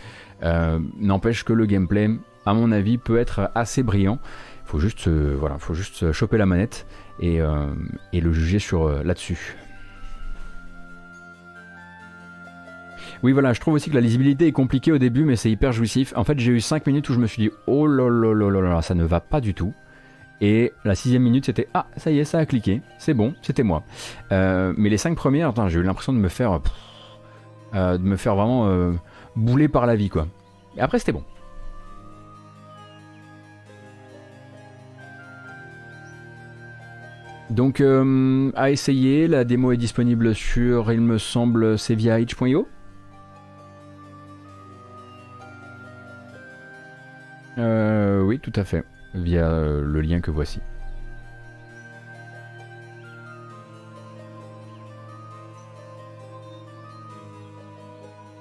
N'empêche que le gameplay à mon avis, peut être assez brillant. Il faut juste, euh, faut juste choper la manette et, euh, le juger euh, là-dessus. Oui, voilà, je trouve aussi que la lisibilité est compliquée au début, mais c'est hyper jouissif. En fait, j'ai eu 5 minutes où je me suis dit, oh là là là là là, ça ne va pas du tout. Et la sixième minute, c'était ah, ça y est, ça a cliqué, c'est bon, c'était moi. mais les cinq premières, j'ai eu l'impression de me faire, de me faire vraiment bouler par la vie, quoi. Et après, c'était bon. Donc euh, à essayer, la démo est disponible sur, il me semble, c'est via itch.io. Euh, oui, tout à fait, via euh, le lien que voici.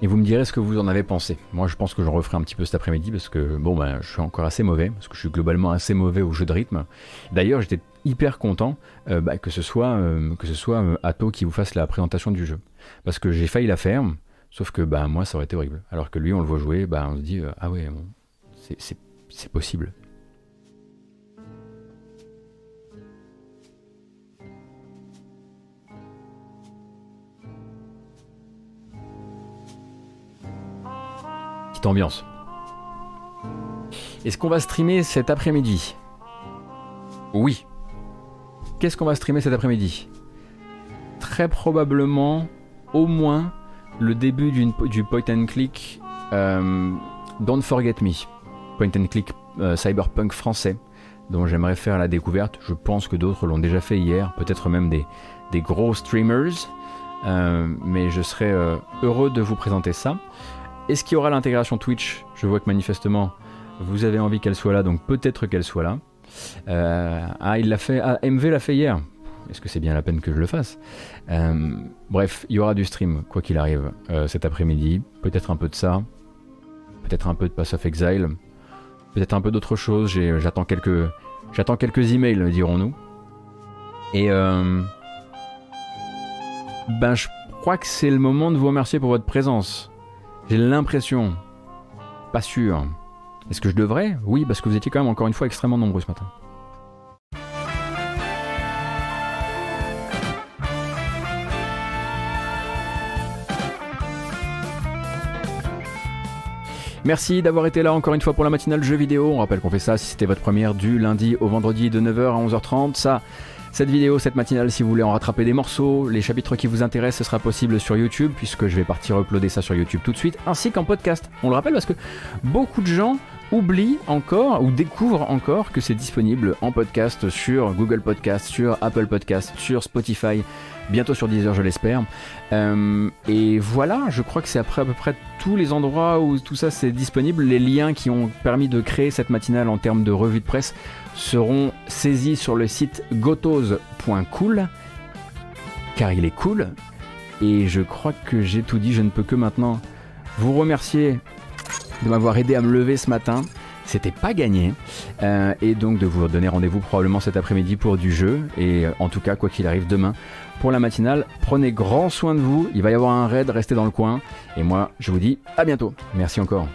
Et vous me direz ce que vous en avez pensé. Moi, je pense que j'en referai un petit peu cet après-midi parce que, bon, ben, je suis encore assez mauvais, parce que je suis globalement assez mauvais au jeu de rythme. D'ailleurs, j'étais hyper content euh, bah, que ce soit, euh, que ce soit euh, Atto qui vous fasse la présentation du jeu. Parce que j'ai failli la faire, sauf que bah, moi ça aurait été horrible. Alors que lui, on le voit jouer, bah, on se dit ah ouais, bon, c'est- possible. Petite ambiance. Est-ce qu'on va streamer cet après-midi? Oui. Qu'est-ce qu'on va streamer cet après-midi? Très probablement, au moins, le début du point and click euh, Don't Forget Me. Point and click euh, cyberpunk français, dont j'aimerais faire la découverte. Je pense que d'autres l'ont déjà fait hier, peut-être même des, gros streamers. Euh, mais je serais heureux de vous présenter ça. Est-ce qu'il y aura l'intégration Twitch? Je vois que manifestement, vous avez envie qu'elle soit là, donc peut-être qu'elle soit là. Euh, ah, il l'a fait. Ah, MV l'a fait hier. Est-ce que c'est bien la peine que je le fasse? Euh, Bref, il y aura du stream, quoi qu'il arrive, euh, cet après-midi. Peut-être un peu de ça. Peut-être un peu de Pass of Exile. Peut-être un peu d'autre chose. J'attends quelques, j'attends quelques emails, dirons-nous. Et ben, je crois que c'est le moment de vous remercier pour votre présence. J'ai l'impression. Pas sûr. Est-ce que je devrais? Oui, parce que vous étiez quand même encore une fois extrêmement nombreux ce matin. Merci d'avoir été là encore une fois pour la matinale jeux vidéo. On rappelle qu'on fait ça si c'était votre première du lundi au vendredi de 9h à 11h30. Ça, cette vidéo, cette matinale, si vous voulez en rattraper des morceaux, les chapitres qui vous intéressent, ce sera possible sur YouTube, puisque je vais partir uploader ça sur YouTube tout de suite, ainsi qu'en podcast. On le rappelle parce que beaucoup de gens oublient encore ou découvrent encore que c'est disponible en podcast sur Google Podcast, sur Apple Podcast, sur Spotify, bientôt sur Deezer, je l'espère. Euh, et voilà, je crois que c'est après à peu près tous les endroits où tout ça c'est disponible. Les liens qui ont permis de créer cette matinale en termes de revue de presse seront saisis sur le site gotose.cool, car il est cool. Et je crois que j'ai tout dit, je ne peux que maintenant vous remercier de m'avoir aidé à me lever ce matin. C'était pas gagné. Euh, et donc de vous donner rendez-vous probablement cet après-midi pour du jeu. Et euh, en tout cas, quoi qu'il arrive demain, pour la matinale, prenez grand soin de vous. Il va y avoir un raid, restez dans le coin. Et moi, je vous dis à bientôt. Merci encore.